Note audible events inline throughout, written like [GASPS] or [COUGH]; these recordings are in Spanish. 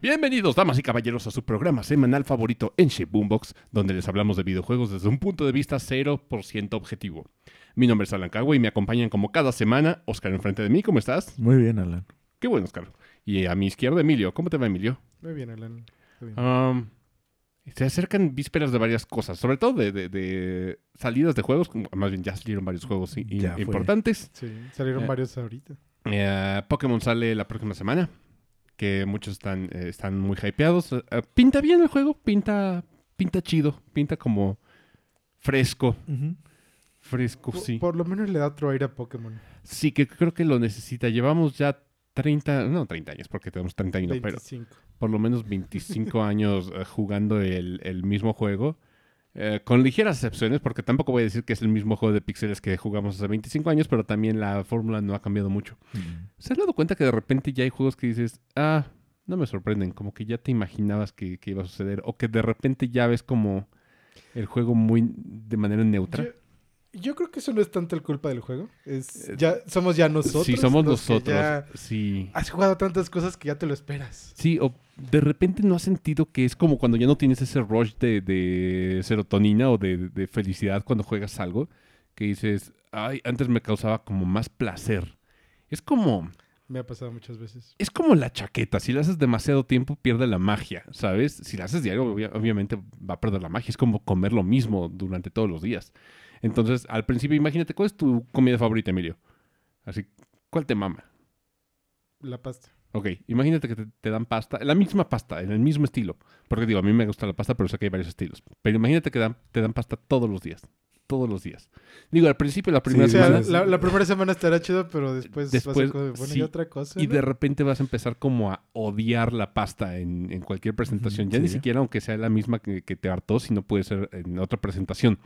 Bienvenidos, damas y caballeros, a su programa semanal favorito en Boombox, donde les hablamos de videojuegos desde un punto de vista 0% objetivo. Mi nombre es Alan Cagua y me acompañan como cada semana Oscar enfrente de mí. ¿Cómo estás? Muy bien, Alan. Qué bueno, Oscar. Y a mi izquierda, Emilio. ¿Cómo te va, Emilio? Muy bien, Alan. Bien. Um, se acercan vísperas de varias cosas, sobre todo de, de- de salidas de juegos. Más bien, ya salieron varios juegos fue. importantes. sí, salieron eh. varios ahorita. Eh, Pokémon sale la próxima semana, que muchos están, eh, están muy hypeados. Eh, eh, pinta bien el juego, pinta, pinta chido, pinta como fresco, fresco, Por, sí. por lo menos le da otro aire a Pokémon. Sí, que creo que lo necesita. Llevamos ya 30, no 30 años, porque tenemos 31, pero 25. por lo menos 25 [LAUGHS] años eh, jugando el, el mismo juego. Eh, con ligeras excepciones, porque tampoco voy a decir que es el mismo juego de píxeles que jugamos hace 25 años, pero también la fórmula no ha cambiado mucho. ¿Se han dado cuenta que de repente ya hay juegos que dices, ah, no me sorprenden, como que ya te imaginabas que, que iba a suceder, o que de repente ya ves como el juego muy de manera neutra? Yo, yo creo que eso no es tanto el culpa del juego. Es Eh, ya somos ya nosotros. sí, somos nosotros. ya Sí. has jugado tantas cosas que ya te lo esperas. Sí, o de repente no has sentido que es como cuando ya no tienes ese rush de, de serotonina o de, de felicidad cuando juegas algo, que dices, ay, antes me causaba como más placer. Es como, Me ha pasado muchas veces. es como la chaqueta, si la haces demasiado tiempo pierde la magia, ¿sabes? Si la haces diario, obvia- obviamente va a perder la magia, es como comer lo mismo durante todos los días. Entonces, al principio, imagínate, ¿cuál es tu comida favorita, Emilio? Así, ¿cuál te mama? La pasta. Ok, imagínate que te, te dan pasta, la misma pasta, en el mismo estilo. Porque digo, a mí me gusta la pasta, pero sé que hay varios estilos. Pero imagínate que dan- te dan pasta todos los días. Todos los días. Digo, al principio, la primera O sea, semana. la, la primera semana estará chido, pero después, a Después, como de, bueno, sí. y otra cosa. Y ¿no? de repente vas a empezar como a odiar la pasta en, en cualquier presentación. Ya ni sí. siquiera aunque sea la misma que, que te hartó, sino puede ser en otra presentación.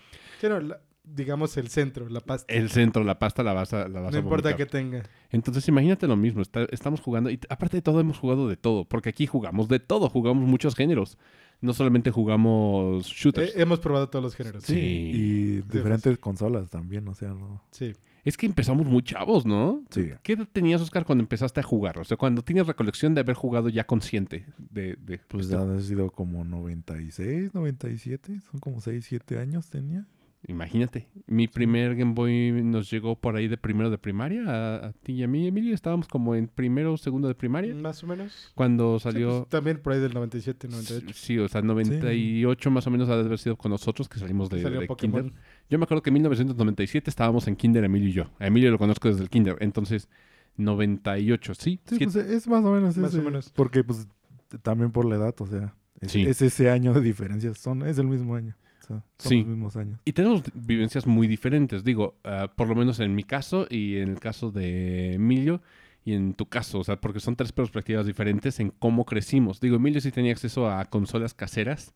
No, la- digamos el centro, la pasta. El centro, la pasta la vas a, la vas no a importa que tenga. Entonces imagínate lo mismo, está- estamos jugando, y aparte de todo hemos jugado de todo, porque aquí jugamos de todo, jugamos muchos géneros, no solamente jugamos shooters. Eh, hemos probado todos los géneros. Sí. Y diferentes consolas también, o sea, no. Sí. Es que empezamos muy chavos, ¿no? Sí. ¿Qué edad tenías, Oscar, cuando empezaste a jugar? O sea, cuando tienes recolección de haber jugado ya consciente de... de- Pues ya ha sido como 96, 97, son como 6, 7 años tenía. Imagínate, mi primer Game Boy nos llegó por ahí de primero de primaria, a, a ti y a mí, Emilio, estábamos como en primero o segundo de primaria, Más o menos. cuando Sí, salió... pues, también por ahí del 97, 98. Sí, o sea, 98 más o menos ha de haber sido con nosotros que salimos de, Salió de. Kinder. Yo me acuerdo que en 1997 estábamos en Kinder, Emilio y yo. A Emilio lo conozco desde el Kinder, entonces 98, ¿sí? Sí, pues es más o menos Más o menos. Porque pues también por la edad, o sea, es, Sí. es ese año de diferencia, son, es el mismo año. O sea, son Sí. los mismos años. Y tenemos vivencias muy diferentes, digo, ah, por lo menos en mi caso y en el caso de Emilio y en tu caso, o sea, porque son tres perspectivas diferentes en cómo crecimos. Digo, Emilio sí tenía acceso a consolas caseras,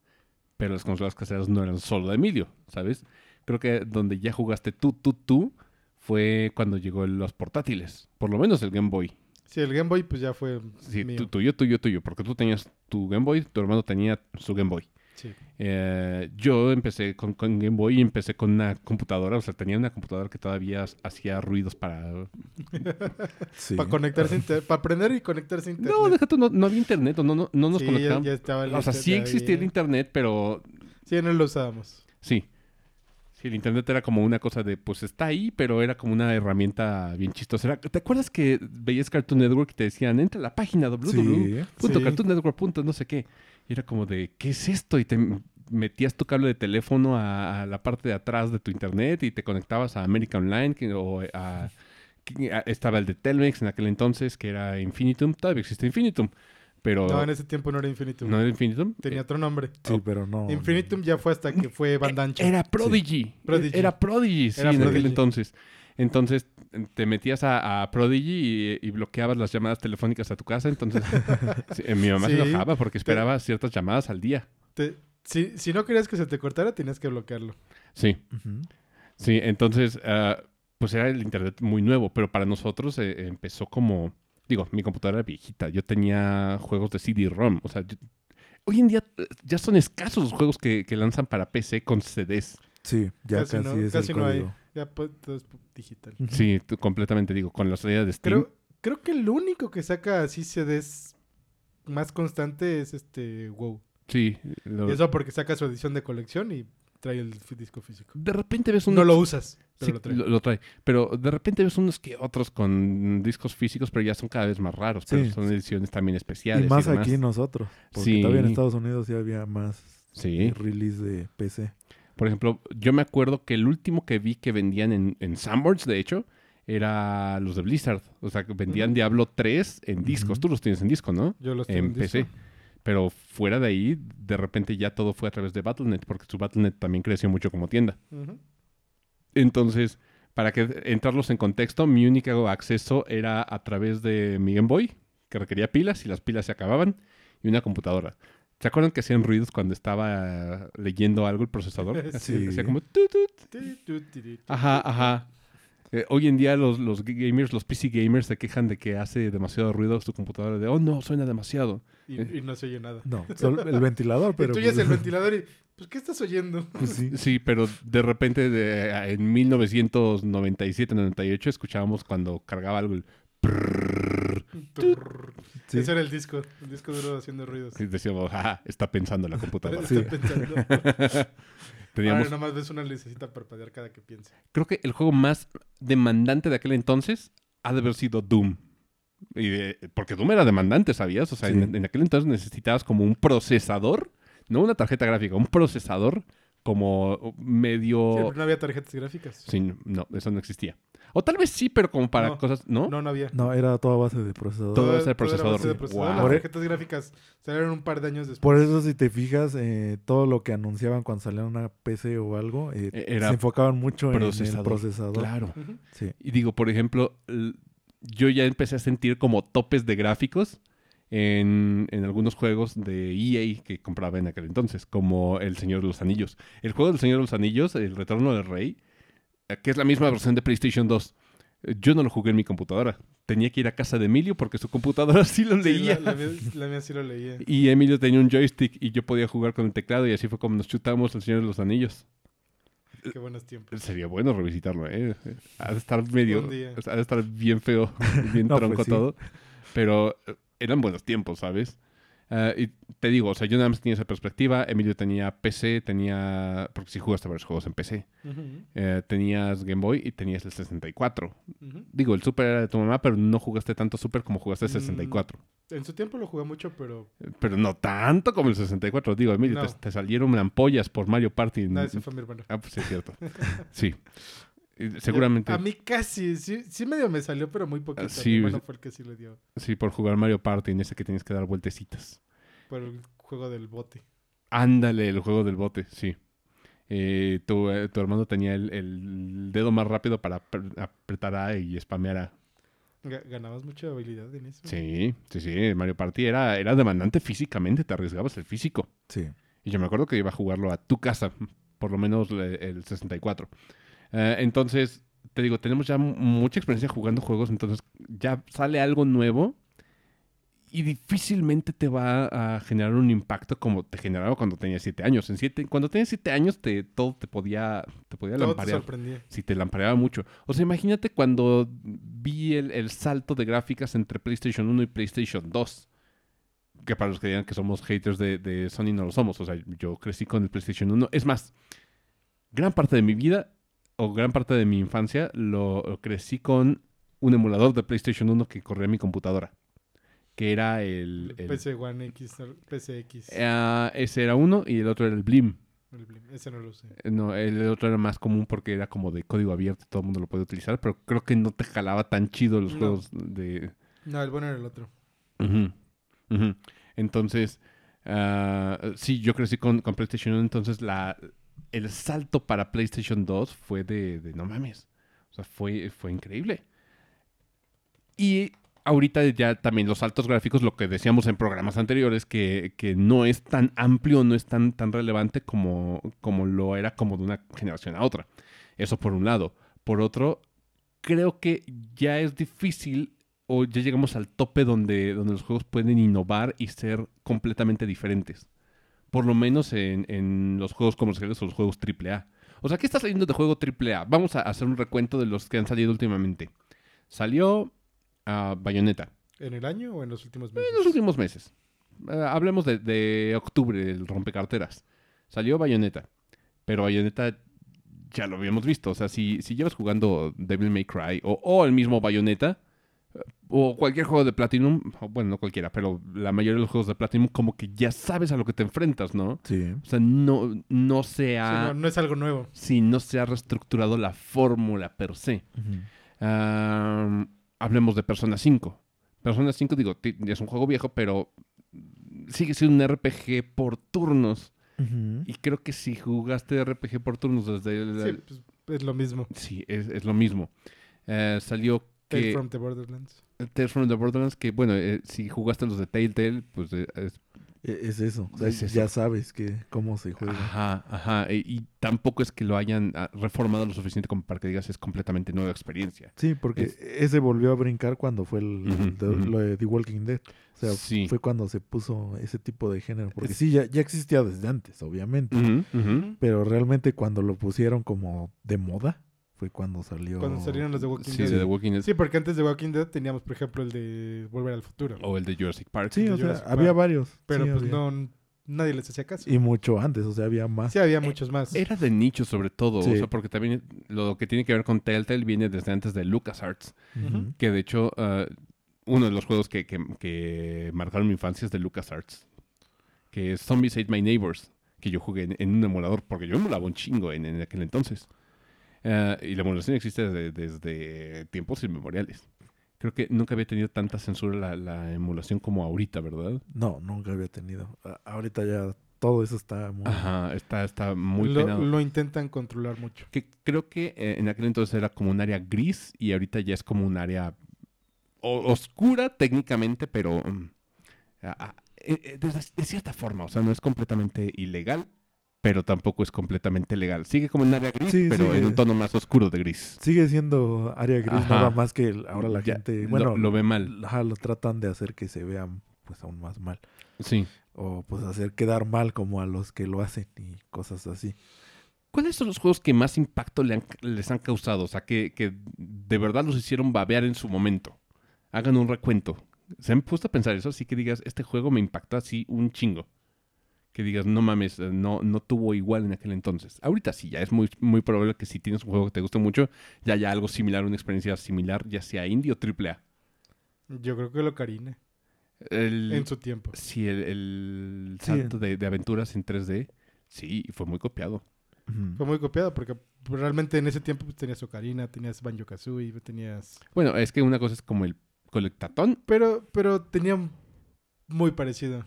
pero las consolas caseras no eran solo de Emilio, ¿sabes? Creo que donde ya jugaste tú, tú, tú, fue cuando llegó los portátiles, por lo menos el Game Boy. Sí, el Game Boy pues ya fue Sí, mío. tuyo, tuyo, tuyo, porque tú tenías tu Game Boy, tu hermano tenía su Game Boy. Sí. Eh, yo empecé con, con Game Boy y empecé con una computadora, o sea, tenía una computadora que todavía hacía ruidos para... [LAUGHS] Sí. Para conectarse, para aprender y conectarse a internet. No, deja tú, no, no había internet, o no, no, no nos sí, ya, conectábamos. ya estaba el o sea, sí existía el internet, pero Sí, no lo usábamos. sí. Sí, el internet era como una cosa de, pues está ahí, pero era como una herramienta bien chistosa. Era- ¿Te acuerdas que veías Cartoon Network y te decían, entra a la página www? Sí. punto Sí. Cartoon Network punto no sé qué. Y era como de, ¿qué es esto? Y te metías tu cable de teléfono a, a la parte de atrás de tu internet y te conectabas a América Online que- o a, que- a- Estaba el de Telmex en aquel entonces, que era Infinitum. Todavía existe Infinitum, pero... No, en ese tiempo no era Infinitum. ¿no era Infinitum? Tenía otro nombre. Sí, pero no. Infinitum ya fue hasta que fue banda ancha. Era Prodigy. Prodigy. Era Prodigy, sí, Era en aquel Prodigy. entonces. Entonces te metías a, a Prodigy y, y bloqueabas las llamadas telefónicas a tu casa. Entonces [LAUGHS] sí, eh, mi mamá se Sí. enojaba porque esperaba ciertas llamadas al día. Te- si, si no querías que se te cortara, tenías que bloquearlo. Sí, sí. Entonces, ah, pues era el internet muy nuevo, pero para nosotros eh, empezó como... Digo, mi computadora era viejita. Yo tenía juegos de CD-ROM. O sea, yo- hoy en día eh, ya son escasos los juegos que, que lanzan para PC con CDs. Sí, ya Casi casi, no- es casi el no hay. Ya pues, todo es digital. Sí, tú- completamente digo, con la salida de Steam. Creo, creo que el único que saca así CDs más constante es este WoW. Sí. lo- Y eso porque saca su edición de colección y trae el disco físico. de repente ves un... No lo usas, pero Sí, lo trae. lo, lo trae. Pero de repente ves unos que otros con discos físicos, pero ya son cada vez más raros. Pero Sí. son ediciones también especiales. Y más aquí nosotros. Porque Sí. todavía en Estados Unidos ya había más Sí. release de PC. Por ejemplo, yo me acuerdo que el último que vi que vendían en, en Sanborns, de hecho, era los de Blizzard. O sea, que vendían. Diablo 3 en discos. Tú los tienes en disco, ¿no? Yo los tengo En en PC. disco. Pero fuera de ahí, de repente ya todo fue a través de Battle.net, porque su Battle.net también creció mucho como tienda. Entonces, para que entrarlos en contexto, mi único acceso era a través de mi Game Boy, que requería pilas y las pilas se acababan, y una computadora. ¿Se acuerdan que hacían ruidos cuando estaba leyendo algo el procesador? [LAUGHS] Así, Sí. Hacía como... tut, tut. Ajá, ajá. Eh, hoy en día los, los gamers, los PC gamers se quejan de que hace demasiado ruido su computadora. De, oh no, suena demasiado. Y, y no se oye nada. No, [LAUGHS] solo el ventilador, pero. tú ya es pues, el ventilador y, pues, ¿qué estás oyendo? pues [LAUGHS] sí. Sí, pero de repente de- en 1997-98 escuchábamos cuando cargaba algo el... Turr. Sí. Ese era el disco, el disco duro haciendo ruidos. y decíamos, ah, está pensando la computadora. Sí. pensando. [LAUGHS] Teníamos, Ahora nomás ves una necesita parpadear cada que piense. creo que el juego más demandante de aquel entonces ha de haber sido Doom. Y de- porque Doom era demandante, ¿sabías? O sea, Sí. en, en aquel entonces necesitabas como un procesador, no una tarjeta gráfica, un procesador como Sí, medio... pero no había tarjetas gráficas. Sí, no, eso no existía. O tal vez sí, pero como para No. cosas, ¿no? No, no había. No, era toda base de procesador. Todo era- ese era procesador. base de procesador. Wow. Las tarjetas gráficas salieron un par de años después. Por eso, si te fijas, eh, todo lo que anunciaban cuando salía una PC o algo, eh, E- era se enfocaban mucho en procesador. el procesador. Claro. Sí. Y digo, por ejemplo, yo ya empecé a sentir como topes de gráficos en, en algunos juegos de EA que compraba en aquel entonces, como El Señor de los Anillos. El juego del Señor de los Anillos, El Retorno del Rey, eh, que es la misma versión de PlayStation 2. eh, Yo no lo jugué en mi computadora. Tenía que ir a casa de Emilio porque su computadora [LAUGHS] sí lo Sí, leía. la, la mía, la mía sí lo leía. [LAUGHS] Y Emilio tenía un joystick y yo podía jugar con el teclado y así fue como nos chutamos El Señor de los Anillos. Qué buenos tiempos. Sería bueno revisitarlo, ¿eh? Ha de estar medio... Ha de estar bien feo, [LAUGHS] bien No, tronco pues sí. todo. Pero eh, eran buenos tiempos, ¿sabes? Ah, y te digo, o sea, yo nada más tenía esa perspectiva. Emilio tenía PC, tenía... Porque sí jugaste varios juegos en PC. Ujú, Eh, tenías Game Boy y tenías el 64. ujú. Digo, el Super era de tu mamá, pero no jugaste tanto Super como jugaste el Mm. 64. En su tiempo lo jugué mucho, pero Pero no tanto como el 64. Digo, Emilio, te, No. te salieron ampollas por Mario Party. ese fue mi hermano. Ah, pues sí, es cierto. [LAUGHS] sí. Seguramente... A mí casi, sí, sí medio me salió, pero muy poquito. sí, Mi hermano fue el que sí le dio Sí, por jugar Mario Party en ese que tienes que dar vueltecitas. por el juego del bote. Ándale, el juego del bote, sí. Eh, tu, eh, tu hermano tenía el, el dedo más rápido para apre- apretar A y spamear A. Ga- Ganabas mucha habilidad en eso. Sí, sí, sí. Mario Party era, era demandante físicamente, te arriesgabas el físico. Sí. Y yo me acuerdo que iba a jugarlo a tu casa, por lo menos le- el 64. Eh, entonces, te digo, tenemos ya mucha experiencia jugando juegos, entonces ya sale algo nuevo y difícilmente te va a generar un impacto como te generaba cuando tenías 7 años. En siete, cuando tenías 7 años, te, todo te podía, te podía Todo te lamparear. sorprendía. Si te lampareaba mucho. O sea, imagínate cuando vi el, el salto de gráficas entre PlayStation 1 y PlayStation 2. Que para los que digan que somos haters de, de Sony, no lo somos. O sea, yo crecí con el PlayStation 1. Es más, gran parte de mi vida o gran parte de mi infancia lo, lo crecí con un emulador de PlayStation 1 que corría en mi computadora. Que era el... el- PC One X, PCX. Ah, ese era uno y el otro era el Blim. El Blim. Ese no lo sé. Eh, No, el otro era más común porque era como de código abierto, todo el mundo lo puede utilizar, pero creo que no te jalaba tan chido los No. juegos de... No, el bueno era el otro. Ujú, ujú. Entonces, ah, sí, yo crecí con, con PlayStation 1, entonces la, el salto para PlayStation 2 fue de, de no mames. O sea, fue, fue increíble. Y ahorita ya también los saltos gráficos, lo que decíamos en programas anteriores, que, que no es tan amplio, no es tan, tan relevante como, como lo era como de una generación a otra. Eso por un lado. Por otro, creo que ya es difícil o ya llegamos al tope donde, donde los juegos pueden innovar y ser completamente diferentes. Por lo menos en, en los juegos comerciales o los juegos AAA. O sea, ¿qué está saliendo de juego AAA? Vamos a hacer un recuento de los que han salido últimamente. Salió a Bayonetta ¿En el año o en los últimos en meses? los últimos meses. eh, hablemos de, de octubre, el rompecarteras. Salió Bayonetta, pero Bayonetta ya lo habíamos visto. O sea, si, si llevas jugando Devil May Cry o, o el mismo Bayonetta, o cualquier juego de Platinum, o bueno, no cualquiera, pero la mayoría de los juegos de Platinum, como que ya sabes a lo que te enfrentas, ¿no? Sí. O sea, no, no se Sí, ha. no, no es algo nuevo. sí, no se ha reestructurado la fórmula per se. Hablemos de Persona 5. Persona 5, digo, es un juego viejo, pero sigue siendo un RPG por turnos. Y creo que si jugaste RPG por turnos desde el... Sí, pues, es lo mismo. Sí, es, es lo mismo. Eh, salió Tale que... from the Borderlands. Tales from the Borderlands, que bueno, eh, si jugaste los de Telltale, pues eh, es E- Es eso. o sea, Es eso. Ya sabes que cómo se juega. Ajá, ajá. E- Y, tampoco es que lo hayan ah, reformado lo suficiente como para que digas es completamente nueva experiencia. Sí, porque Es- ese volvió a brincar cuando fue el, de- lo de The Walking Dead. O sea, Sí. fue cuando se puso ese tipo de género. Porque Es- sí, ya, ya existía desde antes, obviamente. Pero realmente cuando lo pusieron como de moda, fue cuando salió. Cuando salieron los de Walking Sí, Dead. de The Walking Dead. Sí, porque antes de Walking Dead teníamos, por ejemplo, el de Volver al Futuro. O el de Jurassic Park. Sí, de o sea, Jurassic había varios. Pero sí, pues había. no, nadie les hacía caso. Y mucho antes, o sea, había más. Sí, había muchos más. Era de nicho sobre todo, Sí. o sea, porque también lo que tiene que ver con Telltale viene desde antes de LucasArts, Ujú. que de hecho ah, uno de los juegos que, que- que marcaron mi infancia es de LucasArts, que es Zombies Ate My Neighbors, que yo jugué en, en un emulador, porque yo emulaba un chingo en, en aquel entonces. Ah, y la emulación existe desde, desde tiempos inmemoriales. Creo que nunca había tenido tanta censura la, la emulación como ahorita, ¿verdad? No, nunca había tenido. A- ahorita ya todo eso está muy. Ajá, está, está muy lo, penado. lo intentan controlar mucho. que creo que eh, en aquel entonces era como un área gris y ahorita ya es como un área o- oscura técnicamente, pero mm, a- a- eh, eh, de, de cierta forma, o sea, no es completamente ilegal, pero tampoco es completamente legal. Sigue como un área gris, Sí, pero sigue. en un tono más oscuro de gris. Sigue siendo área gris, Ajá. nada más que ahora la Ya, gente. lo- Bueno, lo ve mal. Ajá, lo tratan de hacer que se vea pues aún más mal. Sí. O pues hacer quedar mal como a los que lo hacen y cosas así. ¿Cuáles son los juegos que más impacto le han- les han causado? O sea, que, que de verdad los hicieron babear en su momento. Hagan un recuento. ¿Se han puesto a pensar eso? Así que digas, este juego me impactó así un chingo. Que digas, no mames, eh, no, no tuvo igual en aquel entonces. Ahorita sí, ya es muy, muy probable que si tienes un juego que te guste mucho, ya haya algo similar, una experiencia similar, ya sea indie o triple A. Yo creo que lo Karine El, en su tiempo. Sí, el, el Sí. salto de, de aventuras en 3D, sí, fue muy copiado. Fue muy copiado porque realmente en ese tiempo pues, tenías Ocarina, tenías Banjo Kazooie, tenías. Bueno, es que una cosa es como el colectatón Pero, pero tenía muy parecido.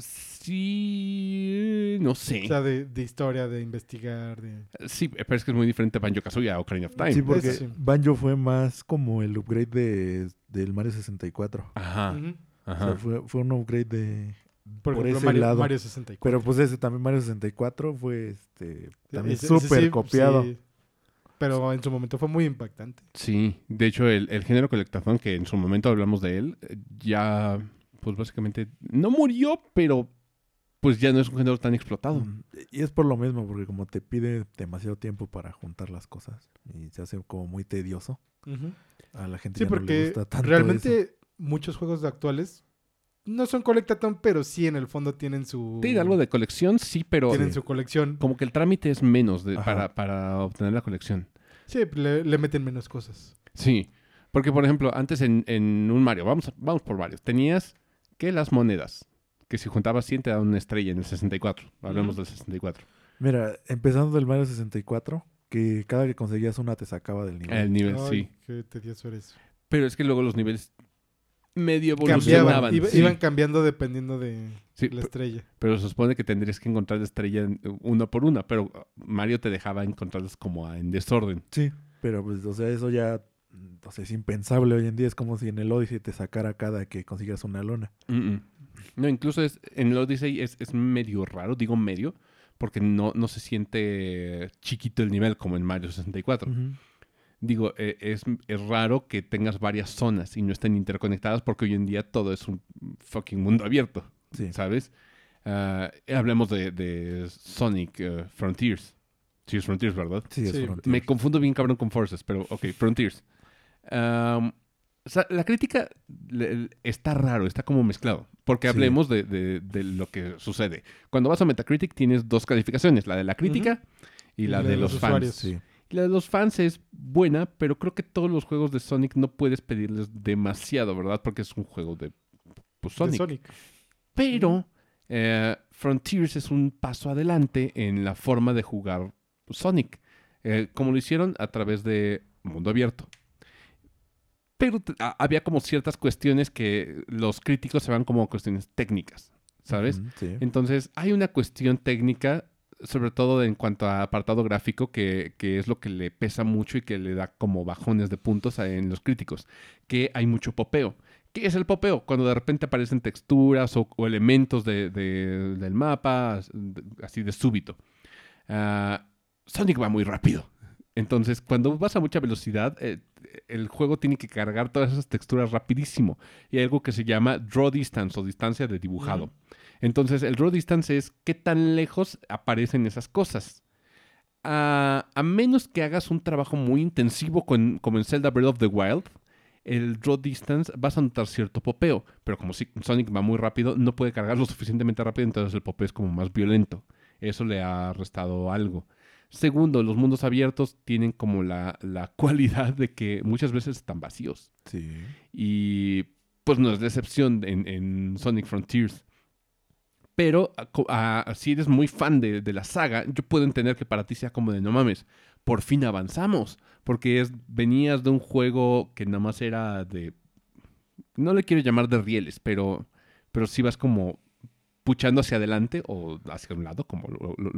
Sí, no sé. O sea, de, de historia, de investigar, de. sí, pero es que es muy diferente Banjo Kazooie a Ocarina of Time. Sí, porque sí. Banjo fue más como el upgrade de, del Mario 64. Ajá. O ajá. sea, fue, fue un upgrade de... Por, Por ejemplo, ese Mario, lado. Mario 64. Pero pues ese también Mario 64 fue este también súper sí, copiado. sí. Pero en su momento fue muy impactante. Sí, de hecho el, el género colectatón, que en su momento hablamos de él, eh, ya, pues básicamente, no murió, pero pues ya no es un género tan explotado. Mm, Y es por lo mismo, porque como te pide demasiado tiempo para juntar las cosas y se hace como muy tedioso, a la gente Sí, ya no le porque gusta tanto realmente eso. muchos juegos actuales no son colectatón, pero sí en el fondo tienen su. Tiene algo de colección, sí, pero Tienen Sí. su colección. como que el trámite es menos de- para, para obtener la colección. Sí, le, le meten menos cosas. Sí, porque por ejemplo, antes en, en un Mario, vamos, vamos por varios, tenías que las monedas, que si juntabas 100 te daban una estrella en el 64, hablamos Ujú. del 64. Mira, empezando del Mario 64, que cada que conseguías una te sacaba del nivel. El nivel, Ay, sí. Qué tedioso era eso. Pero es que luego los niveles medio Cambiaban, evolucionaban. iba- sí. iban cambiando dependiendo de Sí, la estrella. pero se supone que tendrías que encontrar la estrella en- una por una, pero Mario te dejaba encontrarlas como en desorden. Sí, pero pues, o sea, eso ya sea, es impensable hoy en día. Es como si en el Odyssey te sacara cada que consiguieras una lona. Mm, mm. No, incluso es, en el Odyssey es, es medio raro, digo medio, porque no, no se siente chiquito el nivel como en Mario 64. Ujú. Digo, eh, es, es raro que tengas varias zonas y no estén interconectadas porque hoy en día todo es un fucking mundo abierto, Sí. ¿sabes? Ah, hablemos de, de Sonic eh, Frontiers. Sí, es Frontiers, ¿verdad? Sí, es Sí, Frontiers. Me confundo bien cabrón con Forces, pero ok, Frontiers. Am, O sea, la crítica está raro, está como mezclado. Porque Sí. hablemos de, de- de lo que sucede. Cuando vas a Metacritic tienes dos calificaciones, la de la crítica y la de, los, fans. Sí. Y la de los fans es buena, pero creo que todos los juegos de Sonic no puedes pedirles demasiado, ¿verdad? Porque es un juego de pues. Sonic. Pero eh, Frontiers es un paso adelante en la forma de jugar Sonic. Eh, como lo hicieron a través de mundo abierto. Pero había como ciertas cuestiones que los críticos se van como cuestiones técnicas, ¿sabes? Sí. Entonces, hay una cuestión técnica, sobre todo en cuanto a apartado gráfico, que, que es lo que le pesa mucho y que le da como bajones de puntos a- en los críticos, que hay mucho popeo. ¿Qué es el popeo? Cuando de repente aparecen texturas o, o elementos de- de- del mapa, así de súbito. Ah, Sonic va muy rápido. Entonces, cuando vas a mucha velocidad, eh, el juego tiene que cargar todas esas texturas rapidísimo. Y hay algo que se llama draw distance o distancia de dibujado. Entonces, el draw distance es qué tan lejos aparecen esas cosas. A, a menos que hagas un trabajo muy intensivo con- como en Zelda Breath of the Wild, el draw distance vas a notar cierto popeo. Pero como Sonic va muy rápido, no puede cargar lo suficientemente rápido, entonces el popeo es como más violento. Eso le ha restado algo. Segundo, los mundos abiertos tienen como la, la [LAUGHS] cualidad de que muchas veces están vacíos. Sí. Y pues no es la excepción en, en Sonic Frontiers. Pero a- co- a- si eres muy fan de, de la saga, yo puedo entender que para ti sea como de no mames, por fin avanzamos. Porque es, venías de un juego que nada más era de... No le quiero llamar de rieles, pero, pero sí vas como puchando hacia adelante o hacia un lado, como, lo- lo-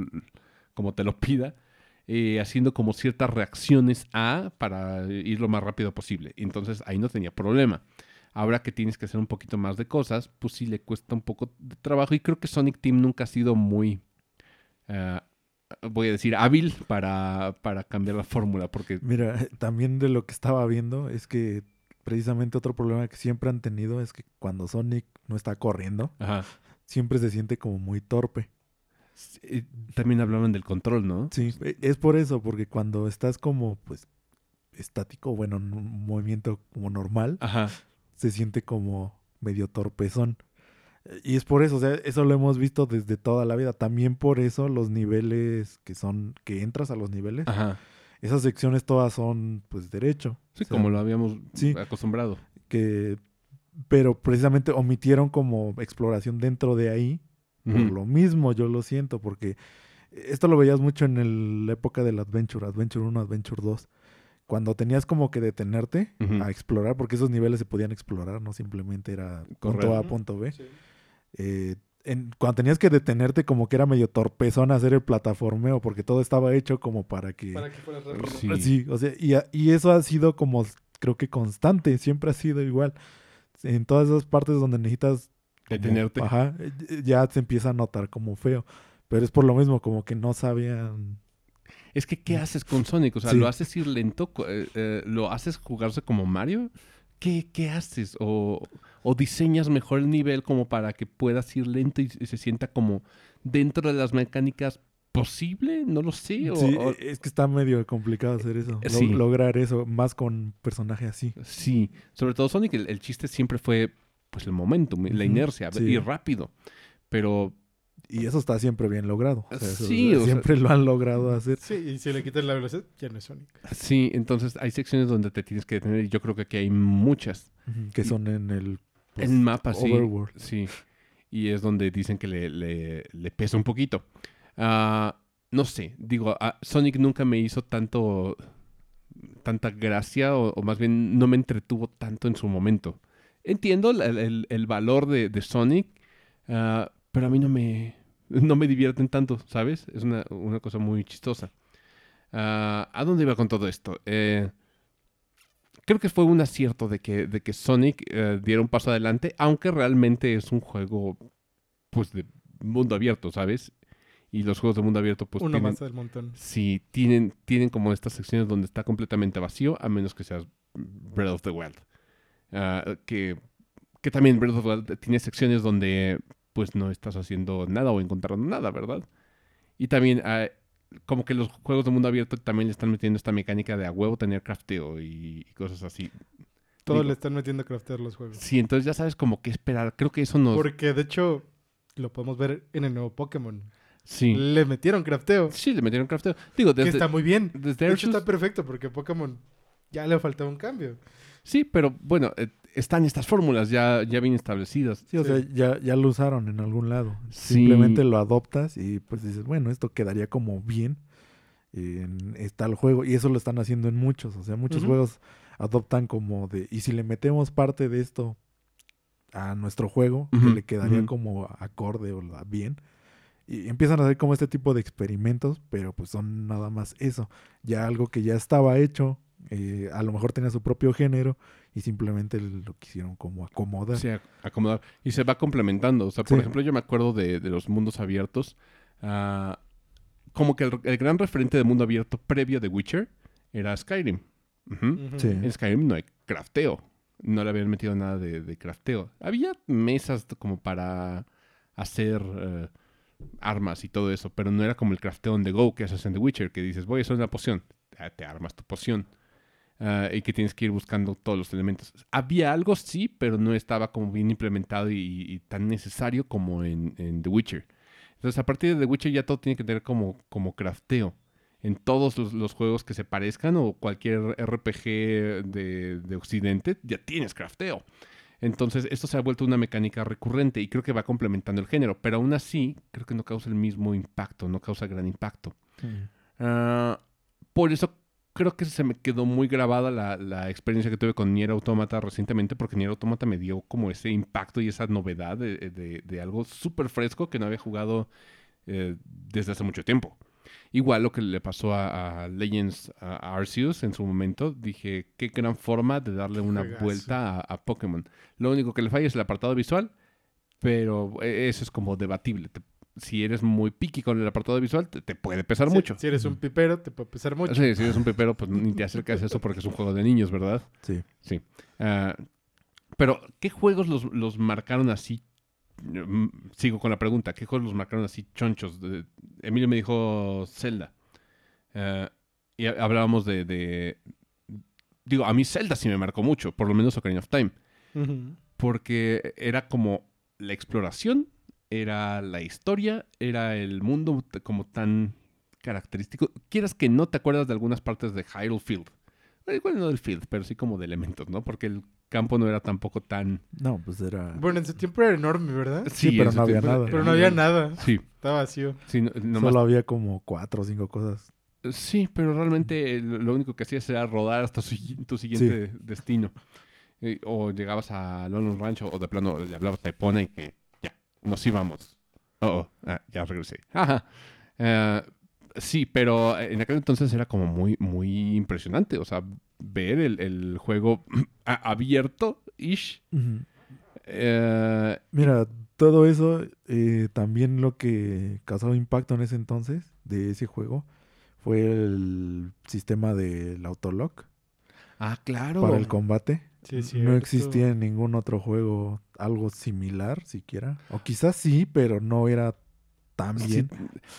como te lo pida. eh, haciendo como ciertas reacciones a para ir lo más rápido posible. Entonces ahí no tenía problema. Ahora que tienes que hacer un poquito más de cosas, pues sí le cuesta un poco de trabajo. Y creo que Sonic Team nunca ha sido muy, ah, voy a decir, hábil para, para cambiar la fórmula. Porque, Mira, [LAUGHS] también de lo que estaba viendo es que precisamente otro problema que siempre han tenido es que cuando Sonic no está corriendo, ajá, siempre se siente como muy torpe. También hablaban del control, ¿no? Sí, e- es por eso, porque cuando estás como, pues, estático, bueno, en un movimiento como normal, Ajá. se siente como medio torpezón. Y es por eso, o sea, eso lo hemos visto desde toda la vida. También por eso los niveles que son, que entras a los niveles, Ajá. esas secciones todas son, pues, derecho. Sí, O sea, como lo habíamos sí. acostumbrado. que pero precisamente omitieron como exploración dentro de ahí por lo mismo yo lo siento porque esto lo veías mucho en el- la época del Adventure, Adventure 1, Adventure 2, cuando tenías como que detenerte a explorar porque esos niveles se podían explorar, no simplemente era Correr. punto A, punto B. Eh, en- cuando tenías que detenerte como que era medio torpezón hacer el plataformeo porque todo estaba hecho como para que Para que fuera rápido. Sí. Sí, o sea, y, y eso ha sido como, creo que constante, siempre ha sido igual. En todas esas partes donde necesitas... como- Detenerte. Ajá, eh, ya se empieza a notar como feo. Pero es por lo mismo, como que no sabían... Es que, ¿qué haces con Sonic? O sea, Sí. ¿lo haces ir lento? Eh, eh, ¿Lo haces jugarse como Mario? ¿Qué, qué haces? O, ¿O diseñas mejor el nivel como para que puedas ir lento y, y se sienta como dentro de las mecánicas posible? No lo sé. O, Sí, o- es que está medio complicado hacer eso. Lograr eso, más con personaje así. sí. Sobre todo Sonic, el, el chiste siempre fue pues el momentum, la Ujú, inercia, sí. ir rápido. Pero Y eso está siempre bien logrado. O sea, eso- Sí, o sea- siempre lo han logrado hacer. Sí, y si le quitas la velocidad, ya no es Sonic. sí, entonces hay secciones donde te tienes que detener y yo creo que aquí hay muchas. Que son en el... pues, en mapa, sí. Overworld. Sí. Y es donde dicen que le, le- le pesa un poquito. Ah, no sé, digo, ah, Sonic nunca me hizo tanto. tanta gracia, o, o más bien no me entretuvo tanto en su momento. Entiendo el, el- el valor de, de Sonic, ah, pero a mí no me. no me divierten tanto, ¿sabes? Es una, una cosa muy chistosa. Ah, ¿A dónde iba con todo esto? Eh, creo que fue un acierto de que, de que Sonic eh, diera un paso adelante, aunque realmente es un juego, pues, de mundo abierto, ¿sabes? Y los juegos de mundo abierto, pues, Uno tienen, más del montón. sí, tienen, tienen como estas secciones donde está completamente vacío, a menos que seas Breath of the Wild. Ah, que, que también Breath of the Wild tiene secciones donde, pues, no estás haciendo nada o encontrando nada, ¿verdad? Y también, ah, como que los juegos de mundo abierto también le están metiendo esta mecánica de a huevo tener crafteo y, y cosas así. Todo Digo, le están metiendo a craftear los juegos. Sí, entonces ya sabes como qué esperar. Creo que eso nos... Porque de hecho, lo podemos ver en el nuevo Pokémon. Sí. Le metieron crafteo. Sí, le metieron crafteo. Digo, Que desde, está muy bien. desde De hecho, está perfecto porque Pokémon ya le faltaba un cambio. Sí, pero bueno, eh, están estas fórmulas ya, ya bien establecidas. Sí, o Sí. sea, ya, ya lo usaron en algún lado. Sí. Simplemente lo adoptas y pues dices, bueno, esto quedaría como bien en está el juego. Y eso lo están haciendo en muchos. O sea, muchos juegos adoptan como de, y si le metemos parte de esto a nuestro juego, que le quedaría como acorde o bien. Y empiezan a hacer como este tipo de experimentos, pero pues son nada más eso. Ya algo que ya estaba hecho, eh, a lo mejor tenía su propio género y simplemente lo quisieron como acomodar. Sí, ac- acomodar. Y se va complementando. O sea, por Sí. ejemplo, yo me acuerdo de, de los mundos abiertos. ah, como que el, el gran referente de mundo abierto previo de Witcher era Skyrim. Sí. En Skyrim no hay crafteo. No le habían metido nada de, de crafteo. Había mesas como para hacer eh, armas y todo eso, pero no era como el crafteo on the go que haces en The Witcher, que dices, voy a hacer una poción. Ah, Te armas tu poción. Ah, y que tienes que ir buscando todos los elementos. Había algo, sí, pero no estaba como bien implementado y, y tan necesario como en, en The Witcher. Entonces, a partir de The Witcher ya todo tiene que tener como, como crafteo en todos los, los juegos que se parezcan o cualquier RPG de, de Occidente, ya tienes crafteo. Entonces, esto se ha vuelto una mecánica recurrente y creo que va complementando el género, pero aún así, creo que no causa el mismo impacto, no causa gran impacto. Mm. Ah, por eso creo que se me quedó muy grabada la, la experiencia que tuve con Nier Automata recientemente, porque Nier Automata me dio como ese impacto y esa novedad de, de- de algo súper fresco que no había jugado eh, desde hace mucho tiempo. Igual lo que le pasó a, a Legends a Arceus en su momento, dije, qué gran forma de darle una vuelta a, a Pokémon. Lo único que le falla es el apartado visual, pero eh, eso es como debatible. Te- si eres muy picky con el apartado visual, te, te puede pesar Si- mucho. Si eres un pipero, te puede pesar mucho. Sí, si eres un pepero, pues ni te acercas a eso porque es un juego de niños, ¿verdad? Sí. Sí. Ah, pero, ¿qué juegos los, los marcaron así? Mm, Sigo con la pregunta. ¿Qué juegos los marcaron así chonchos? De- Emilio me dijo Zelda. Ah, y ha- hablábamos de, de- Digo, a mí Zelda sí me marcó mucho, por lo menos Ocarina of Time. Porque era como la exploración, era la historia, era el mundo como tan característico. Quieras que no te acuerdas de algunas partes de Hyrule Field. Eh, Igual no del Field, pero sí como de elementos, ¿no? Porque el campo no era tampoco tan... No, pues era... Bueno, en su tiempo era enorme, ¿verdad? Sí, pero no había nada. Pero no había nada. Sí, Estaba vacío. sí, no- nomás- Solo había como cuatro o cinco cosas. sí, pero realmente lo único que hacías era rodar hasta su- tu siguiente destino. Eh, o llegabas a Lone Rancho o de plano le hablabas a Epona y que nos íbamos. Oh, oh, ah, ya regresé. Ajá. Eh, sí, pero en aquel entonces era como muy, muy impresionante. O sea, ver el, el juego [CLEARS THROAT] abierto-ish. Eh, Mira, todo eso, eh, también lo que causó impacto en ese entonces de ese juego fue el sistema del autolock ah, claro. para el combate. Sí, no existía en ningún otro juego algo similar siquiera. O quizás sí, pero no era tan Sí, bien.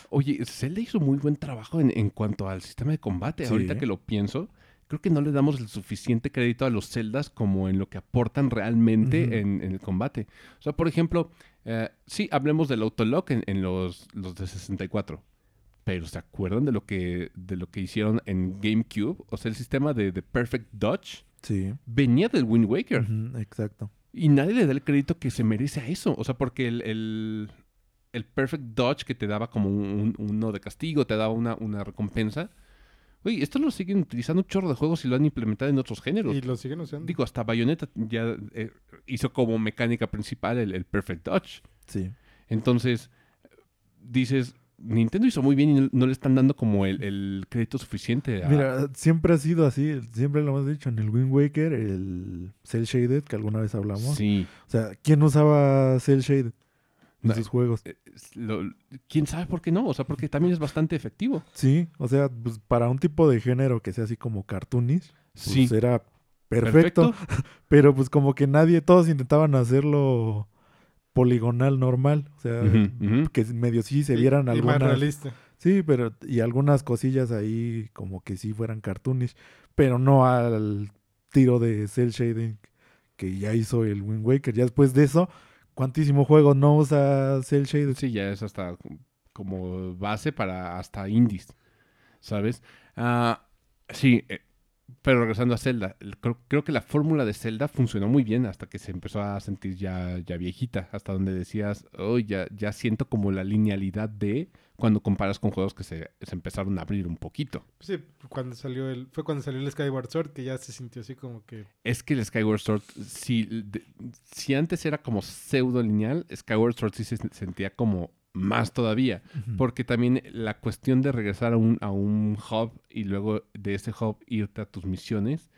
Oye, Zelda hizo muy buen trabajo en, en cuanto al sistema de combate. Sí. Ahorita que lo pienso, creo que no le damos el suficiente crédito a los Zeldas como en lo que aportan realmente en, en el combate. O sea, por ejemplo, eh, sí, hablemos del autolock en, en los, los de 64. Pero ¿se acuerdan de lo que, de lo que hicieron en GameCube? O sea, el sistema de, de Perfect Dodge Sí. venía del Wind Waker. Exacto. Y nadie le da el crédito que se merece a eso. O sea, porque el, el, el Perfect Dodge que te daba como un, un- uno de castigo, te daba una, una recompensa. Oye, esto lo siguen utilizando un chorro de juegos y lo han implementado en otros géneros. Y lo siguen usando. Digo, hasta Bayonetta ya eh, hizo como mecánica principal el, el Perfect Dodge. Sí. Entonces, dices, Nintendo hizo muy bien y no, le están dando como el, el crédito suficiente a... Mira, siempre ha sido así, siempre lo hemos dicho, en el Wind Waker, el Cell Shaded, que alguna vez hablamos. sí. O sea, ¿quién usaba Cell Shaded en sus juegos? eh, ¿Quién sabe por qué no? O sea, porque también es bastante efectivo. Sí, o sea, pues para un tipo de género que sea así como cartoonish, pues Sí. era perfecto, [LAUGHS] pero pues como que nadie, todos intentaban hacerlo poligonal normal, o sea, que medio sí se Y- vieran y más algunas realista. Sí, pero y algunas cosillas ahí como que sí fueran cartoonish, pero no al tiro de cel shading que ya hizo el Wind Waker. Ya después de eso, ¿cuántísimo juego no usa cel shading? Sí, ya es hasta como base para hasta indies, ¿sabes? Ah, sí, eh, pero regresando a Zelda, el- creo, creo que la fórmula de Zelda funcionó muy bien hasta que se empezó a sentir ya, ya viejita, hasta donde decías, oh, ya, ya siento como la linealidad de cuando comparas con juegos que se, se empezaron a abrir un poquito. Sí, cuando salió el, fue cuando salió el Skyward Sword que ya se sintió así como que... Es que el Skyward Sword, si, de- si antes era como pseudo lineal, Skyward Sword sí se sentía como más todavía. Porque también la cuestión de regresar a un, a un hub y luego de ese hub irte a tus misiones,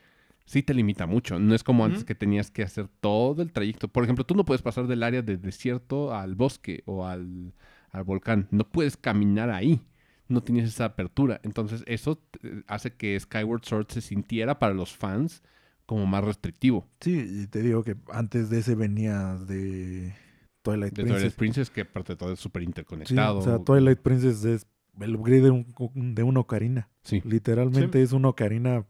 sí te limita mucho. No es como antes que tenías que hacer todo el trayecto. Por ejemplo, tú no puedes pasar del área de desierto al bosque o al, al volcán. No puedes caminar ahí. No tienes esa apertura. Entonces eso eh, hace que Skyward Sword se sintiera para los fans como más restrictivo. Sí, y te digo que antes de ese venía de Twilight De Princess. Twilight Princess, que aparte de todo es súper Sí, interconectado. o sea, Twilight Princess es el upgrade de un, de un Ocarina. Sí. Literalmente es un Ocarina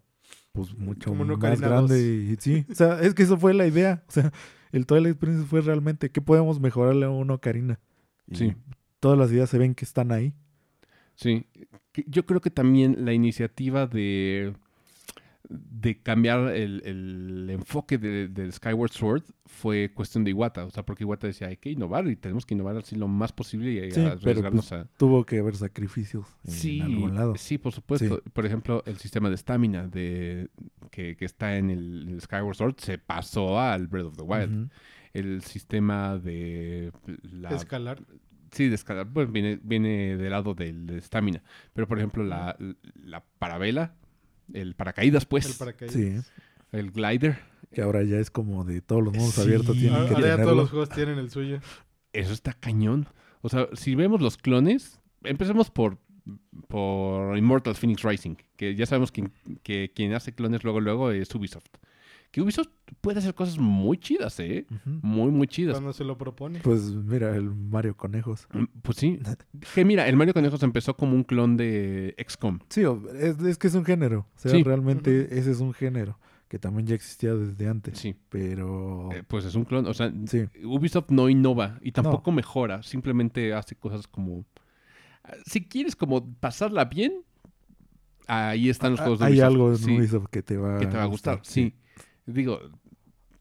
pues mucho Como un más grande. 2. Y, sí, o sea, es que eso fue la idea. O sea, el Twilight Princess fue realmente qué podemos mejorarle a un Ocarina. Y Sí. Todas las ideas se ven que están ahí. Sí, yo creo que también la iniciativa de, de cambiar el, el enfoque de- del Skyward Sword fue cuestión de Iwata, o sea, porque Iwata decía, hay que innovar y tenemos que innovar así lo más posible y Sí, pero, pues, a... Tuvo que haber sacrificios en Sí, algún lado. sí, por supuesto. Por ejemplo, el sistema de estamina de que, que está en el, el Skyward Sword se pasó al Breath of the Wild. El sistema de la, Escalar. Sí, de escalar, pues viene, viene del lado del de estamina. Pero, por ejemplo, la, la parabela, el paracaídas, pues, el el, paracaídas. Sí, glider, que ahora ya es como de todos los mundos Sí. abiertos tienen Ahora que ahora ya tenerlo. todos los juegos tienen el suyo. eso está cañón. O sea, si vemos los clones, empecemos por, por Immortal Phoenix Rising, que ya sabemos que, que quien hace clones luego, luego es Ubisoft. Que Ubisoft puede hacer cosas muy chidas, ¿eh? Muy, muy chidas. Cuando se lo propone. Pues mira, el Mario Conejos. Mm, Pues sí. Que mira, el Mario Conejos empezó como un clon de XCOM. Sí, es, es que es un género. O sea, Sí. realmente ese es un género que también ya existía desde antes. Sí. Pero Eh, pues es un clon. O sea, sí, Ubisoft no innova y tampoco mejora, simplemente hace cosas como... ah, Si quieres como pasarla bien, ahí están los Ah, juegos de hay Ubisoft. algo en sí, Ubisoft que te va, que te va a gustar. Sí. Digo,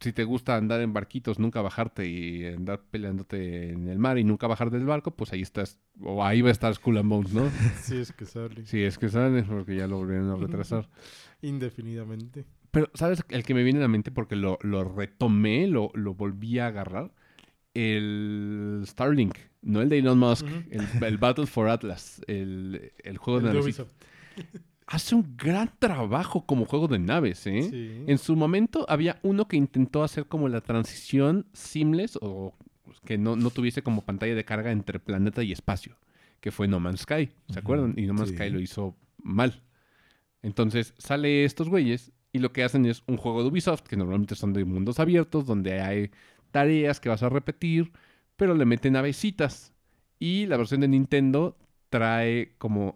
si te gusta andar en barquitos, nunca bajarte y andar peleándote en el mar y nunca bajar del barco, pues ahí estás, o ahí va a estar Skull and Bones, ¿no? [LAUGHS] Sí, es que sale. Sí, es que sale porque ya lo volvieron a [LAUGHS] retrasar. Indefinidamente. Pero, ¿sabes? El que me viene a la mente porque lo, lo retomé, lo, lo volví a agarrar. El Starlink, no el de Elon Musk, el, el Battle for Atlas, el, el juego El de. Ubisoft. Hace un gran trabajo como juego de naves, ¿eh? Sí. En su momento había uno que intentó hacer como la transición seamless o que no, no tuviese como pantalla de carga entre planeta y espacio, que fue No Man's Sky, ¿se acuerdan? Y No Man's sí. Sky lo hizo mal. Entonces sale estos güeyes y lo que hacen es un juego de Ubisoft, que normalmente son de mundos abiertos, donde hay tareas que vas a repetir, pero le meten navecitas. Y la versión de Nintendo trae como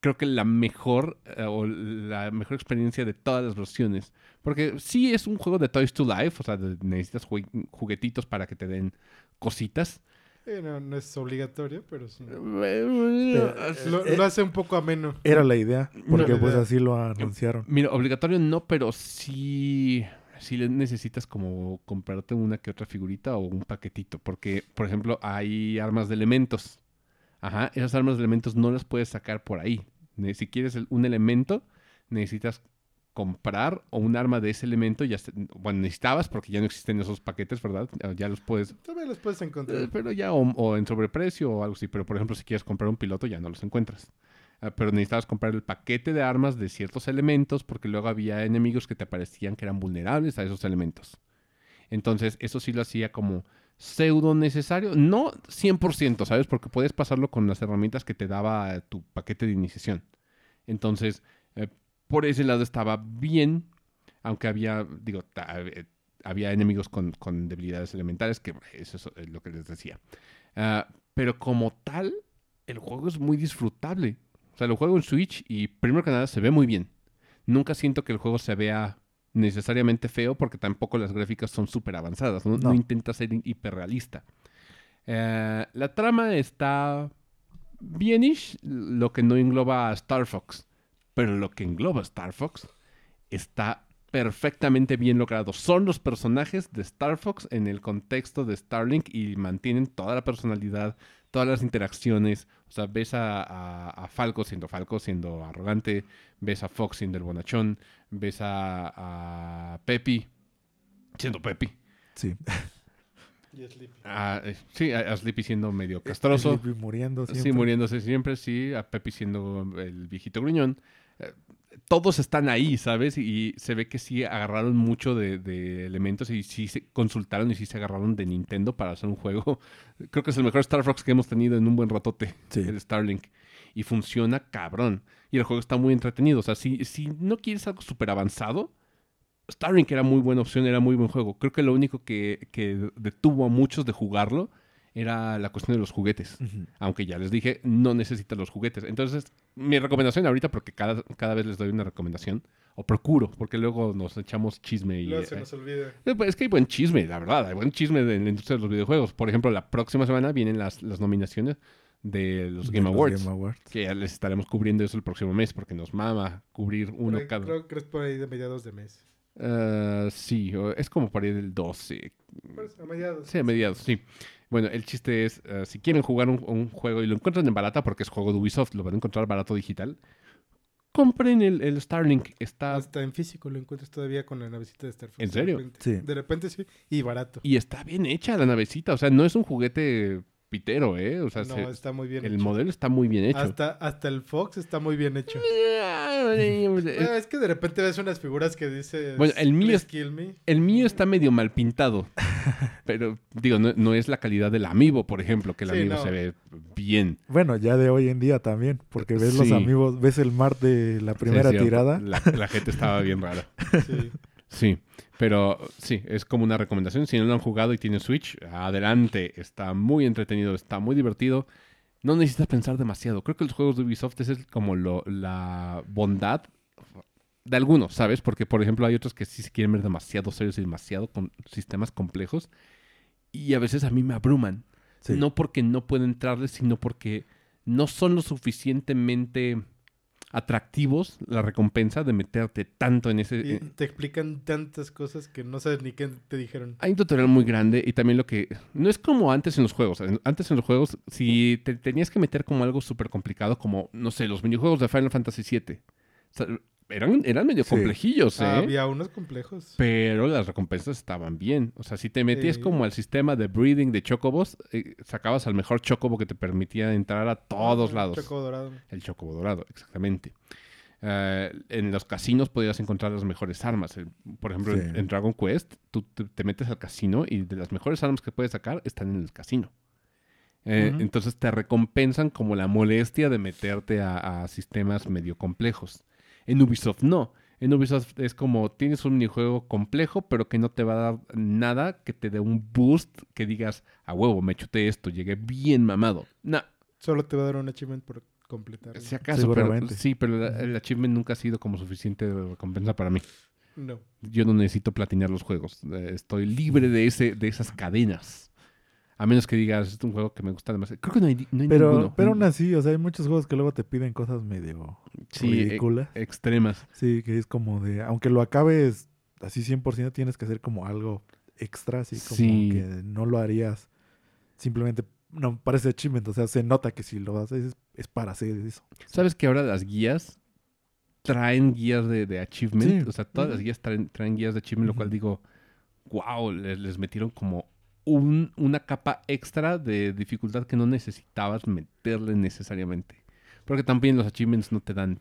creo que la mejor eh, o la mejor experiencia de todas las versiones. Porque sí es un juego de Toys to Life, o sea, necesitas juguetitos para que te den cositas. Eh, no, no es obligatorio, pero sí. Pero, Lo, eh, lo hace un poco ameno. era la idea, porque pues idea. así lo anunciaron. Mira, obligatorio no, pero sí, sí le necesitas como comprarte una que otra figurita o un paquetito. Porque, por ejemplo, hay armas de elementos. Ajá, esas armas de elementos no las puedes sacar por ahí. Si quieres un elemento, necesitas comprar o un arma de ese elemento. Ya bueno, necesitabas porque ya no existen esos paquetes, ¿verdad? Ya- los puedes Todavía los puedes eh, encontrar. pero ya o, o en sobreprecio o algo así. Pero por ejemplo, si quieres comprar un piloto, ya no los encuentras. Ah, pero necesitabas comprar el paquete de armas de ciertos elementos porque luego había enemigos que te parecían que eran vulnerables a esos elementos. Entonces, eso sí lo hacía como pseudo necesario. No 100%, ¿sabes? Porque puedes pasarlo con las herramientas que te daba tu paquete de iniciación. Entonces, eh, por ese lado estaba bien, aunque había, digo, eh, había enemigos con, con debilidades elementales, que eso es lo que les decía. Ah, pero como tal, el juego es muy disfrutable. O sea, lo juego en Switch y primero que nada se ve muy bien. Nunca siento que el juego se vea necesariamente feo porque tampoco las gráficas son súper avanzadas. ¿no? No No. intenta ser hiperrealista. Eh, la trama está bienish, lo que no engloba a Star Fox. Pero lo que engloba a Star Fox está perfectamente bien logrado. Son los personajes de Star Fox en el contexto de Starlink y mantienen toda la personalidad, todas las interacciones. O sea, ves a, a- a Falco siendo Falco, siendo arrogante. Ves a Fox siendo el bonachón. Ves a, a Peppy siendo Peppy. Sí. Y Sleepy. A- eh, sí, a, Sleepy siendo medio castroso. Sleepy muriendo Sí, siempre. muriéndose siempre, sí. A Peppy siendo el viejito gruñón. Todos están ahí, ¿sabes? Y se ve que sí agarraron mucho de, de elementos y sí se consultaron y sí se agarraron de Nintendo para hacer un juego. [LAUGHS] Creo que es el mejor Star Fox que hemos tenido en un buen ratote, Sí. el Starlink. Y funciona cabrón. Y el juego está muy entretenido. O sea, si, si no quieres algo súper avanzado, Starlink era muy buena opción, era muy buen juego. Creo que lo único que, que detuvo a muchos de jugarlo era la cuestión de los juguetes. Ujú. Aunque ya les dije, no necesitas los juguetes. Entonces, mi recomendación ahorita, porque cada, cada vez les doy una recomendación, o procuro, porque luego nos echamos chisme y... Luego se eh, nos olvida. eh, pues, es que hay buen chisme, la verdad, hay buen chisme de la industria de los videojuegos. Por ejemplo, la próxima semana vienen las, las nominaciones de los De Game los Awards, Game Awards. que ya les estaremos cubriendo eso el próximo mes, porque nos mama cubrir uno cada... Creo que es por ahí de mediados de mes. Eh, sí, es como por ahí del 12, Por eso, a mediados. Sí, a mediados, sí. Bueno, el chiste es, eh, si quieren jugar un, un juego y lo encuentran en barata, porque es juego de Ubisoft, lo van a encontrar barato digital, compren el, el Starlink. Está, Hasta en físico lo encuentras todavía con la navecita de Star Fox. ¿En de serio? repente. Sí. De repente sí. Y barato. y está bien hecha la navecita, o sea, no es un juguete pitero, ¿eh? O sea, no, se- está muy bien el hecho. modelo está muy bien hecho. Hasta, hasta el Fox está muy bien hecho. [LAUGHS] Eh, Ah, es que de repente ves unas figuras que dice Bueno, el mío es- Kill Me. El mío está medio mal pintado. [LAUGHS] Pero, digo, no, no es la calidad del amiibo, por ejemplo, que el Sí, amiibo no. se ve bien. Bueno, ya de hoy en día también, porque ves los amigos, ves el mar de la primera Sí, tirada. La, la gente estaba bien rara. [LAUGHS] Sí. Sí, pero sí, es como una recomendación. Si no lo han jugado y tienen Switch, adelante. Está muy entretenido, está muy divertido. No necesitas pensar demasiado. Creo que los juegos de Ubisoft es como lo- la bondad de algunos, ¿sabes? Porque, por ejemplo, hay otros que sí se quieren ver demasiado serios y demasiado con sistemas complejos. Y a veces a mí me abruman. Sí. No porque no puedo entrarles, sino porque no son lo suficientemente atractivos la recompensa de meterte tanto en ese... Y te explican tantas cosas que no sabes ni qué te dijeron. Hay un tutorial muy grande y también lo que... No es como antes en los juegos. Antes en los juegos, si te tenías que meter como algo súper complicado, como, no sé, los minijuegos de Final Fantasy VII. O sea, eran, eran medio Sí. complejillos, ¿eh? Ah, había unos complejos. Pero las recompensas estaban bien. O sea, si te metías Sí. como al sistema de breeding de chocobos, eh, sacabas al mejor chocobo que te permitía entrar a todos Ah, lados. Choco dorado. El chocobo dorado, exactamente. Eh, en los casinos podías encontrar las mejores armas. El- por ejemplo, en, Sí. en Dragon Quest, tú te, te metes al casino y de las mejores armas que puedes sacar están en el casino. Eh. Entonces te recompensan como la molestia de meterte a, a sistemas medio complejos. En Ubisoft no. En Ubisoft es como tienes un minijuego complejo, pero que no te va a dar nada que te dé un boost que digas, a huevo, me chuté esto, llegué bien mamado. No, Solo te va a dar un achievement por completar. si acaso, pero, Seguramente. sí, pero la- el achievement nunca ha sido como suficiente recompensa para mí. No. Yo no necesito platinar los juegos. Eh, Estoy libre de ese, de esas cadenas. A menos que digas, es un juego que me gusta demasiado. Creo que no hay, no hay Pero, ninguno. pero aún así, o sea, hay muchos juegos que luego te piden cosas medio Sí, e- ridículas. extremas. Sí, que es como de, aunque lo acabes así 100%, tienes que hacer como algo extra, así como Sí. que no lo harías simplemente, no parece achievement, o sea, se nota que si lo haces es, para hacer eso. ¿Sabes que ahora las guías traen guías de, de achievement? Sí. O sea, todas las guías traen, traen guías de achievement, lo cual digo, wow, les, les metieron como un- una capa extra de dificultad que no necesitabas meterle necesariamente. Porque también los achievements no te dan,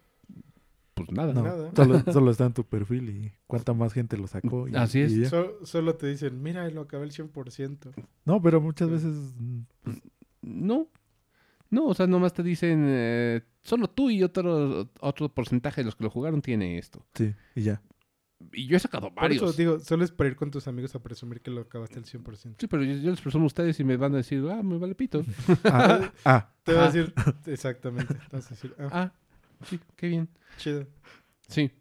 pues nada. No, Nada. solo, [LAUGHS] solo está en tu perfil y cuánta más gente lo sacó. y- Así es. y ya. So- solo te dicen, mira, lo acabé el 100%. No, pero muchas veces mm, No. No, o sea, nomás te dicen, eh, solo tú y otro, otro porcentaje de los que lo jugaron tiene esto. sí, y ya. Y yo he sacado Por eso varios. digo, solo es para ir con tus amigos a presumir que lo acabaste el 100%. Sí, pero yo, yo les presumo a ustedes y me van a decir, ah, me vale pito. [LAUGHS] Ah, ah, Te va a Ah. decir, exactamente. Te vas a decir, ah, ah, sí, qué bien. chido. Sí.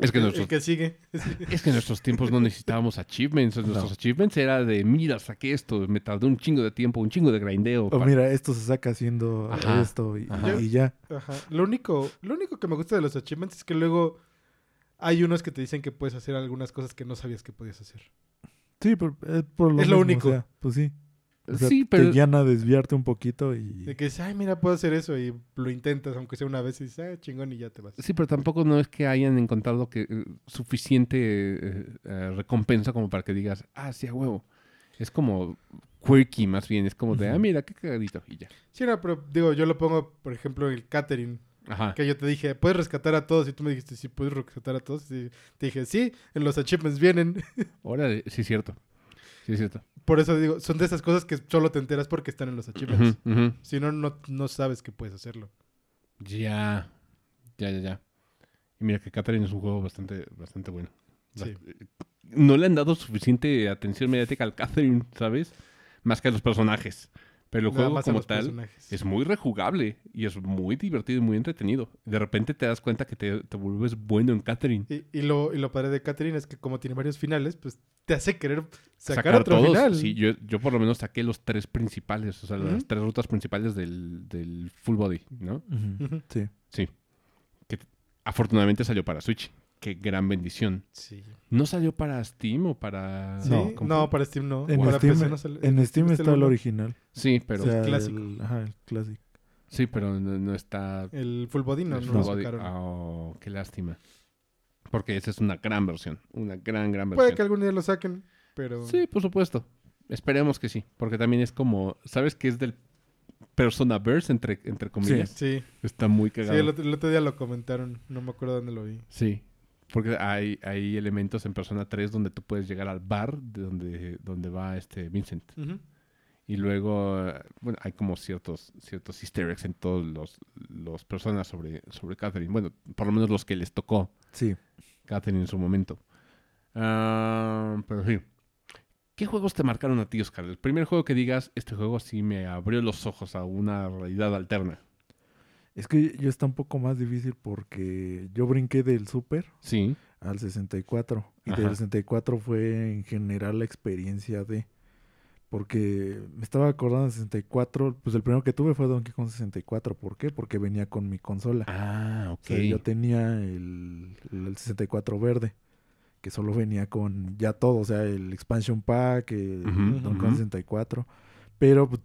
Es que, nuestros, que sigue. es que en nuestros tiempos no necesitábamos achievements. En Nuestros No. achievements era de, mira, saqué esto, me tardé un chingo de tiempo, un chingo de grindeo. O para- mira, esto se saca haciendo Ajá, esto y, ajá. y ya. Ajá. Lo único, lo único que me gusta de los achievements es que luego hay unos que te dicen que puedes hacer algunas cosas que no sabías que podías hacer. Sí, por, es por lo Es lo único. o sea, pues sí. O sea, sí, te pero... guían a desviarte un poquito y... De que dices, ay, mira, puedo hacer eso y lo intentas, aunque sea una vez y dices, ah, chingón y ya te vas. Sí, pero tampoco no es que hayan encontrado que eh, suficiente eh, eh, recompensa como para que digas, ah, sí, a huevo. Es como quirky más bien, es como de, Ujú. ah, mira, qué cagadito, y ya. Sí, no, pero digo, yo lo pongo, por ejemplo, el catering. Ajá. Que yo te dije, ¿puedes rescatar a todos? Y tú me dijiste, sí, puedes rescatar a todos. Y te dije, sí, en los achievements vienen. [LAUGHS] Órale, sí es cierto. Sí es cierto. Por eso digo, son de esas cosas que solo te enteras porque están en los achievements. Ujú. Si no, no, no sabes que puedes hacerlo. Ya. Ya, ya, ya. Y mira que Catherine es un juego bastante, bastante bueno. Sí. Bast- No le han dado suficiente atención mediática al Catherine, ¿sabes? Más que a los personajes. Pero el Nada juego como tal personajes. es muy rejugable y es muy divertido y muy entretenido. De repente te das cuenta que te, te vuelves bueno en Catherine. Y, y lo, y lo padre de Catherine es que como tiene varios finales, pues te hace querer sacar, Sacar otro todos. final. Sí, yo, yo por lo menos saqué los tres principales, o sea, las tres rutas principales del, del full body, ¿no? Sí. Sí. Que afortunadamente salió para Switch. Qué gran bendición. Sí. ¿No salió para Steam o para...? ¿Sí? No, No, para Steam no. En para Steam, PC no sale- en Steam está el original. Sí, pero... o sea, clásico. El, ajá, el clásico. Sí, pero no, no está... El Full Body no, el no full body. Oh, qué lástima. Porque esa es una gran versión. Una gran, gran versión. Puede que algún día lo saquen, pero... Sí, por supuesto. Esperemos que sí. Porque también es como... ¿Sabes qué es del Personaverse, entre, entre comillas? Sí, Está muy sí cagado. el, otro, el otro día lo comentaron. No me acuerdo dónde lo vi. Sí. Porque hay, hay elementos en Persona 3 donde tú puedes llegar al bar de donde, donde va este Vincent. Ujú. Y luego, bueno, hay como ciertos, ciertos easter eggs en todos los, los personas sobre, sobre Catherine. Bueno, por lo menos los que les tocó Sí. Catherine en su momento. Ah, pero sí. ¿Qué juegos te marcaron a ti, Oscar? El primer juego que digas, este juego sí me abrió los ojos a una realidad alterna. Es que yo está un poco más difícil porque yo brinqué del Super Sí. al 64. Y Ajá. del 64 fue en general la experiencia de... Porque me estaba acordando del 64, pues el primero que tuve fue Donkey Kong 64. ¿Por qué? Porque venía con mi consola. Ah, ok. O sea, yo tenía el, el 64 verde, que solo venía con ya todo, o sea, el expansion pack, el Donkey Kong ujú. 64. Pero pues,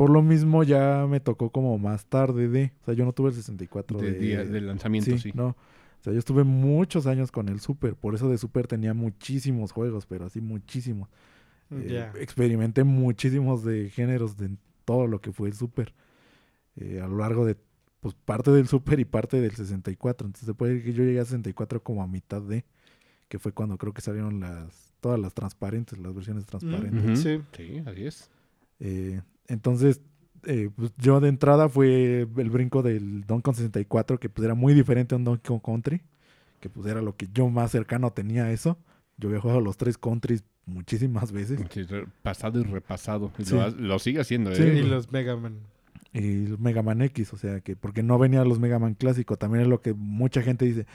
por lo mismo ya me tocó como más tarde de, o sea, yo no tuve el 64 de, de, día de lanzamiento, sí. no. O sea, yo estuve muchos años con el Super, por eso de Super tenía muchísimos juegos, pero así muchísimos. Eh, Ya. experimenté muchísimos de géneros de todo lo que fue el Super. eh, a lo largo de pues parte del Super y parte del 64. Entonces se puede decir que yo llegué a 64 como a mitad de, que fue cuando creo que salieron las todas las transparentes, las versiones transparentes. Sí. Sí, así es. Eh, entonces, eh, pues, yo de entrada fue el brinco del Donkey Kong 64, que pues era muy diferente a un Donkey Kong Country, que pues era lo que yo más cercano tenía a eso. Yo había jugado los tres countries muchísimas veces. Sí, pasado y repasado. Sí. Lo, sigue haciendo, Sí. ¿eh? Y los Mega Man. Y los Mega Man X, o sea que porque no venía los Mega Man clásico, también es lo que mucha gente dice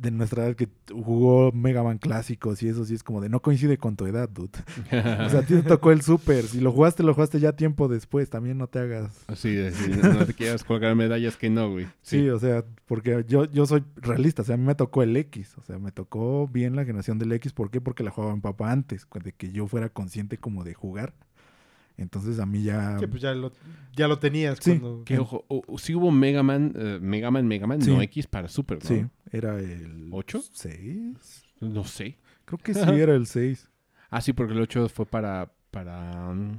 de nuestra edad que jugó Mega Man clásicos y eso sí es como de no coincide con tu edad, dude. O sea, a ti te tocó el Super, si lo jugaste, lo jugaste ya tiempo después, también no te hagas Así de, sí, no, no te quieras colgar medallas que no, güey. Sí, o sea, porque yo, yo soy realista, o sea, a mí me tocó el X, o sea, me tocó bien la generación del X, ¿por qué? Porque la jugaba mi papá antes, de que yo fuera consciente como de jugar. Entonces a mí ya... Que pues ya lo, ya lo tenías Sí. cuando... Que ojo, o- o- sí hubo Mega Man, eh, Mega Man, Mega Man, Sí. no X para Super, ¿no? Sí, era el... ¿Ocho? 6. No sé. Creo que sí era el 6. [LAUGHS] Ah, sí, porque el 8 fue para, para um,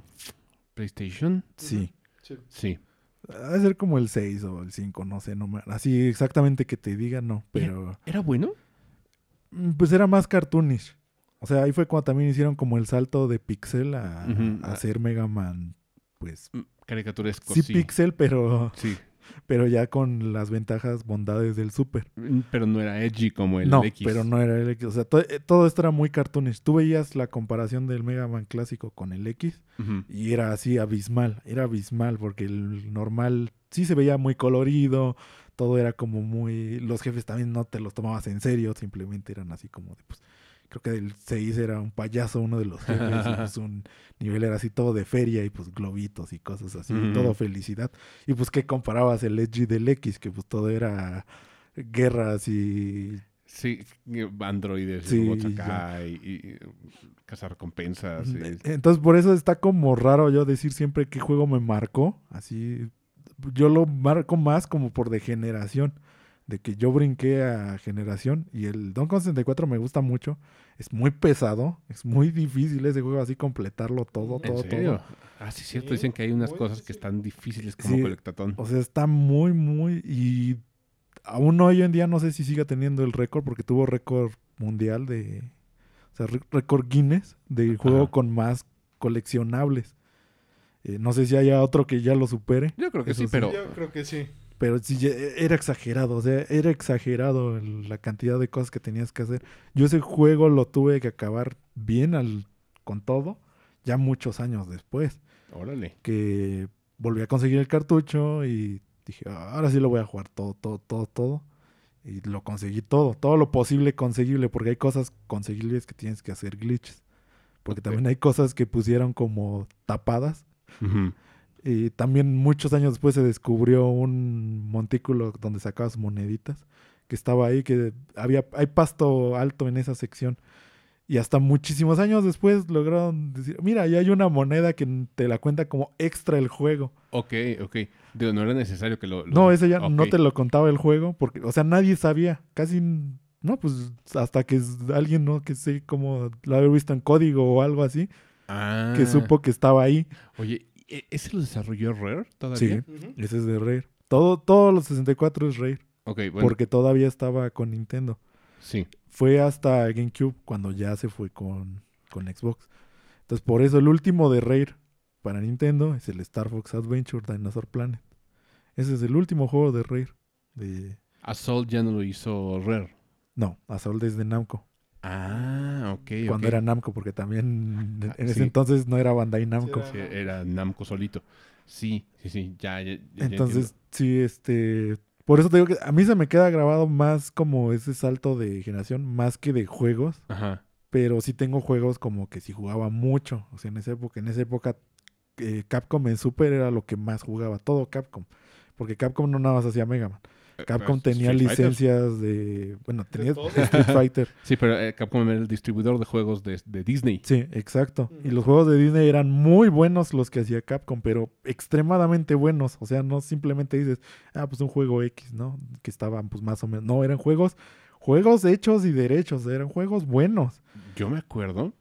PlayStation. Sí. Sí. Sí. Ha de ser como el 6 o el 5, no sé, no me- así exactamente que te diga, no, pero ¿Era bueno? mm, pues era más cartoonish. O sea, ahí fue cuando también hicieron como el salto de Pixel a, hacer Mega Man, pues Mm, Caricaturesco, sí, sí. Pixel, pero Sí. Pero ya con las ventajas, bondades del Super. Mm, Pero no era edgy como el no, X. pero no era el X. O sea, to- eh, todo esto era muy cartoonish. Tú veías la comparación del Mega Man clásico con el X y era así abismal. Era abismal porque el normal sí se veía muy colorido. Todo era como muy... Los jefes también no te los tomabas en serio. Simplemente eran así como de... Pues, creo que el 6 era un payaso uno de los jefes. y pues [LAUGHS] un nivel era así todo de feria y pues globitos y cosas así. Todo felicidad. Y pues que comparabas el Edgy del X que pues todo era guerras y Sí, androides, Sí, y y, cazar recompensas. Entonces, por eso está como raro yo decir siempre qué juego me marcó. Así, yo lo marco más como por de generación. De que yo brinqué a generación. Y el Donkey Kong 64 me gusta mucho. Es muy pesado. Es muy difícil ese juego así completarlo todo, ¿En todo, serio? todo. Ah, sí, cierto. Sí, Dicen que hay unas muy cosas que están difíciles como Sí. colectatón. O sea, está muy, muy. Y aún hoy en día no sé si siga teniendo el récord. Porque tuvo récord mundial de. O sea, récord Guinness del juego Ajá. con más coleccionables. Eh, no sé si haya otro que ya lo supere. Yo creo que Eso sí. pero Yo creo que sí. Pero sí, ya era exagerado, o sea, era exagerado la cantidad de cosas que tenías que hacer. Yo ese juego lo tuve que acabar bien al, con todo, ya muchos años después, órale. que volví a conseguir el cartucho y dije, "Ah, ahora sí lo voy a jugar todo, todo, todo, todo. Y lo conseguí todo, todo lo posible conseguible, porque hay cosas conseguibles que tienes que hacer glitches. Porque Ok. también hay cosas que pusieron como tapadas Ujú. Y también muchos años después se descubrió un montículo donde sacabas moneditas, que estaba ahí, que había, hay pasto alto en esa sección. Y hasta muchísimos años después lograron decir, mira, ya hay una moneda que te la cuenta como extra el juego. Ok, ok. Digo, no era necesario que lo... lo- No, ese ya no te lo contaba el juego, porque, o sea, nadie sabía, casi, no, pues hasta que alguien, ¿no? Que sé como lo había visto en código o algo así, Ah. que supo que estaba ahí. Oye, ¿e- ¿ese lo desarrolló Rare todavía? Sí. Ese es de Rare. Todo, todos los 64 es Rare. Ok, bueno. porque todavía estaba con Nintendo. Sí. Fue hasta GameCube cuando ya se fue con, con Xbox. Entonces, por eso el último de Rare para Nintendo es el Star Fox Adventure Dinosaur Planet. Ese es el último juego de Rare. De... Assault ya no lo hizo Rare. No, Assault es de Namco. Ah, ok. Cuando era Namco, porque también en Ah, ese sí. entonces no era Bandai Namco. Sí, era Namco solito. Sí, sí, sí. Ya, ya, ya- ya Entonces, sí, este. Por eso te digo que a mí se me queda grabado más como ese salto de generación, más que de juegos. Ajá. pero sí tengo juegos como que sí jugaba mucho. O sea, en esa época, en esa época eh, Capcom en Super era lo que más jugaba, todo Capcom. Porque Capcom no nada más hacía Mega Man. Capcom tenía Street Fighter. licencias de... Bueno, tenía. Street [LAUGHS] Fighter. Sí, pero eh, Capcom era el distribuidor de juegos de, de Disney. Sí, exacto. Y los juegos de Disney eran muy buenos los que hacía Capcom, pero extremadamente buenos. O sea, no simplemente dices, ah, pues un juego X, ¿no? Que estaban pues más o menos... No, eran juegos, juegos hechos y derechos, eran juegos buenos. Yo me acuerdo.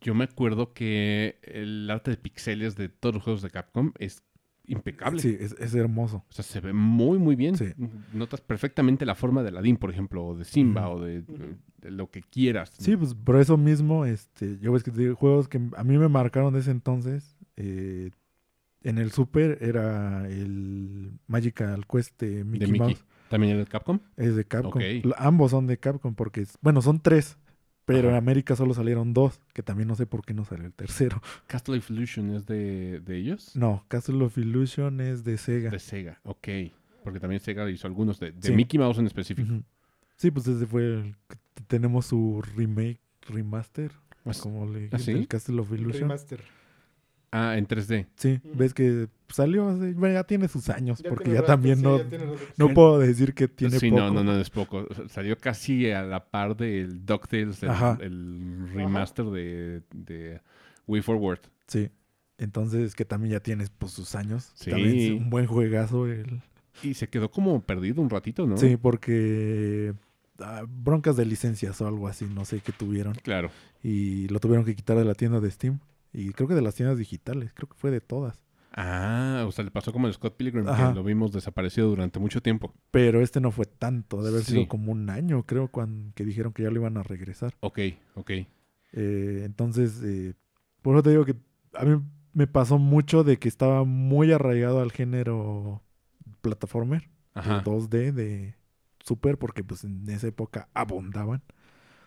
Yo me acuerdo que el arte de pixeles de todos los juegos de Capcom es impecable. Sí, es, es hermoso. O sea, se ve muy, muy bien. Sí. Notas perfectamente la forma de Aladdin, por ejemplo, o de Simba, o de, de lo que quieras. Sí, pues por eso mismo, este, yo ves que te digo, juegos que a mí me marcaron de ese entonces, eh, en el Super era el Magical Quest de Mickey, Mickey. Mouse, ¿También era de Capcom? es de Capcom. Ambos son de Capcom porque, bueno, son tres, pero en. América solo salieron dos, que también no sé por qué no salió el tercero. [LAUGHS] Castle of Illusion es de, de ellos. No, Castle of Illusion es de Sega. De Sega, ok. Porque también Sega hizo algunos de, de Sí. Mickey Mouse en específico. Sí, pues ese fue el tenemos su remake, remaster, As- como le ¿Ah, sí? el Castle of Illusion. Remaster. Ah, en 3D. Sí, ves que salió hace, bueno, ya tiene sus años, Ya porque tiene ya rato, también sí, no, ya tiene no Sí. puedo decir que tiene sí, poco. no, no, no es poco. O sea, Salió casi a la par del DuckTales, el, remaster de, de Way Forward. Sí. Entonces, que también ya tienes pues sus años. Sí. También es un buen juegazo el... Y se quedó como perdido un ratito, ¿no? Sí, porque ah, broncas de licencias o algo así, no sé qué tuvieron. Claro. Y lo tuvieron que quitar de la tienda de Steam. Y creo que de las tiendas digitales, creo que fue de todas. Ah, o sea, le pasó como el Scott Pilgrim, Ajá. que lo vimos desaparecido durante mucho tiempo. Pero este no fue tanto, debe haber Sí. sido como un año, creo, cuando, que dijeron que ya lo iban a regresar. Ok, ok. Eh, entonces, eh, por eso te digo que a mí me pasó mucho de que estaba muy arraigado al género plataformer Ajá. de 2D de Super, porque pues en esa época abundaban.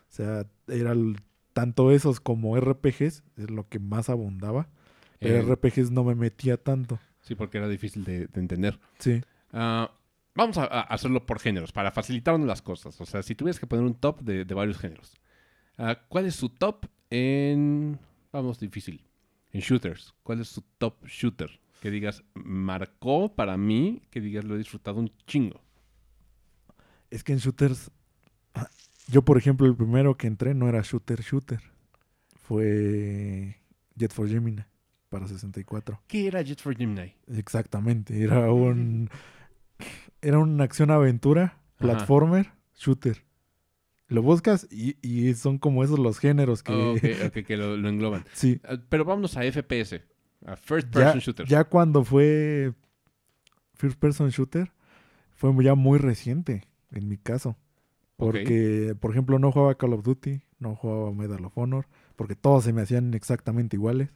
O sea, eran tanto esos como RPGs, es lo que más abundaba. Pero Eh, RPGs no me metía tanto. sí, porque era difícil de, de entender. Sí. Ah, vamos a, a hacerlo por géneros, para facilitarnos las cosas. O sea, si tuvieras que poner un top de, de varios géneros. Ah, ¿Cuál es su top en... Vamos, difícil. En shooters. ¿Cuál es su top shooter? Que digas, marcó para mí, que digas, lo he disfrutado un chingo. Es que en shooters, [LAUGHS] yo por ejemplo, el primero que entré no era shooter shooter. Fue Jet for Gemini para 64. ¿Qué era Jet for Gemini? Exactamente. Era un. Era una acción-aventura, platformer, shooter. Lo buscas y, y son como esos los géneros que. Oh, [LAUGHS] que lo, lo engloban. sí. Ah, pero vámonos a FPS, a First Ya, Person Shooter. ya cuando fue First Person Shooter, fue ya muy reciente, en mi caso. Porque, por ejemplo, no jugaba Call of Duty, no jugaba Medal of Honor, porque todos se me hacían exactamente iguales.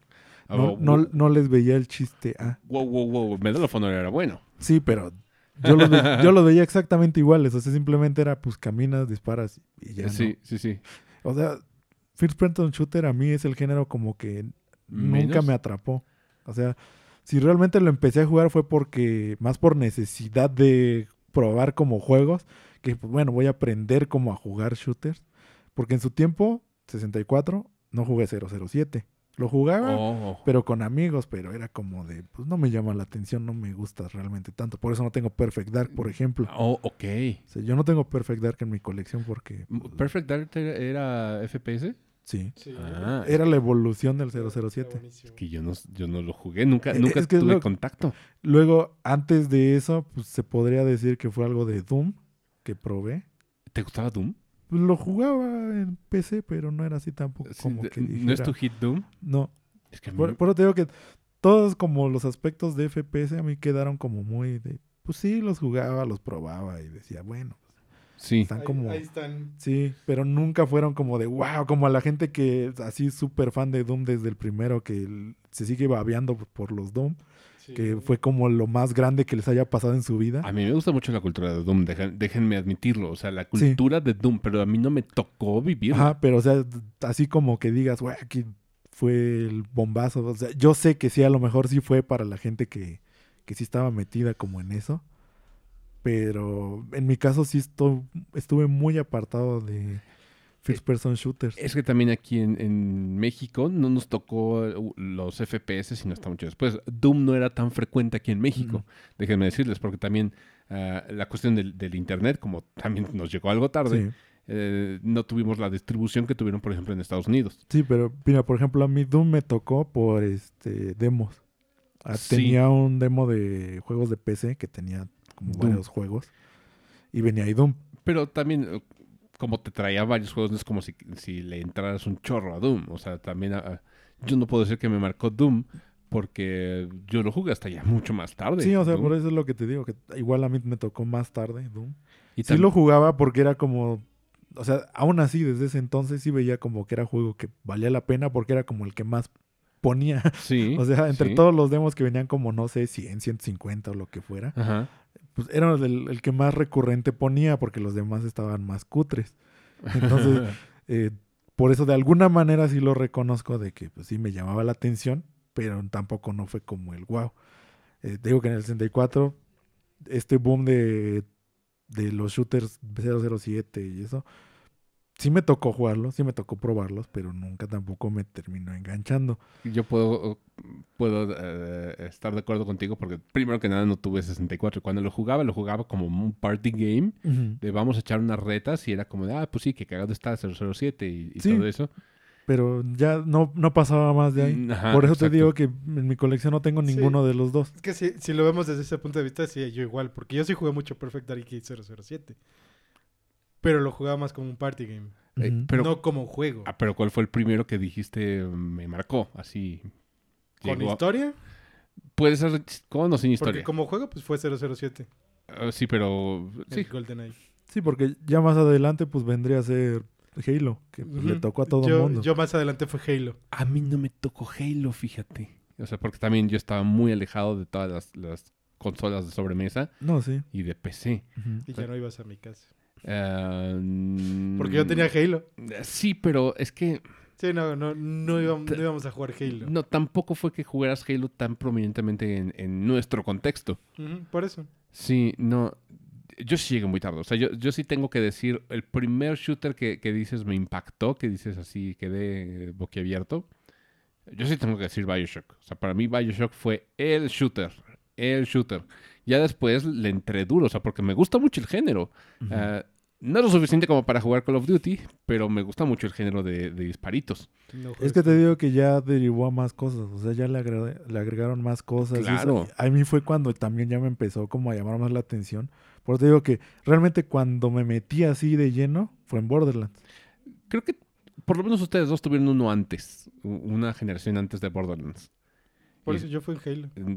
Ah, No, no, no les veía el chiste a. wow, wow, wow, Honor era bueno. Sí, pero yo los, ve- yo los veía exactamente iguales. O sea, simplemente era, pues, caminas, disparas y ya. ¿no? sí, sí, sí. O sea, First Person Shooter a mí es el género como que nunca me atrapó. O sea, si realmente lo empecé a jugar fue porque, más por necesidad de probar como juegos, que pues, bueno, voy a aprender como a jugar shooters. Porque en su tiempo, 64, no jugué 007. Lo jugaba, Oh. pero con amigos, pero era como de, pues no me llama la atención, no me gusta realmente tanto. Por eso no tengo Perfect Dark, por ejemplo. Oh, ok. O sea, yo no tengo Perfect Dark en mi colección porque, pues, ¿Perfect Dark era FPS? sí, Sí. Ah, era la evolución del Está 007. buenísimo. que yo no, yo no lo jugué, nunca, Eh, nunca es que es tuve lo- contacto. Luego, antes de eso, pues se podría decir que fue algo de Doom que probé. ¿Te gustaba Doom? Pues, lo jugaba en PC, pero no era así tampoco Sí, como que ¿No es tu hit Doom? No, Es que mí- por, eso te digo que todos como los aspectos de FPS a mí quedaron como muy de... Pues sí, los jugaba, los probaba y decía, bueno, sí. están Ahí, como... ahí están. Sí, pero nunca fueron como de wow, como a la gente que es así súper fan de Doom desde el primero, que se sigue babeando por- por los Doom, Sí. que fue como lo más grande que les haya pasado en su vida. A mí me gusta mucho la cultura de Doom, déjenme admitirlo. O sea, la cultura de Doom, pero a mí no me tocó vivir. Ajá, pero o sea, así como que digas, güey, aquí fue el bombazo. O sea, yo sé que sí, a lo mejor sí fue para la gente que, que sí estaba metida como en eso. Pero en mi caso sí estu- estuve muy apartado de First Person Shooters. Es que también aquí en, en México no nos tocó uh, los FPS, sino hasta mucho después. Doom no era tan frecuente aquí en México, déjenme decirles, porque también ah, la cuestión del, del Internet, como también [LAUGHS] nos llegó algo tarde, Sí. eh, no tuvimos la distribución que tuvieron, por ejemplo, en Estados Unidos. Sí, pero mira, por ejemplo, a mí Doom me tocó por este demos. Ah, Sí. Tenía un demo de juegos de PC que tenía como Doom. varios juegos. Y venía ahí Doom. Pero también, como te traía varios juegos, no es como si, si le entraras un chorro a Doom. O sea, también ah, yo no puedo decir que me marcó Doom porque yo lo jugué hasta ya mucho más tarde. Sí, o sea, Doom. por eso es lo que te digo, que igual a mí me tocó más tarde Doom. Y Sí lo jugaba porque era como, o sea, aún así desde ese entonces sí veía como que era juego que valía la pena porque era como el que más ponía. Sí. [LAUGHS] O sea, entre sí. todos los demos que venían como, no sé, 100, 150 o lo que fuera, Ajá. Pues era el, el que más recurrente ponía porque los demás estaban más cutres. Entonces, [LAUGHS] eh, por eso de alguna manera sí lo reconozco de que pues sí me llamaba la atención, pero tampoco no fue como el wow. Eh, digo que en el 64 este boom de, de los shooters 007 y eso, sí me tocó jugarlos, sí me tocó probarlos, pero nunca tampoco me terminó enganchando. Yo puedo, puedo eh, estar de acuerdo contigo porque primero que nada no tuve 64. Y cuando lo jugaba, lo jugaba como un party game de vamos a echar unas retas y era como de, ah, pues sí, que cagado está 007 y, y Sí. todo eso. Pero ya no, no pasaba más de ahí. Mm, ajá, Por eso te digo que en mi colección no tengo Sí. ninguno de los dos. Es que si, si lo vemos desde ese punto de vista, sí, yo igual. Porque yo sí jugué mucho Perfect Dark y 007. Pero lo jugaba más como un party game. Eh, pero, no como juego. ah, pero ¿cuál fue el primero que dijiste me marcó? Así. ¿Con llegó a- historia? Puede ser con o sin Porque historia. como juego, pues fue 007. Ah, sí, pero sí. GoldenEye. Sí, porque ya más adelante pues vendría a ser Halo, que pues, le tocó a todo el mundo. Yo más adelante fue Halo. A mí no me tocó Halo, fíjate. O sea, porque también yo estaba muy alejado de todas las, las consolas de sobremesa No, sí. y de PC. Y ya no ibas a mi casa. Eh, Porque yo tenía Halo. Sí, pero es que Sí, no, no, no, íbamos, no íbamos a jugar Halo. no tampoco fue que jugaras Halo tan prominentemente en, en nuestro contexto. Por eso. Sí, no. Yo sí llegué muy tarde. O sea, yo, yo sí tengo que decir, el primer shooter que, que dices me impactó, que dices así, quedé boquiabierto. Yo sí tengo que decir Bioshock. O sea, para mí Bioshock fue el shooter. El shooter. Ya después le entré duro, o sea, porque me gusta mucho el género. Ah, no es lo suficiente como para jugar Call of Duty, pero me gusta mucho el género de, de disparitos. No Es que te digo que ya derivó a más cosas, o sea, ya le, agre- le agregaron más cosas. y eso- Claro. a mí fue cuando también ya me empezó como a llamar más la atención. Por eso te digo que realmente cuando me metí así de lleno fue en Borderlands. Creo que por lo menos ustedes dos tuvieron uno antes, una generación antes de Borderlands. Por Y- eso yo fui en Halo. Mm,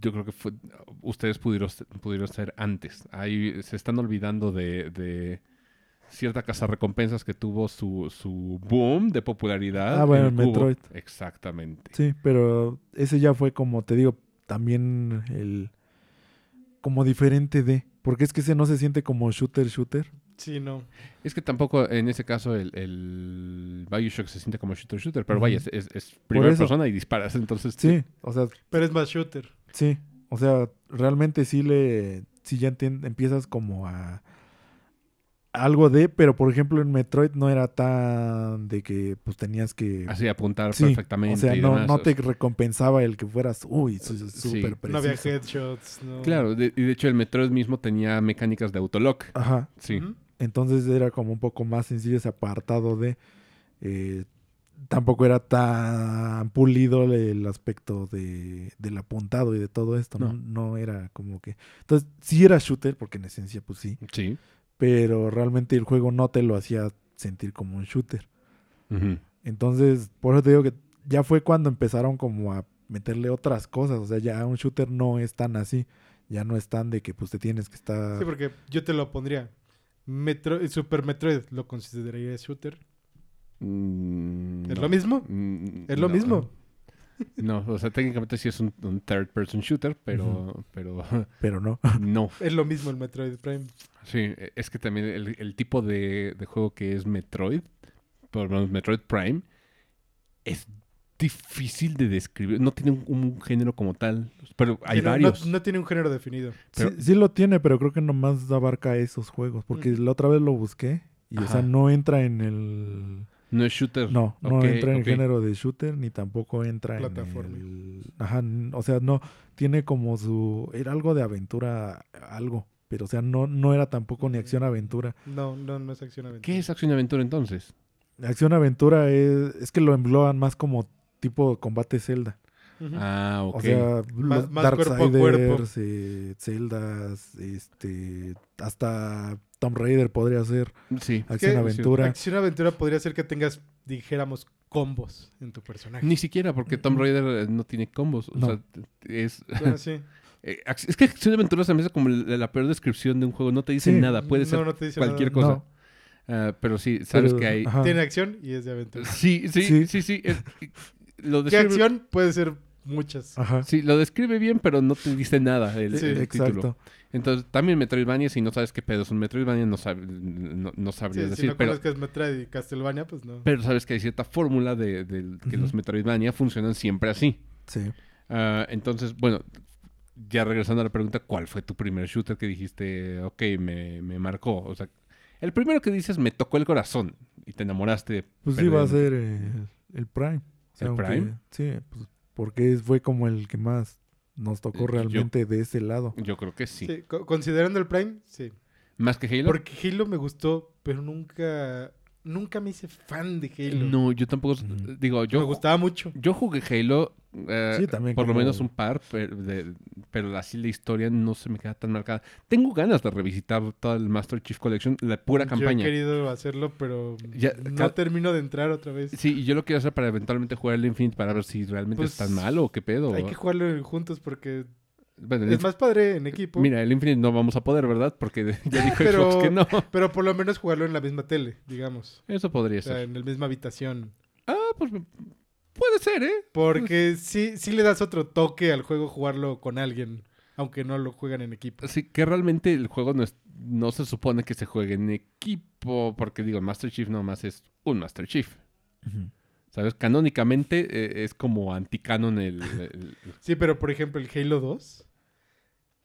Yo creo que fue, ustedes pudieron, pudieron ser antes. Ahí se están olvidando de, de cierta casa recompensas que tuvo su, su boom de popularidad. Ah, bueno, en. Metroid. Exactamente. Sí, pero ese ya fue como, te digo, también el... como diferente de... Porque es que ese no se siente como shooter, shooter. Sí, no. Es que tampoco en ese caso el, el Bioshock se siente como shooter shooter, pero vaya, es, es, es primera persona y disparas, [LAUGHS] entonces Sí, o sea, Pero es más shooter. Sí, o sea, realmente sí le, sí ya empiezas como a algo de, pero por ejemplo en Metroid no era tan de que pues tenías que, así apuntar sí, perfectamente. o sea, y no, demás. no te recompensaba el que fueras, uy, su- Sí. súper No había preciso. headshots. No. Claro, de- y de hecho el Metroid mismo tenía mecánicas de autolock. Ajá, Sí. Entonces era como un poco más sencillo ese apartado de, eh, tampoco era tan pulido el aspecto de, del apuntado y de todo esto, ¿no? No. no era como que, entonces sí era shooter, porque en esencia pues sí, Sí. pero realmente el juego no te lo hacía sentir como un shooter. Entonces, por eso te digo que ya fue cuando empezaron como a meterle otras cosas, o sea, ya un shooter no es tan así, ya no es tan de que pues te tienes que estar... Sí, porque yo te lo pondría. Metro, Super Metroid, ¿lo consideraría shooter? Mm, ¿Es no. lo mismo? Mm, Es lo no. mismo. [LAUGHS] No, o sea, técnicamente sí es un, un third person shooter, pero, pero [LAUGHS] Pero no. no. [LAUGHS] Es lo mismo el Metroid Prime. Sí, es que también el, el tipo de, de juego que es Metroid, por lo menos Metroid Prime, es difícil de describir. No tiene un, un género como tal, pero hay varios. No, no tiene un género definido. Pero- sí, sí lo tiene, pero creo que nomás abarca esos juegos, porque la otra vez lo busqué y, o sea, no entra en el... No es shooter. No, no entra en el género de shooter, ni tampoco entra Plataforma. en el... Ajá, o sea, no, tiene como su... Era algo de aventura, algo, pero o sea, no, no era tampoco ni acción-aventura. No, no, no es acción aventura. ¿Qué es acción y aventura entonces? Acción-aventura es, es que lo engloban más como tipo combate Zelda. Ah, ok. O sea, Más- los más cuerpo a cuerpo. Eh, Zeldas, este, hasta Tomb Raider podría ser sí. Es que acción-aventura. Acción aventura podría ser que tengas, dijéramos, combos en tu personaje. Ni siquiera, porque Tomb Raider eh, no tiene combos. O No. sea, es... [LAUGHS] Bueno, sí. [LAUGHS] eh, Es que acción aventura se me hace como la, la peor descripción de un juego. No te dice Sí. nada. Puede ser No, no te dice cualquier nada. cosa. No, Ah, pero sí, sabes pero- que hay... ajá. Tiene acción y es de aventura. Sí, sí, sí, Sí. sí. es- lo ¿Qué acción? Puede ser muchas. Ajá. sí, lo describe bien, pero no te dice nada el, Sí, el título. Exacto. Entonces, también Metroidvania, si no sabes qué pedo es un Metroidvania, no, sab- no, no Sí, sabrías si decir. no pero, conozcas Metroid y Castlevania, pues no. pero sabes que hay cierta fórmula de, de que los Metroidvania funcionan siempre así. Sí. Ah, entonces, bueno, ya regresando a la pregunta, ¿cuál fue tu primer shooter que dijiste, ok, me, me marcó? O sea, el primero que dices, me tocó el corazón y te enamoraste. Pues sí, va a ser eh, el Prime. ¿El aunque- Prime? Sí, pues, porque fue como el que más nos tocó Eh, yo- realmente de ese lado. Yo creo que sí. Sí, co- considerando el Prime, sí. ¿Más que Halo? Porque Halo me gustó, pero nunca nunca me hice fan de Halo. No, yo tampoco. Digo, yo, me gustaba mucho. yo jugué Halo. eh, Sí, también Por lo menos un par, pero, de- pero así la historia no se me queda tan marcada. Tengo ganas de revisitar toda el Master Chief Collection, la pura Yo campaña. he querido hacerlo, pero Ya, no ca- termino de entrar otra vez. Sí, y yo lo quiero hacer para eventualmente jugar el Infinite para ver si realmente Pues, es tan malo o qué pedo. Hay que jugarlo juntos porque Bueno, es más padre en equipo. Mira, el Infinite no vamos a poder, ¿verdad? Porque [LAUGHS] ya dijo Pero- Xbox que no. Pero por lo menos jugarlo en la misma tele, digamos. Eso podría O sea, ser. en la misma habitación. Ah, pues puede ser, ¿eh? Porque sí, sí le das otro toque al juego jugarlo con alguien. aunque no lo juegan en equipo. Sí, que realmente el juego no, es- no se supone que se juegue en equipo, porque digo, Master Chief nomás es un Master Chief. ¿Sabes? Canónicamente eh, es como anticanon el, el- Sí, pero por ejemplo, el Halo 2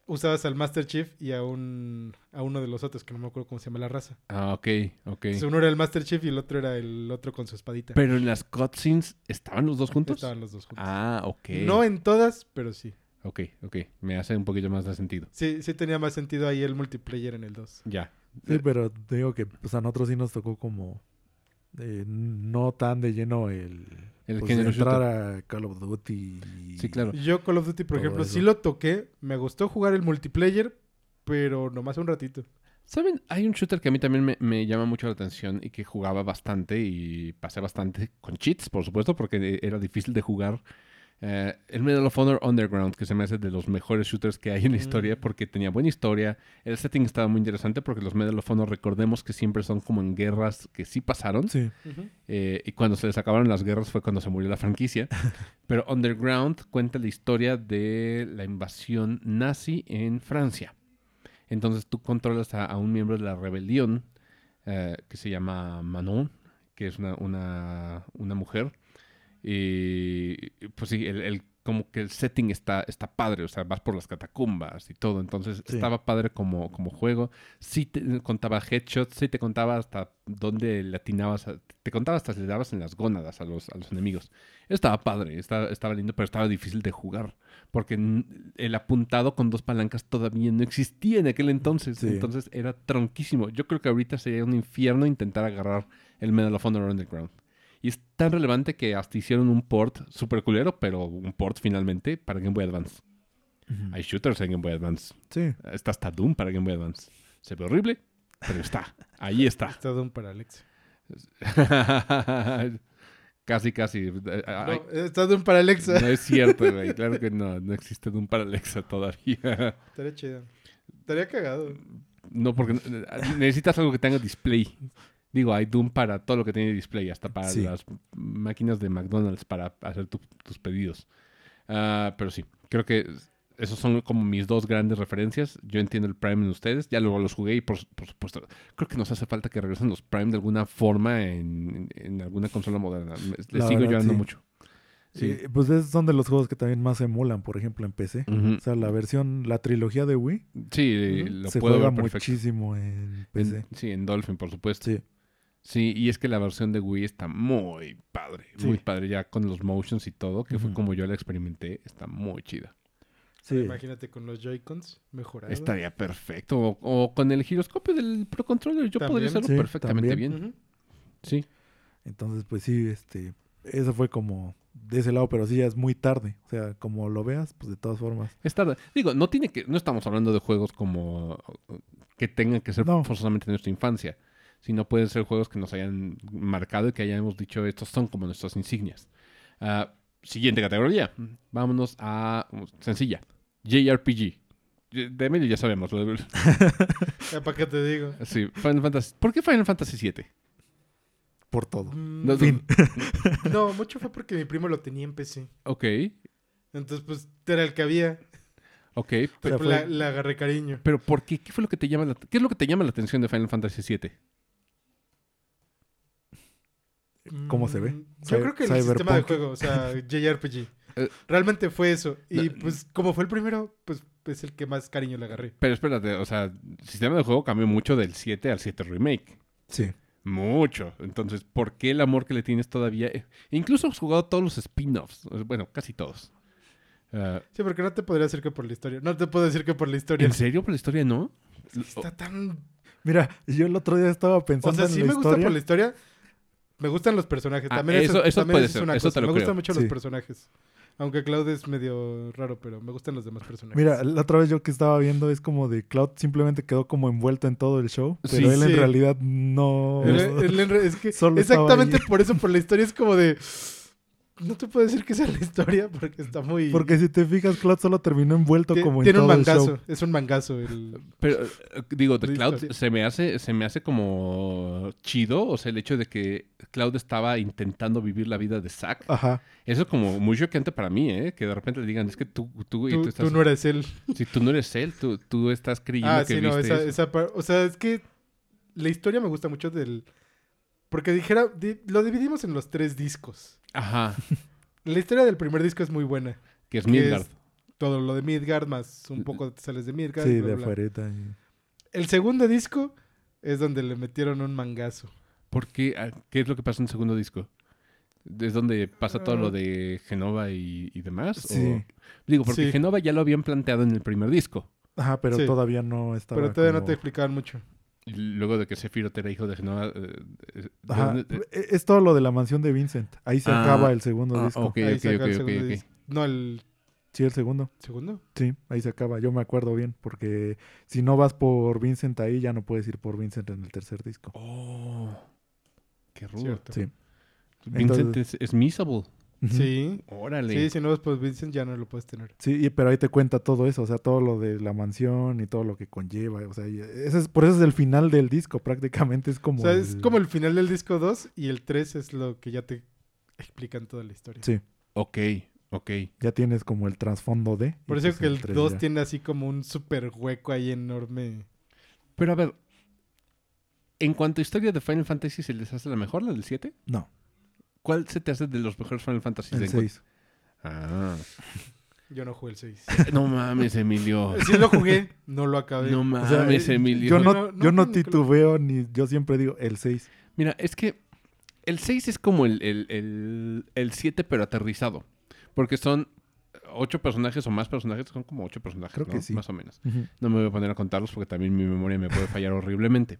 usabas al Master Chief y a un a uno de los otros, que no me acuerdo cómo se llama la raza. Ah, ok, ok. Entonces, uno era el Master Chief y el otro era el otro con su espadita. Pero en las cutscenes, ¿estaban los dos juntos? Estaban los dos juntos. Ah, ok. No en todas, pero sí. Ok, ok. Me hace un poquito más de sentido. Sí, sí tenía más sentido ahí el multiplayer en el 2. Ya. Sí, pero te digo que pues, a nosotros sí nos tocó como eh, no tan de lleno el, El pues, género entrar a Call of Duty. y- Sí, claro. Yo Call of Duty, por ejemplo, eso. sí lo toqué. Me gustó jugar el multiplayer, pero nomás un ratito. ¿Saben? Hay un shooter que a mí también me, me llama mucho la atención y que jugaba bastante y pasé bastante con cheats, por supuesto, porque era difícil de jugar. Eh, el Medal of Honor Underground, que se me hace de los mejores shooters que hay en la historia, Mm. porque tenía buena historia. El setting estaba muy interesante porque los Medal of Honor, recordemos que siempre son como en guerras que sí pasaron. Sí, Eh, y cuando se les acabaron las guerras fue cuando se murió la franquicia. [LAUGHS] Pero Underground cuenta la historia de la invasión nazi en Francia. Entonces tú controlas a, a un miembro de la rebelión eh, que se llama Manon, que es una, una, una mujer. Y pues sí, el, el- como que el setting está, está padre, o sea, vas por las catacumbas y todo. Entonces Sí. estaba padre como, como juego. Sí te contaba headshots, sí te contaba hasta dónde le atinabas, a- te contaba hasta si le dabas en las gónadas a los, a los enemigos. Estaba padre, estaba, estaba lindo, pero estaba difícil de jugar. Porque el apuntado con dos palancas todavía no existía en aquel entonces. Sí. Entonces era tronquísimo. Yo creo que ahorita sería un infierno intentar agarrar el Medal of Honor Underground. Y es tan relevante que hasta hicieron un port super culero, pero un port finalmente para Game Boy Advance. Hay shooters en Game Boy Advance. sí. Está hasta Doom para Game Boy Advance. Se ve horrible, pero está. Ahí [LAUGHS] está. Está Doom para Alex. [LAUGHS] casi, casi. Eh, ay, No, está Doom para Alexa. no es cierto, [LAUGHS] güey. Claro que no. No existe Doom para Alexa todavía. Estaría chido. Estaría cagado. No, porque eh, necesitas algo que tenga display. Digo, hay Doom para todo lo que tiene display, hasta para Sí. las máquinas de McDonald's para hacer tu- tus pedidos. Ah, pero sí, creo que esos son como mis dos grandes referencias. Yo entiendo el Prime en ustedes, ya luego los jugué y por, por supuesto, creo que nos hace falta que regresen los Prime de alguna forma en, en alguna consola moderna. Les La sigo verdad, llorando sí. mucho. Sí. Eh, pues esos son de los juegos que también más emulan, por ejemplo, en PC. O sea, la versión, la trilogía de Wii Sí, lo se puedo juega ver muchísimo en PC. En- sí, en Dolphin, por supuesto. Sí. Sí, y es que la versión de Wii está muy padre, Sí. muy padre ya con los motions y todo, que fue como yo la experimenté, está muy chida. Sí. Imagínate con los Joy-Cons mejorado. Estaría perfecto. O, o con el giroscopio del Pro Controller, yo podría hacerlo Sí, perfectamente también. bien. Sí. Entonces, pues sí, este, eso fue como de ese lado, pero sí ya es muy tarde. O sea, como lo veas, pues de todas formas. Está, digo, no tiene que, no estamos hablando de juegos como que tengan que ser No. forzosamente de nuestra infancia, sino pueden ser juegos que nos hayan marcado y que hayamos dicho estos son como nuestras insignias. Ah, siguiente categoría. Vámonos a sencilla. JRPG. De medio ya sabemos. [LAUGHS] ¿Para qué te digo? Sí, Final Fantasy. ¿Por qué Final Fantasy VII? Por todo. Mm, No, Fin. No, mucho fue porque mi primo lo tenía en PC. Ok, Entonces, pues, era el que había. ok. O sea, Pero fue- la- le agarré cariño. Pero ¿por qué? ¿Qué fue lo que te llama la, qué es lo que te llama la atención de Final Fantasy VII? ¿Cómo se ve? Mm, Yo Cy- creo que el sistema de juego, o sea, [LAUGHS] JRPG. Eh, Realmente fue eso. Y no- pues, como fue el primero, pues es el que más cariño le agarré. Pero espérate, o sea, el sistema de juego cambió mucho del 7 al 7 Remake. Sí. Mucho. Entonces, ¿por qué el amor que le tienes todavía? Eh, Incluso has jugado todos los spin-offs. Bueno, casi todos. Ah, Sí, porque no te podría decir que por la historia. No te puedo decir que por la historia. ¿En serio por la historia no? Está tan... Mira, yo el otro día estaba O pensando sea, en sí la me gusta historia. por la historia. Me gustan los personajes. Ah, También eso- eso también puede es ser, una eso cosa. te lo Me creo. gustan mucho los personajes. Aunque Cloud es medio raro, pero me gustan los demás personajes. Mira, la otra vez yo que estaba viendo es como de Cloud simplemente quedó como envuelto en todo el show, pero Sí, él en realidad no... El- el- el- es que [LAUGHS] Solo exactamente por eso, por la historia es como de... no te puedo decir que sea la historia porque está muy... Porque si te fijas, Cloud solo terminó envuelto como en tiene un el mangazo, show. es un mangazo. El... Pero eh, digo, de Cloud historia. se me hace se me hace como chido, o sea, el hecho de que Cloud estaba intentando vivir la vida de Zack. Ajá. Eso es como muy choqueante para mí, ¿eh? Que de repente le digan, es que tú, tú, Tú, tú estás, tú no eres él. si tú no eres él, tú, tú estás creyendo Ah, que sí, no, viste esa, eso. esa par- O sea, es que la historia me gusta mucho del... Porque dijera, di- lo dividimos en los tres discos. Ajá, La historia del primer disco es muy buena. que es Que Midgard. es todo lo de Midgard, más un poco te sales de Midgard. Sí, bla, de bla. y- El segundo disco es donde le metieron un mangazo. ¿Por qué? Ah, ¿Qué es lo que pasa en el segundo disco? ¿Es donde pasa todo Ah. lo de Genova y, y demás? Sí. ¿O- Digo, porque Sí. Genova ya lo habían planteado en el primer disco. Ajá, pero Sí. todavía no estaba Pero todavía no como- te explicaban mucho. Y luego de que Sephiroth era hijo de Genova. eh, e- Es todo lo de la mansión de Vincent. Ahí se Ah, acaba el segundo ah, disco. ok, Ahí ok, ok, el ok, segundo ok. disco. No, el Sí, el segundo. segundo. Sí, ahí se acaba. Yo me acuerdo bien, porque si no vas por Vincent ahí, ya no puedes ir por Vincent en el tercer disco. Oh, qué rudo. Sí. Vincent Entonces- es, es Miserable. Sí. Órale. Sí, si no vas por Vincent ya no lo puedes tener. Sí, y- pero ahí te cuenta todo eso, o sea, todo lo de la mansión y todo lo que conlleva, o sea, ese es, por eso es el final del disco, prácticamente es como... o sea, es el- como el final del disco 2 y el 3 es lo que ya te explican toda la historia. Sí, Ok, ok. ya tienes como el trasfondo de... Por eso pues que el tres 2 ya. tiene así como un super hueco ahí enorme. Pero a ver. En cuanto a historia de Final Fantasy, ¿se les hace la mejor, la del 7? No, ¿Cuál se te hace de los mejores Final Fantasy? el 6. Ah. Yo no jugué el 6. [LAUGHS] No mames, Emilio. Sí lo jugué, no lo acabé. No O mames, sea, Emilio. yo no, No, no, yo no titubeo ni yo siempre digo el 6. Mira, es que el 6 es como el, el, el, el 7, pero aterrizado. Porque son ocho personajes o más personajes. Son como ocho personajes, Creo que ¿no? sí. Más o menos. No me voy a poner a contarlos porque también mi memoria me puede fallar horriblemente.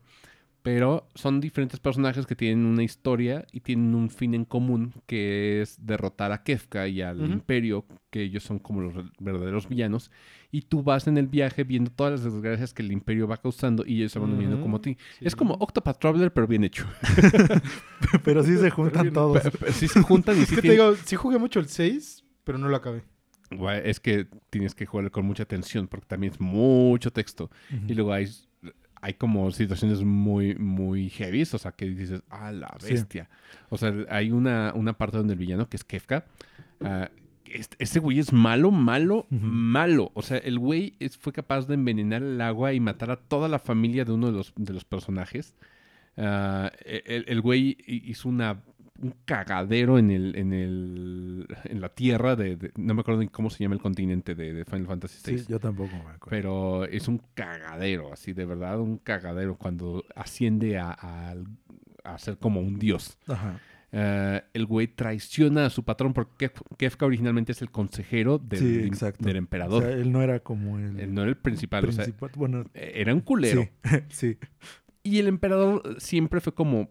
Pero son diferentes personajes que tienen una historia y tienen un fin en común, que es derrotar a Kefka y al. Imperio, que ellos son como los verdaderos villanos. Y tú vas en el viaje viendo todas las desgracias que el Imperio va causando y ellos se van uniendo Ujú, como a ti. sí. Es como Octopath Traveler, pero bien hecho. [LAUGHS] Pero sí se juntan bien. todos. Sí se juntan y Es sí que te digo, sí jugué mucho el 6, pero no lo acabé. Es que tienes que jugar con mucha atención porque también es mucho texto. Y luego hay, hay como situaciones muy, muy heavy, o sea, que dices, ah, la Sí. bestia. O sea, hay una, una parte donde el villano, que es Kefka, este- ese güey es malo, malo, malo. O sea, el güey es- fue capaz de envenenar el agua y matar a toda la familia de uno de los, de los personajes. Ah, el, el güey hi- hizo una, un cagadero en el, en el en la tierra de, de- no me acuerdo ni cómo se llama el continente de, de Final Fantasy VI. Sí, yo tampoco me acuerdo. Pero es un cagadero, así de verdad, un cagadero cuando asciende a, a- a ser como un dios. Ajá. Eh, el güey traiciona a su patrón porque Kef- Kefka originalmente es el consejero del, Sí, del O emperador. sea, él no era como el Él no era el principal, o sea, principal. bueno, era un culero. sí, [LAUGHS] sí. Y el emperador siempre fue como...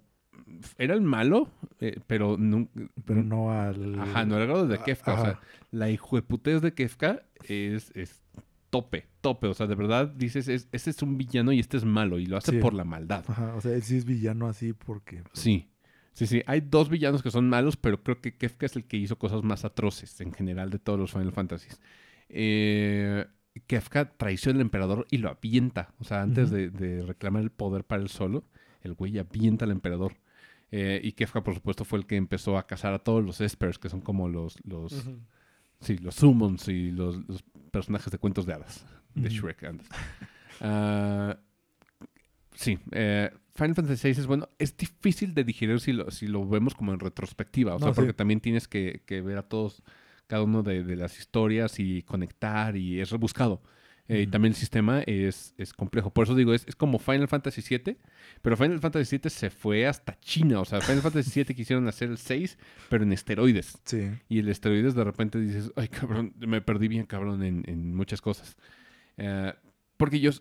Era el malo, eh, pero no, Pero no al... Ajá, no era el grado de Kefka. O sea, la hijueputez de Kefka es, es tope, tope. O sea, de verdad dices, es, este es un villano y este es malo. Y lo hace Sí. por la maldad. Ajá, o sea, él sí es villano así porque... pues, Sí, sí, sí. Hay dos villanos que son malos, pero creo que Kefka es el que hizo cosas más atroces en general de todos los Final Fantasies. Eh, Kefka traiciona al emperador y lo avienta. O sea, antes de reclamar el poder para él solo, el güey avienta al emperador. Eh, y Kefka, por supuesto, fue el que empezó a cazar a todos los Espers, que son como los, los, sí, los summons y los, los personajes de cuentos de hadas, de. Shrek antes. Ah, sí, eh, Final Fantasy VI es bueno. Es difícil de digerir si lo, si lo vemos como en retrospectiva. O sea, sí. porque también tienes que, que ver a todos, cada uno de, de las historias y conectar y es rebuscado. Eh, Y también el sistema es, es complejo. Por eso digo, es, es como Final Fantasy VII, pero Final Fantasy VII se fue hasta China. O sea, Final Fantasy VII [LAUGHS] quisieron hacer el 6, pero en esteroides. Sí. Y el esteroides de repente dices, ay cabrón, me perdí bien cabrón en, en muchas cosas. Eh, porque yo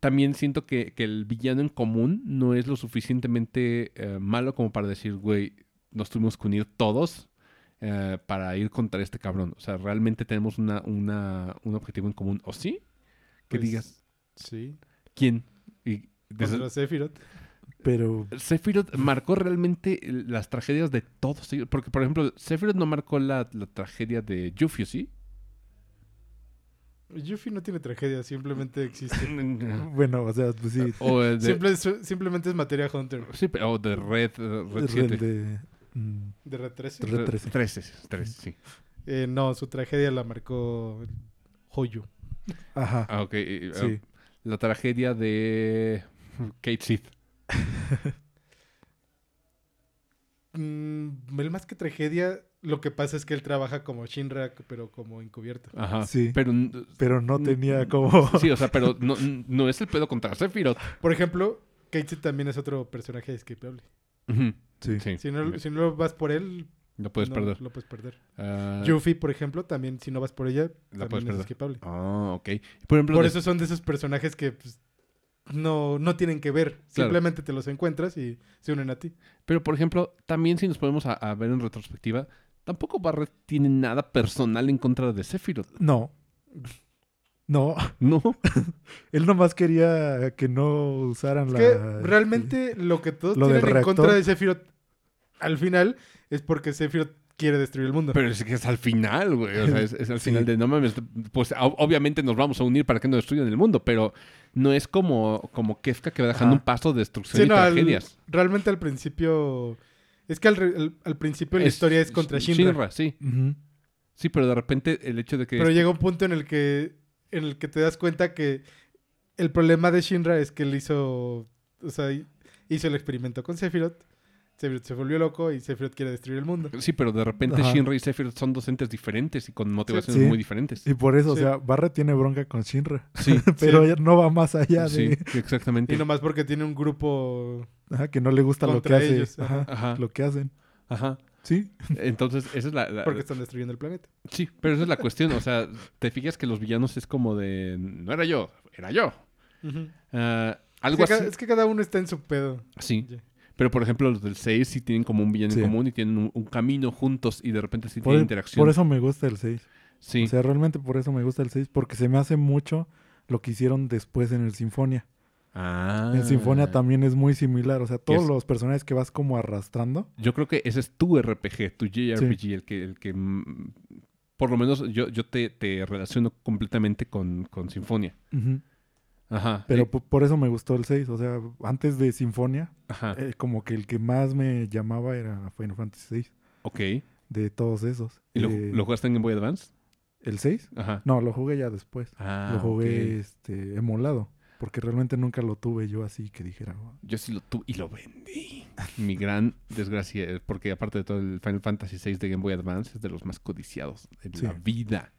también siento que, que el villano en común no es lo suficientemente eh, malo como para decir, güey, nos tuvimos que unir todos eh, para ir contra este cabrón. O sea, realmente tenemos una, una, un objetivo en común. ¿O sí? Que Pues, digas, Sí. ¿quién? Y desde- Contra Sephiroth. Pero Sephiroth marcó realmente las tragedias de todos ellos. Porque, por ejemplo, Sephiroth no marcó la, la tragedia de Yuffie, ¿sí? Yuffie no tiene tragedia, simplemente existe. [LAUGHS] bueno, o sea, pues sí. o de, Simple- su- simplemente es materia Hunter. sí, pero- o de Red, eh, Red 7. de, De Red 13. Red 13. 13, 13, sí. Eh, no, su tragedia la marcó Hoyo. Ajá. Ah, ok. Sí. eh, la tragedia de Kate Sith. Mm, más que tragedia, lo que pasa es que él trabaja como Shinra, pero como encubierto. Ajá. Sí. Pero, Pero no Mm, tenía como. sí, o sea, pero no, no es el pedo contra Sephiroth. Por ejemplo, Kate también es otro personaje escapable. Ujú, Sí. Sí. Si no, si no vas por él, Lo puedes no, perder. Lo puedes perder. Ah, Yuffie, por ejemplo, también si no vas por ella, La también puedes es perder. Ah, ok. Por ejemplo, Por de- eso son de esos personajes que pues, no, no tienen que ver. Claro. Simplemente te los encuentras y se unen a ti. Pero, por ejemplo, también si nos ponemos a, a ver en retrospectiva, tampoco Barret tiene nada personal en contra de Sephiroth. No. No. No. [LAUGHS] Él nomás quería que no usaran Es la. que realmente lo que todos Lo del tienen en contra reactor. de Sephiroth al final es porque Sephiroth quiere destruir el mundo. Pero es que es al final, güey. O sea, es, es al Sí. final de no mames. Pues obviamente nos vamos a unir para que no destruyan el mundo, pero no es como, como Kefka que va dejando Ajá. un paso de destrucción Sí, y no, al- tragedias. realmente al principio... Es que al, re- al- al principio la Es- historia es contra Shinra. sí. Ujú. Sí, pero de repente el hecho de que. Pero llega un punto en el que en el que te das cuenta que el problema de Shinra es que él hizo, o sea, hizo el experimento con Sephiroth. Sephiroth se volvió loco y Sephiroth quiere destruir el mundo. Sí, pero de repente Ajá. Shinra y Sephiroth son docentes diferentes y con motivaciones Sí. muy diferentes. Y por eso, Sí. o sea, Barret tiene bronca con Shinra. Sí, [LAUGHS] Pero Sí. no va más allá sí, de. exactamente. Y nomás porque tiene un grupo Ajá, que no le gusta lo que hace. ellos, Ajá, Ajá. Lo que hacen. Ajá. Sí. Entonces, esa es la, la- porque están destruyendo el planeta. Sí, pero esa es la cuestión. O sea, te fijas que los villanos es como de. No era yo, era yo. Ah, Es algo que, así. es que cada uno está en su pedo. Sí. Pero por ejemplo, los del 6 sí tienen como un villano Sí. en común y tienen un, un camino juntos y de repente sí Por, tienen interacción. por eso me gusta el 6. Sí. O sea, realmente por eso me gusta el 6. Porque se me hace mucho lo que hicieron después en el Sinfonia. Ah. En Sinfonia también es muy similar. O sea, todos es? los personajes que vas como arrastrando. Yo creo que ese es tu RPG, tu JRPG, el que, el que mm, por lo menos yo, yo te, te relaciono completamente con, con Sinfonia. Ajá. Pero Eh, po- por eso me gustó el 6. O sea, antes de Sinfonia, ajá. eh, como que el que más me llamaba era Final Fantasy 6. ok. De todos esos. ¿Y lo, Eh, lo jugaste en Game Boy Advance? ¿El 6? Ajá. No, lo jugué ya después. Ah, lo jugué ok. este, emulado. Porque realmente nunca lo tuve yo así que dijera. "Oh". Yo sí lo tuve y lo vendí. [LAUGHS] Mi gran desgracia, eh, porque aparte de todo, el Final Fantasy VI de Game Boy Advance es de los más codiciados de Sí. la vida.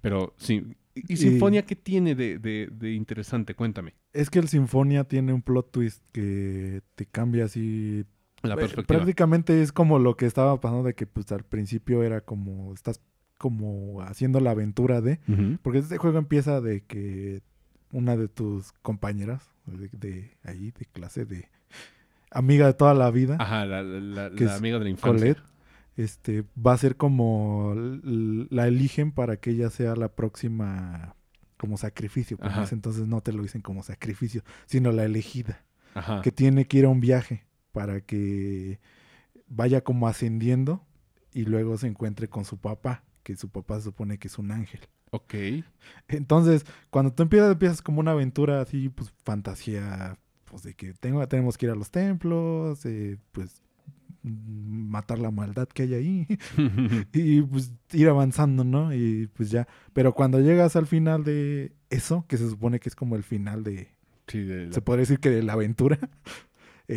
Pero sí. ¿Y, Sinfonia qué tiene de, de- de interesante? Cuéntame. Es que el Sinfonia tiene un plot twist que te cambia así. La Eh, perspectiva. Prácticamente es como lo que estaba pasando de que pues al principio era como estás como haciendo la aventura de porque este juego empieza de que una de tus compañeras de, de ahí de clase de amiga de toda la vida Ajá, la, la- la- Que la es amiga de la infancia. Colette este va a ser como la eligen para que ella sea la próxima como sacrificio entonces no te lo dicen como sacrificio sino la elegida Ajá. que tiene que ir a un viaje para que vaya como ascendiendo y luego se encuentre con su papá, que su papá se supone que es un ángel. Ok. Entonces, cuando tú empiezas, empiezas como una aventura así, pues fantasía, pues de que tengo, tenemos que ir a los templos, eh, pues matar la maldad que hay ahí [LAUGHS] y pues ir avanzando, ¿no? Y pues ya, pero cuando llegas al final de eso, que se supone que es como el final de, sí, de la- se podría decir que de la aventura,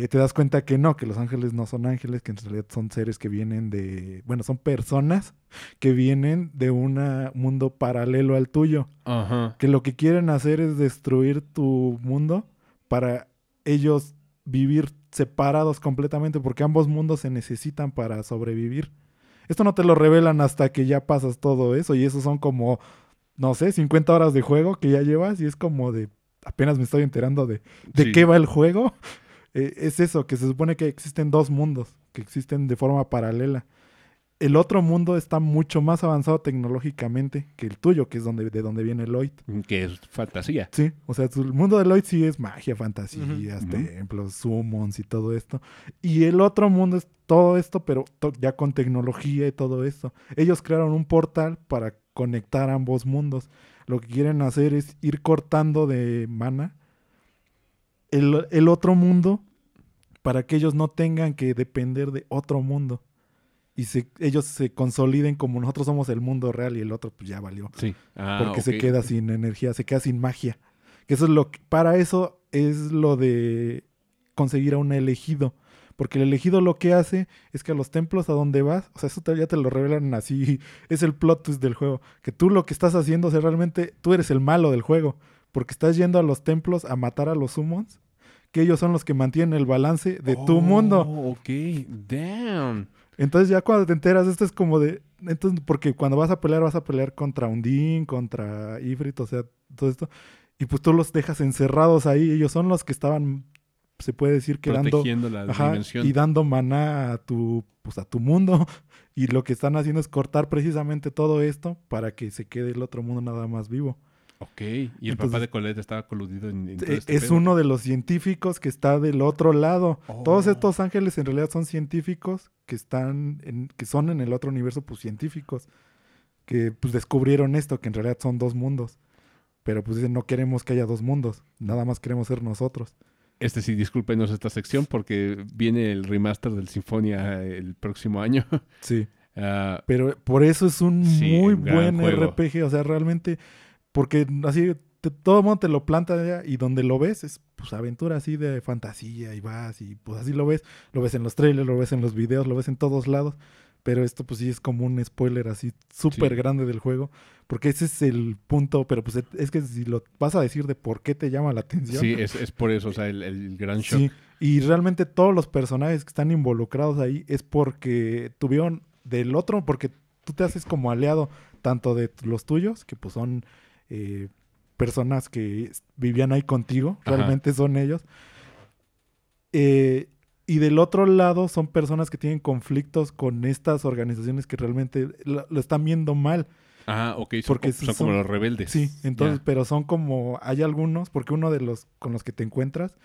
eh, te das cuenta que no, que los ángeles no son ángeles, que en realidad son seres que vienen de, bueno, son personas que vienen de un mundo paralelo al tuyo, Ajá. que lo que quieren hacer es destruir tu mundo para ellos vivir separados completamente, porque ambos mundos se necesitan para sobrevivir. Esto no te lo revelan hasta que ya pasas todo eso, y eso son como, no sé, 50 horas de juego que ya llevas, y es como de, apenas me estoy enterando de, de Sí. qué va el juego. Eh, es eso, que se supone que existen dos mundos, que existen de forma paralela. el otro mundo está mucho más avanzado tecnológicamente que el tuyo, que es donde, de donde viene Lloyd. Que es fantasía. Sí, o sea, el mundo de Lloyd sí es magia, fantasías, Ujú. templos, summons y todo esto. Y el otro mundo es todo esto, pero to- ya con tecnología y todo esto. Ellos crearon un portal para conectar ambos mundos. Lo que quieren hacer es ir cortando de mana el, el otro mundo para que ellos no tengan que depender de otro mundo. Y se, ellos se consoliden como nosotros somos el mundo real y el otro pues ya valió Sí. Ah, porque se queda sin energía, se queda sin magia. Que eso es lo que, para eso es lo de conseguir a un elegido. Porque el elegido lo que hace es que a los templos a donde vas, o sea, eso te- ya te lo revelan así, [LAUGHS] es el plot twist del juego. Que tú lo que estás haciendo, o sea, realmente tú eres el malo del juego. Porque estás yendo a los templos a matar a los summons, que ellos son los que mantienen el balance de tu Oh, mundo. ok. Damn. Entonces ya cuando te enteras, esto es como de... Entonces, porque cuando vas a pelear, vas a pelear contra Undine, contra Ifrit, o sea, todo esto. Y pues tú los dejas encerrados ahí. Ellos son los que estaban, se puede decir que dando... Protegiendo la Ajá, dimensión. y dando maná a tu, pues a tu mundo. [LAUGHS] Y lo que están haciendo es cortar precisamente todo esto para que se quede el otro mundo nada más vivo. Ok. Y el Entonces- papá de Colette estaba coludido en, en todo Eh, este es pedo. uno de los científicos que está del otro lado. Todos Oh. estos ángeles en realidad son científicos que están en, que son en el otro universo, pues científicos que pues descubrieron esto, que en realidad son dos mundos. Pero pues dicen, no queremos que haya dos mundos, nada más queremos ser nosotros. Este sí, discúlpenos esta sección porque viene el remaster del Sinfonia el próximo año. Sí. [LAUGHS] Ah, Pero por eso es un Sí, muy buen juego. RPG, o sea, realmente, porque así te- todo el mundo te lo planta y donde lo ves es pues aventura así de fantasía y vas y pues así lo ves, lo ves en los trailers, lo ves en los videos, lo ves en todos lados, pero esto pues sí es como un spoiler así súper Sí. grande del juego, porque ese es el punto, pero pues es que si lo vas a decir de por qué te llama la atención. sí, es, es por eso, o sea, el, el gran shock. Sí, y realmente todos los personajes que están involucrados ahí es porque tuvieron del otro, porque tú te haces como aliado tanto de los tuyos, que pues son eh, personas que vivían ahí contigo, Ajá. realmente son ellos. Eh, y del otro lado son personas que tienen conflictos con estas organizaciones que realmente lo, lo están viendo mal. Ah, ok, son, Porque co- son son- como los rebeldes. Sí, entonces, pero son como, hay algunos, porque uno de los con los que te encuentras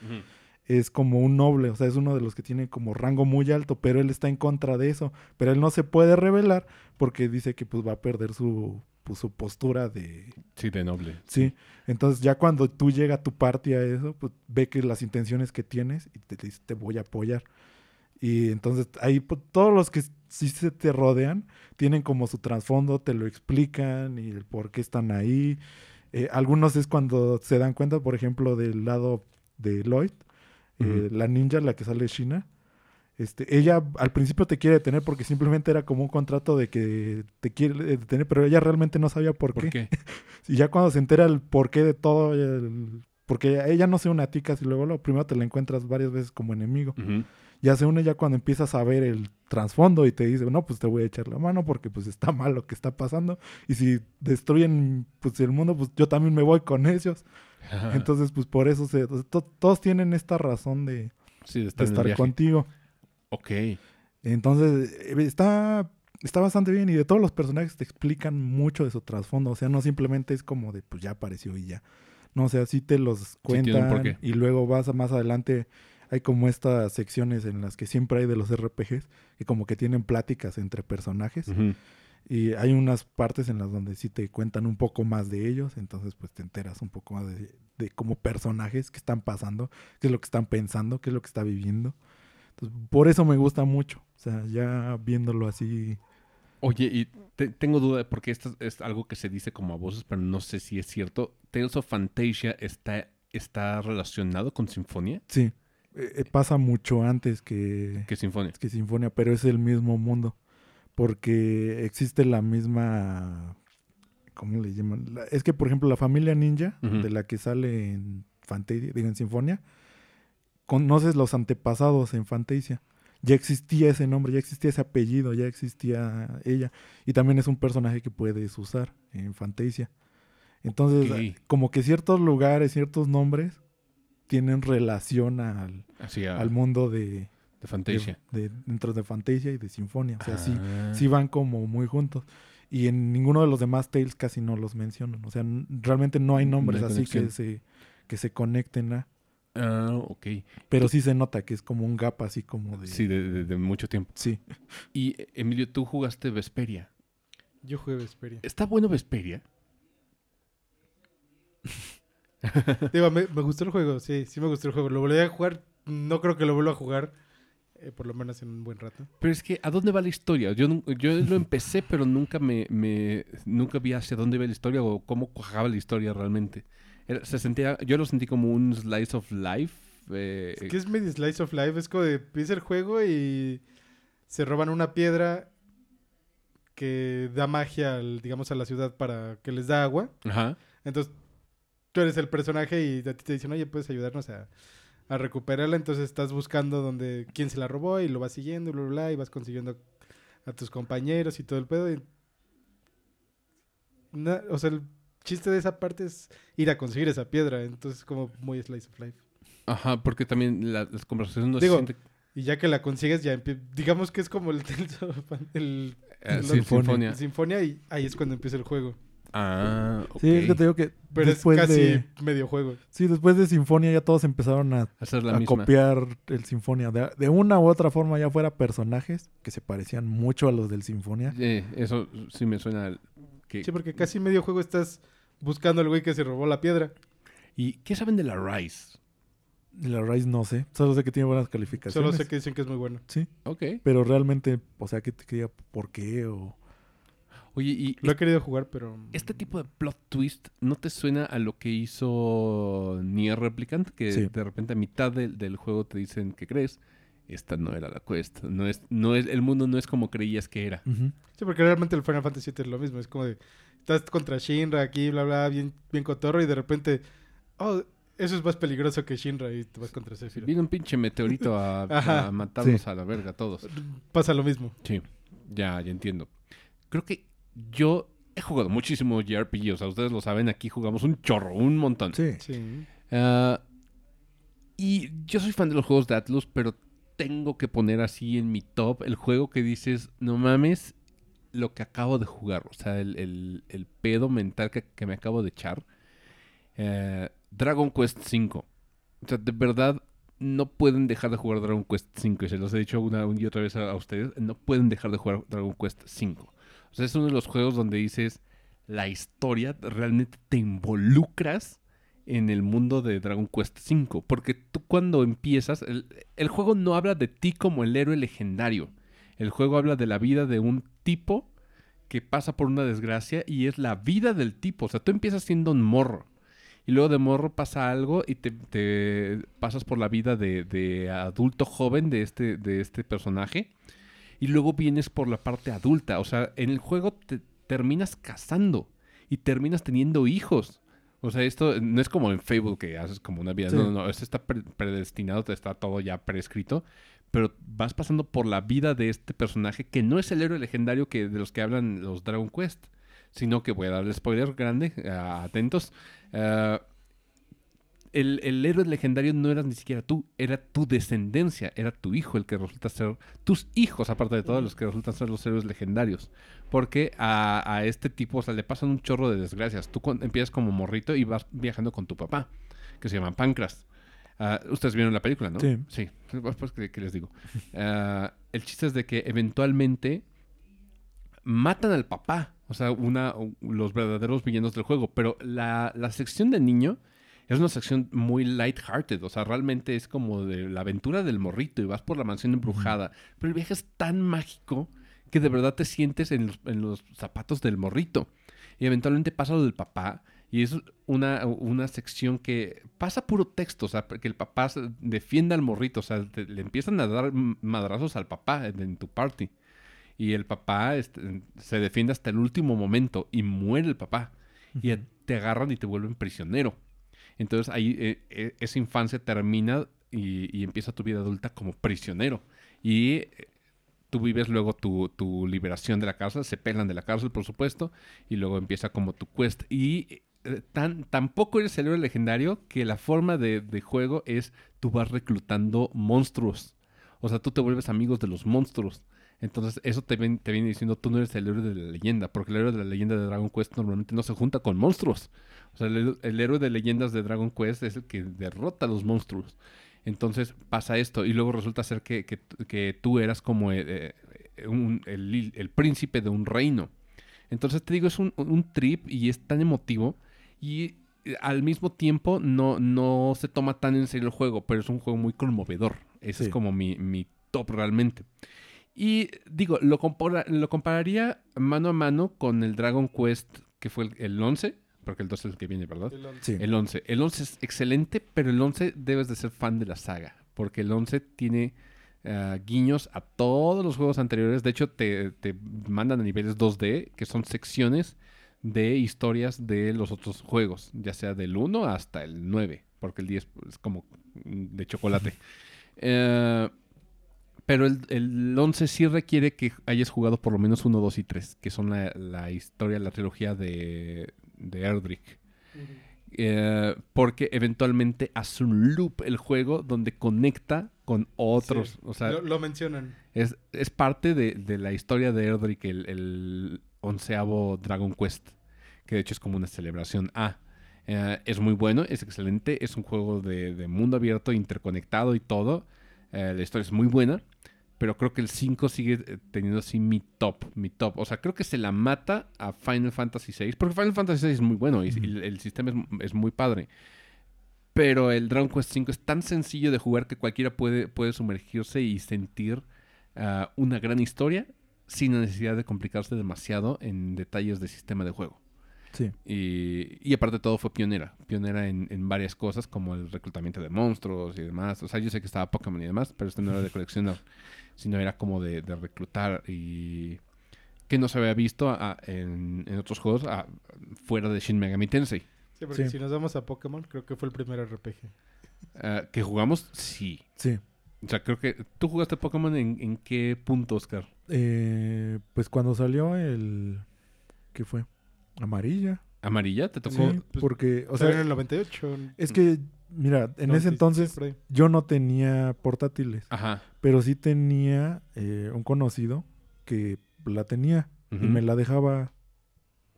es como un noble, o sea, es uno de los que tiene como rango muy alto, pero él está en contra de eso, pero él no se puede revelar porque dice que pues va a perder su, pues, su postura de... Sí, de noble. Sí, entonces ya cuando tú llega a tu parte a eso, pues ve que las intenciones que tienes y te dice te voy a apoyar. Y entonces ahí pues, todos los que sí se te rodean tienen como su trasfondo, te lo explican y el por qué están ahí. Eh, algunos es cuando se dan cuenta, por ejemplo, del lado de Lloyd, eh, la ninja, la que sale China. Este, ella al principio te quiere detener porque simplemente era como un contrato de que te quiere detener, pero ella realmente no sabía por, ¿Por qué? [LAUGHS] y ya cuando se entera el porqué de todo, el- porque ella no se une a ti casi luego, lo primero te la encuentras varias veces como enemigo. Ya se une ya cuando empiezas a ver el trasfondo y te dice, no, pues te voy a echar la mano porque pues está mal lo que está pasando. Y si destruyen pues el mundo, pues yo también me voy con ellos. Entonces, pues por eso se, to- todos tienen esta razón de, sí, de de estar contigo. Ok. Entonces, eh, está, está bastante bien y de todos los personajes te explican mucho de su trasfondo. O sea, no simplemente es como de, pues ya apareció y ya. No, o sea, sí te los cuentan y luego vas a más adelante. Hay como estas secciones en las que siempre hay de los RPGs que como que tienen pláticas entre personajes. Y hay unas partes en las donde sí te cuentan un poco más de ellos, entonces pues te enteras un poco más de, de como personajes que están pasando, qué es lo que están pensando, qué es lo que está viviendo. Entonces, por eso me gusta mucho. O sea, ya viéndolo así. Oye, y te- tengo duda, porque esto es algo que se dice como a voces, pero no sé si es cierto. Tales of Fantasia está, está relacionado con Sinfonia. Sí, eh, eh, pasa mucho antes que, ¿Qué Sinfonia? que pero es el mismo mundo. Porque existe la misma. ¿Cómo le llaman? La- es que, por ejemplo, la familia ninja, de la que sale en Fantasia, digo, en Sinfonia, conoces los antepasados en Fantasia. Ya existía ese nombre, ya existía ese apellido, ya existía ella. Y también es un personaje que puedes usar en Fantasia. Entonces, como que ciertos lugares, ciertos nombres tienen relación al, Así al mundo de, De Fantasia. de- dentro de Fantasia y de Sinfonia. O sea, sí, Ah. sí van como muy juntos. Y en ninguno de los demás Tales casi no los mencionan. O sea, realmente no hay No nombres hay así que se, que se conecten a. Ah, ok. Pero sí se nota que es como un gap así como de... Sí, de, de- de mucho tiempo. Sí. Y, Emilio, tú jugaste Vesperia. Yo jugué Vesperia. ¿Está bueno Vesperia? [LAUGHS] Digo, me, me gustó el juego, sí, sí me gustó el juego. Lo volví a jugar, no creo que lo vuelva a jugar, eh, por lo menos en un buen rato. Pero es que, ¿a dónde va la historia? Yo, yo lo empecé, pero nunca me, me- nunca vi hacia dónde iba la historia o cómo cuajaba la historia realmente. Se sentía, yo lo sentí como un slice of life. eh, Es que es medio slice of life, es como de empieza el juego y se roban una piedra que da magia, al- digamos, a la ciudad para que les da agua. Ajá. Entonces, tú eres el personaje y a ti te dicen, oye, puedes ayudarnos a, a recuperarla. Entonces estás buscando donde, quién se la robó y lo vas siguiendo, bla, bla, bla, y vas consiguiendo a tus compañeros y todo el pedo. y- Na- o sea, el chiste de esa parte es ir a conseguir esa piedra. Entonces, como muy slice of life. Ajá, porque también la- las conversaciones no se Digo, sienten- Y ya que la consigues, ya digamos que es como el, [LAUGHS] el, eh, el- Sinfonia. el Sinfonia y ahí es cuando empieza el juego. Ah, ok. Sí, es que te digo que Pero después es casi de... medio juego. Sí, después de Sinfonia ya todos empezaron a, Hacer la a misma. copiar el Sinfonia. De, de una u otra forma ya fuera personajes que se parecían mucho a los del Sinfonia. Eh, eso sí me suena. Que... Sí, porque casi medio juego estás buscando al güey que se robó la piedra. ¿Y qué saben de la Rise? La Rise no sé, solo sé que tiene buenas calificaciones. Solo sé que dicen que es muy bueno. Sí, Ok. pero realmente, o sea, que te quería por qué o... Oye, y Lo he querido jugar, pero... este tipo de plot twist no te suena a lo que hizo Nier Replicant, que Sí. de repente a mitad del, del juego te dicen que crees, esta no era la quest, no es, no es, el mundo no es como creías que era. Sí, porque realmente el Final Fantasy VII es lo mismo. Es como de... Estás contra Shinra aquí, bla, bla, bien, bien cotorro. Y de repente... Oh, eso es más peligroso que Shinra. Y te vas contra Sephiroth. Viene un pinche meteorito a, [LAUGHS] a matarnos Sí. a la verga todos. Pasa lo mismo. Sí, ya, ya entiendo. Creo que yo he jugado muchísimo JRPG, o sea, ustedes lo saben, aquí jugamos un chorro, un montón. Sí, Sí. Ah, y yo soy fan de los juegos de Atlus, pero tengo que poner así en mi top el juego que dices, no mames, lo que acabo de jugar. O sea, el, el- pedo mental que, me acabo de echar. Eh, Dragon Quest V. O sea, de verdad, no pueden dejar de jugar Dragon Quest V. Y se los he dicho una, y otra vez a, a ustedes. No pueden dejar de jugar Dragon Quest V. O sea, es uno de los juegos donde dices, la historia, realmente te involucras en el mundo de Dragon Quest V. Porque tú cuando empiezas, el, el juego no habla de ti como el héroe legendario. El juego habla de la vida de un tipo que pasa por una desgracia y es la vida del tipo. O sea, tú empiezas siendo un morro. Y luego de morro pasa algo y te, pasas por la vida de, de adulto joven de este, de este personaje. Y luego vienes por la parte adulta. O sea, en el juego te terminas casando y terminas teniendo hijos. O sea, esto no es como en Fable que haces como una vida. Sí. No, no, no. Esto está pre- predestinado, está todo ya prescrito. Pero vas pasando por la vida de este personaje que no es el héroe legendario que, de los que hablan los Dragon Quest. Sino que voy a darle spoiler grande, ah, atentos. Ah, el, el héroe legendario no eras ni siquiera tú, era tu descendencia, era tu hijo el que resulta ser, tus hijos, aparte de todos los que resultan ser los héroes legendarios. Porque a, a este tipo, o sea, le pasan un chorro de desgracias. Tú empiezas como morrito y vas viajando con tu papá, que se llama Pancras. Ah, ustedes vieron la película, ¿no? Sí. Sí, pues, ¿qué, qué les digo? Ah, el chiste es de que eventualmente matan al papá, o sea, una, los verdaderos villanos del juego, pero la, la sección de niño es una sección muy lighthearted, o sea, realmente es como de la aventura del morrito y vas por la mansión embrujada, pero el viaje es tan mágico que de verdad te sientes en los, en los zapatos del morrito. Y eventualmente pasa lo del papá y es una, una sección que pasa puro texto, o sea, que el papá defienda al morrito, o sea, te- le empiezan a dar madrazos al papá en, en tu party. Y el papá este, se defiende hasta el último momento y muere el papá. Y te agarran y te vuelven prisionero. Entonces ahí eh, eh, esa infancia termina y, empieza tu vida adulta como prisionero. Y eh, tú vives luego tu, tu liberación de la cárcel, se pelan de la cárcel, por supuesto, y luego empieza como tu quest. Y tan, tampoco eres el héroe legendario que la forma de, de juego es tú vas reclutando monstruos. O sea, tú te vuelves amigos de los monstruos. Entonces, eso te, ven- te viene diciendo, tú no eres el héroe de la leyenda, porque el héroe de la leyenda de Dragon Quest normalmente no se junta con monstruos. O sea, el, el héroe de leyendas de Dragon Quest es el que derrota a los monstruos. Entonces pasa esto y luego resulta ser que, que- que tú eras como eh, eh, un- el, el príncipe de un reino. Entonces te digo, es un, un trip y es tan emotivo y eh, al mismo tiempo no, no se toma tan en serio el juego, pero es un juego muy conmovedor. Ese Sí. es como mi, mi top realmente. Y digo, lo, compara- lo compararía mano a mano con el Dragon Quest, que fue el, el 11, porque el 12 es el que viene, ¿verdad? El once. Sí. El 11. El 11 es excelente, pero el 11 debes de ser fan de la saga. Porque el 11 tiene ah, guiños a todos los juegos anteriores. De hecho, te, te mandan a niveles 2D, que son secciones de historias de los otros juegos. Ya sea del 1 hasta el 9. Porque el 10 es como de chocolate. [LAUGHS] Eh, pero el, el 11 sí requiere que hayas jugado por lo menos 1, 2 y 3. Que son la, la historia, la trilogía de, de Erdrick. Eh, porque eventualmente hace un loop el juego donde conecta con otros. Sí. O sea, lo, lo mencionan. es, es parte de, de la historia de Erdrick, el, el onceavo Dragon Quest. Que de hecho es como una celebración. Ah, eh, es muy bueno, es excelente. Es un juego de, de mundo abierto, interconectado y todo. Eh, la historia es muy buena. Pero creo que el 5 sigue eh, teniendo así mi top, mi top. O sea, creo que se la mata a Final Fantasy VI. Porque Final Fantasy VI es muy bueno y, el, el sistema es, es muy padre. Pero el Dragon Quest V es tan sencillo de jugar que cualquiera puede, puede sumergirse y sentir ah, una gran historia sin la necesidad de complicarse demasiado en detalles de sistema de juego. Sí. Y, y aparte de todo fue pionera, pionera en, en varias cosas como el reclutamiento de monstruos y demás. O sea, yo sé que estaba Pokémon y demás, pero esto no era de [LAUGHS] coleccionar, sino era como de, de reclutar y que no se había visto a- en, en otros juegos a- fuera de Shin Megami Tensei. Sí, porque Sí. si nos vamos a Pokémon, creo que fue el primer RPG. Ah, que jugamos, sí. Sí. O sea, creo que tú jugaste Pokémon en, en qué punto, Oscar. Eh, pues cuando salió el... ¿Qué fue? Amarilla. ¿Amarilla? ¿Te tocó? Sí, pues, porque, o sea, en el 98. es que, mira, en ese 96, entonces yo no tenía portátiles, Ajá. pero sí tenía eh, un conocido que la tenía y me la dejaba,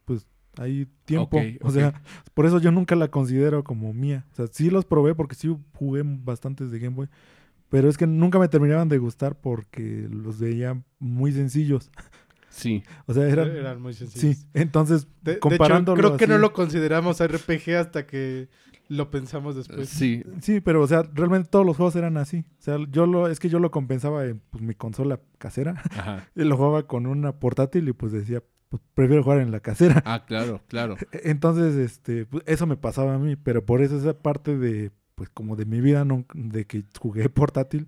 pues, ahí tiempo. Ok, O sea, por eso yo nunca la considero como mía. O sea, sí los probé porque sí jugué bastantes de Game Boy, pero es que nunca me terminaban de gustar porque los veía muy sencillos. Sí. O sea, eran... Eran muy sencillos. Sí, entonces, De, de hecho, comparándolo creo que no lo consideramos RPG hasta que lo pensamos después. sí. Sí, pero o sea, realmente todos los juegos eran así. O sea, yo lo, es que yo lo compensaba en pues, mi consola casera. Ajá. [LAUGHS] Y lo jugaba con una portátil y pues decía, pues prefiero jugar en la casera. Ah, claro, claro. [LAUGHS] Entonces, este, pues, eso me pasaba a mí, pero por eso esa parte de, pues como de mi vida, no, de que jugué portátil,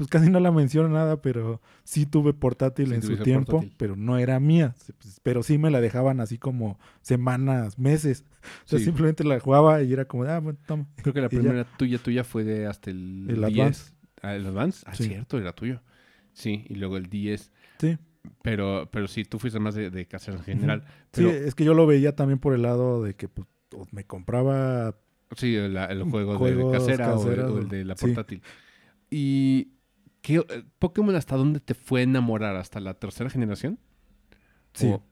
pues casi no la menciono nada, pero sí tuve portátil Sí en su tiempo, portátil. pero no era mía. Pues, Pero sí me la dejaban así como semanas, meses. [LAUGHS] O sea, Sí. simplemente la jugaba y era como, ah, bueno, toma. Creo que la [LAUGHS] Y ya. primera tuya tuya fue de hasta el, El 10. Advance. Ah, el Advance. Ah, Sí. cierto, era tuyo. Sí, y luego el 10. Sí. Pero, pero sí, tú fuiste más de, de en general. Sí, es que yo lo veía también por el lado de que pues, me compraba sí, el, el juego de casera o el, caseros, o el de la portátil. Y ¿qué, eh, Pokémon hasta dónde te fue a enamorar? ¿Hasta la tercera generación? Sí. O-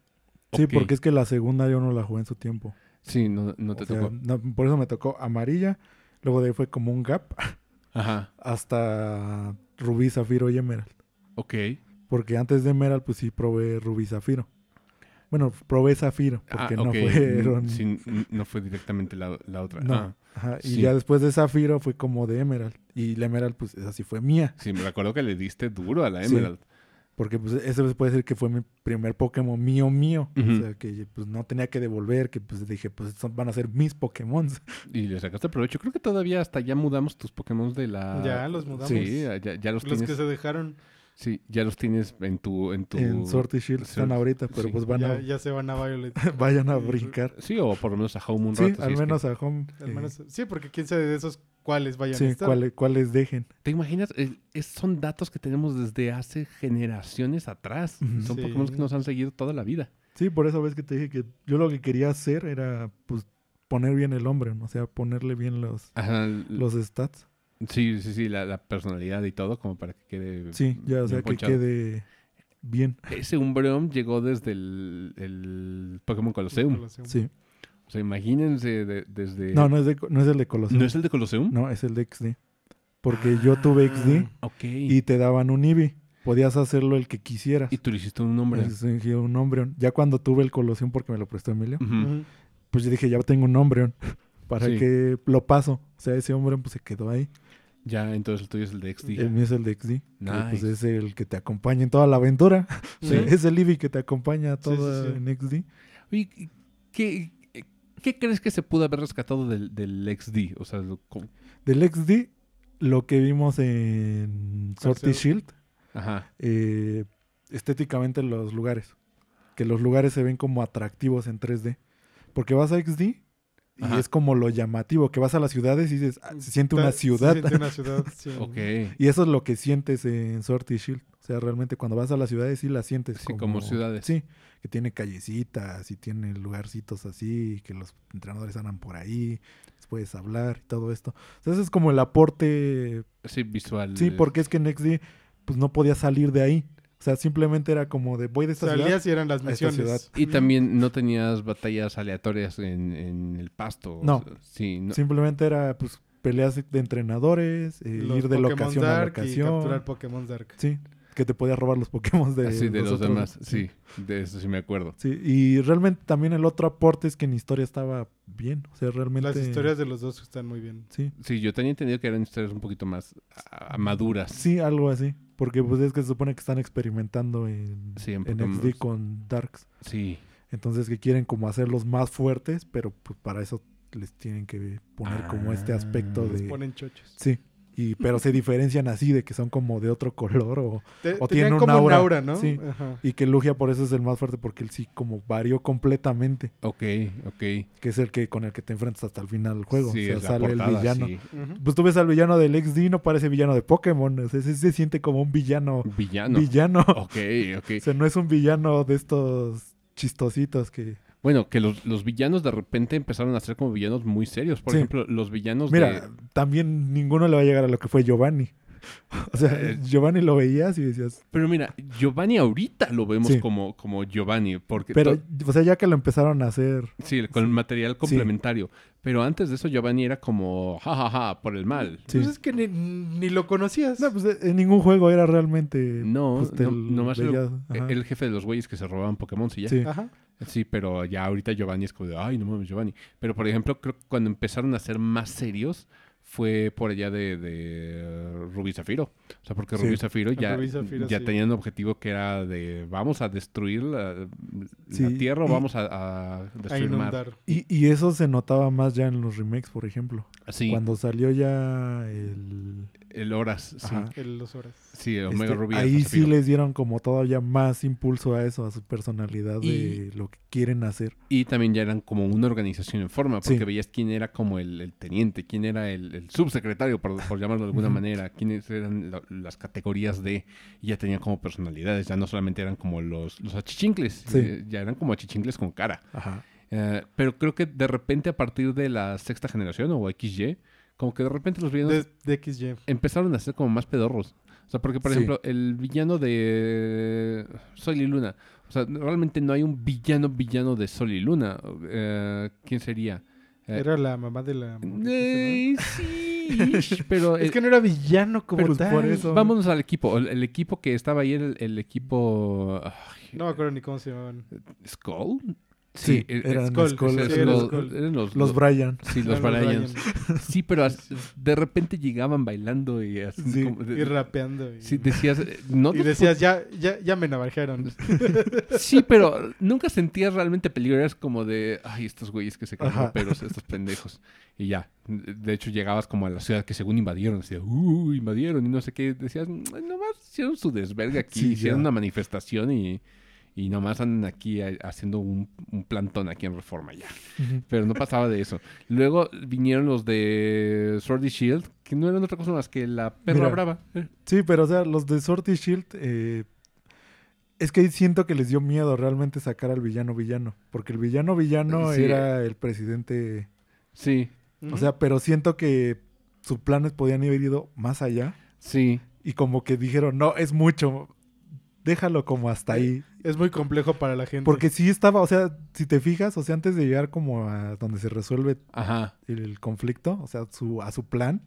Sí, porque es que la segunda yo no la jugué en su tiempo. Sí, no, no O te sea, tocó. no, por eso me tocó amarilla. Luego de ahí fue como un gap [LAUGHS] Ajá, hasta Rubí, Zafiro y Emerald. ok. Porque antes de Emerald, pues sí probé Rubí, Zafiro. Bueno, probé Zafiro, porque Ah, no ok. fueron. [LAUGHS] Sí, no fue directamente la, la otra. No. Ah, Ajá, Y sí. ya después de Zafiro fue como de Emerald. Y la Emerald, pues esa sí fue mía. sí, me recuerdo que le diste duro a la Sí. Emerald. Porque pues ese puede ser que fue mi primer Pokémon mío, mío. O sea, que pues no tenía que devolver, que pues dije, pues son- van a ser mis Pokémon. [LAUGHS] Y le sacaste provecho. Creo que todavía hasta ya mudamos tus Pokémon de la... Ya los mudamos. Sí, ya, ya los Los tienes. que se dejaron Sí, ya los tienes en tu... En, tu... En Sword y Shield están ahorita, pero sí. pues van ya, a, ya se van a Violet. [LAUGHS] vayan a brincar. Sí, o por lo menos a Home un Sí, rato. si al es que- menos a Home. Al eh, menos- sí, porque quién sabe de esos cuáles vayan a sí, estar. cuáles, cuáles dejen. ¿Te imaginas? Eh, es- son datos que tenemos desde hace generaciones atrás. Son Sí. Pokémon que nos han seguido toda la vida. Sí, por eso ves que te dije que yo lo que quería hacer era pues poner bien el hombre, ¿no? o sea, ponerle bien los, Ajá, los stats. Sí, sí, sí, la, la personalidad y todo, como para que quede. Sí, ya, o sea, que quede bien. Ese Umbreon llegó desde el, el Pokémon Colosseum. Colosseum. Sí. O sea, imagínense de- desde. No, no es, de, no es el de Colosseum. ¿No es el de Colosseum? No, es el de XD. Porque yo tuve XD Ok. y te daban un Eevee. Podías hacerlo el que quisieras. Y tú le hiciste un nombre. Es un Umbreon. Ya cuando tuve el Colosseum porque me lo prestó Emilio, pues yo dije, ya tengo un Umbreon. [LAUGHS] ¿Para Sí. que lo paso? O sea, ese Umbreon pues se quedó ahí. Ya, entonces el tuyo es el de XD. El mío es el de XD. Pues Nice. es el que te acompaña en toda la aventura. [LAUGHS] Sí. Es el Eevee que te acompaña Sí, toda sí, sí. en XD. Oye, ¿qué, qué crees que se pudo haber rescatado del, del XD? O sea, Del XD, lo que vimos en Sword y Tercero. Shield, ajá. eh, estéticamente los lugares. Que los lugares se ven como atractivos en 3D. Porque vas a XD y Ajá. es como lo llamativo, que vas a las ciudades y dices, "Ah, se siente una Ta- se ciudad. siente una [LAUGHS] ciudad, sí. Ok. y eso es lo que sientes en Sword y Shield. O sea, realmente cuando vas a las ciudades sí las sientes. Sí, como ciudades. Sí, que tiene callecitas y tiene lugarcitos así, que los entrenadores andan por ahí, les puedes hablar y todo esto. O sea, ese es como el aporte Sí, visual. Sí, porque es que en XD pues no podía salir de ahí. O sea, simplemente era como de voy de esta ciudad. Salías y eran las ciudad. misiones. Y también no tenías batallas aleatorias en, en el pasto. o No. sea, sí, no. Simplemente era pues peleas de entrenadores, eh, ir de Pokémon locación a Dark y locación. capturar Pokémon Dark. Sí, que te podías robar los Pokémon de, Así de los, otros. demás. Sí. de eso sí me acuerdo. Sí, y realmente también el otro aporte es que en historia estaba bien. O sea, realmente. Las historias de los dos están muy bien. Sí, Sí, yo tenía entendido que eran historias un poquito más ah, maduras. sí, algo así. Porque pues es que se supone que están experimentando en, Sí, en en. XD con Darks. Sí. Entonces que quieren como hacerlos más fuertes, pero pues para eso les tienen que poner como este aspecto Ah. Les de... ponen chochos. Sí, y, pero se diferencian así de que son como de otro color o... Te- O tenían tiene un como un aura, aura, ¿no? sí. Ajá. Y que Lugia por eso es el más fuerte porque él sí como varió completamente, Ok, ok. que es el que con el que te enfrentas hasta el final del juego. Sí, o sea, sale el villano. sí. Pues tú ves al villano del XD, no parece villano de Pokémon. O sea, se, se siente como un villano. Villano. Villano. Ok, ok. [LAUGHS] O sea, no es un villano de estos chistositos que... Bueno, que los, los villanos de repente empezaron a ser como villanos muy serios. Por Sí. ejemplo, los villanos Mira, de... también ninguno le va a llegar a lo que fue Giovanni. [LAUGHS] O sea, Eh, Giovanni lo veías y decías... Pero mira, Giovanni ahorita lo vemos Sí. como, como Giovanni. Porque Pero, to- o sea, ya que lo empezaron a hacer... Sí, con material complementario. Pero antes de eso, Giovanni era como, jajaja, ja, ja, por el mal. Sí. Pues es que ni, ni lo conocías. No, pues eh, en ningún juego era realmente... No, pues, no, nomás ajá. el jefe de los güeyes que se robaban Pokémon, sí, ya. Sí. Ajá. Sí, pero ya ahorita Giovanni es como de, ay, no mames, Giovanni. Pero por ejemplo, creo que cuando empezaron a ser más serios fue por allá de, de Rubí Zafiro. O sea, porque Sí. Rubí Zafiro ya, Rubí Zafiro, ya sí. tenían un objetivo que era de, vamos a destruir la, tierra o y- vamos a, a A destruir mar. inundar. Y, y eso se notaba más ya en los remakes, por ejemplo. Sí, Cuando salió ya el... el Horas, sí. Ajá. El dos horas. Sí, el Omega este, Rubí. ahí sí les dieron como todavía más impulso a eso, a su personalidad Y- de lo que quieren hacer. Y también ya eran como una organización en forma, porque Sí. veías quién era como el, el teniente, quién era el, el subsecretario, por, por llamarlo de alguna manera, quiénes eran la- las categorías de, y ya tenían como personalidades, ya no solamente eran como los, los achichincles, Sí. eh, ya eran como achichincles con cara. Ajá. Eh, pero creo que de repente a partir de la sexta generación o XY, como que de repente los villanos De, de XY. empezaron a ser como más pedorros. O sea, porque por Sí. ejemplo, el villano de Sol y Luna, o sea, realmente no hay un villano villano de Sol y Luna. Eh, ¿Quién sería? Eh, Era la mamá de la... eh, sí, [LAUGHS] pero Es eh, que no era villano como Pero, tal. por eso- vámonos al equipo. El, el equipo que estaba ahí era el, el equipo ay, No me acuerdo ni cómo se llamaban. Skull. Sí, el- eran Skull, Skull, sí, eran los, eran los- los Brian. sí, los. [LAUGHS] Brian. [LAUGHS] Sí, pero de repente llegaban bailando y así Sí, como de- Y rapeando. Y, Sí, decías, no y decías, ya, ya, ya me navajaron. [LAUGHS] Sí, pero nunca sentías realmente peligro. Eras como de, ay, estos güeyes que se creen raperos, estos pendejos. Y ya. De hecho, llegabas como a la ciudad que según invadieron. Decías, uh, invadieron y no sé qué. Decías, "Mm, nomás hicieron su desvergue aquí. Hicieron ya. una manifestación y, y nomás andan aquí eh, haciendo un, un plantón aquí en Reforma ya. Pero no pasaba de eso. Luego vinieron los de Sword y Shield, que no eran otra cosa más que la perra Mira. brava. Eh, Sí, pero o sea, los de Sword y Shield, eh, es que siento que les dio miedo realmente sacar al villano villano. Porque el villano villano Sí. era el presidente. Sí. O sea, pero siento que sus planes podían haber ido más allá. Sí. Y como que dijeron, no, es mucho. Déjalo como hasta ahí. Es muy complejo para la gente. Porque sí estaba, o sea, si te fijas, o sea, antes de llegar como a donde se resuelve Ajá. el conflicto, o sea, su, a su plan,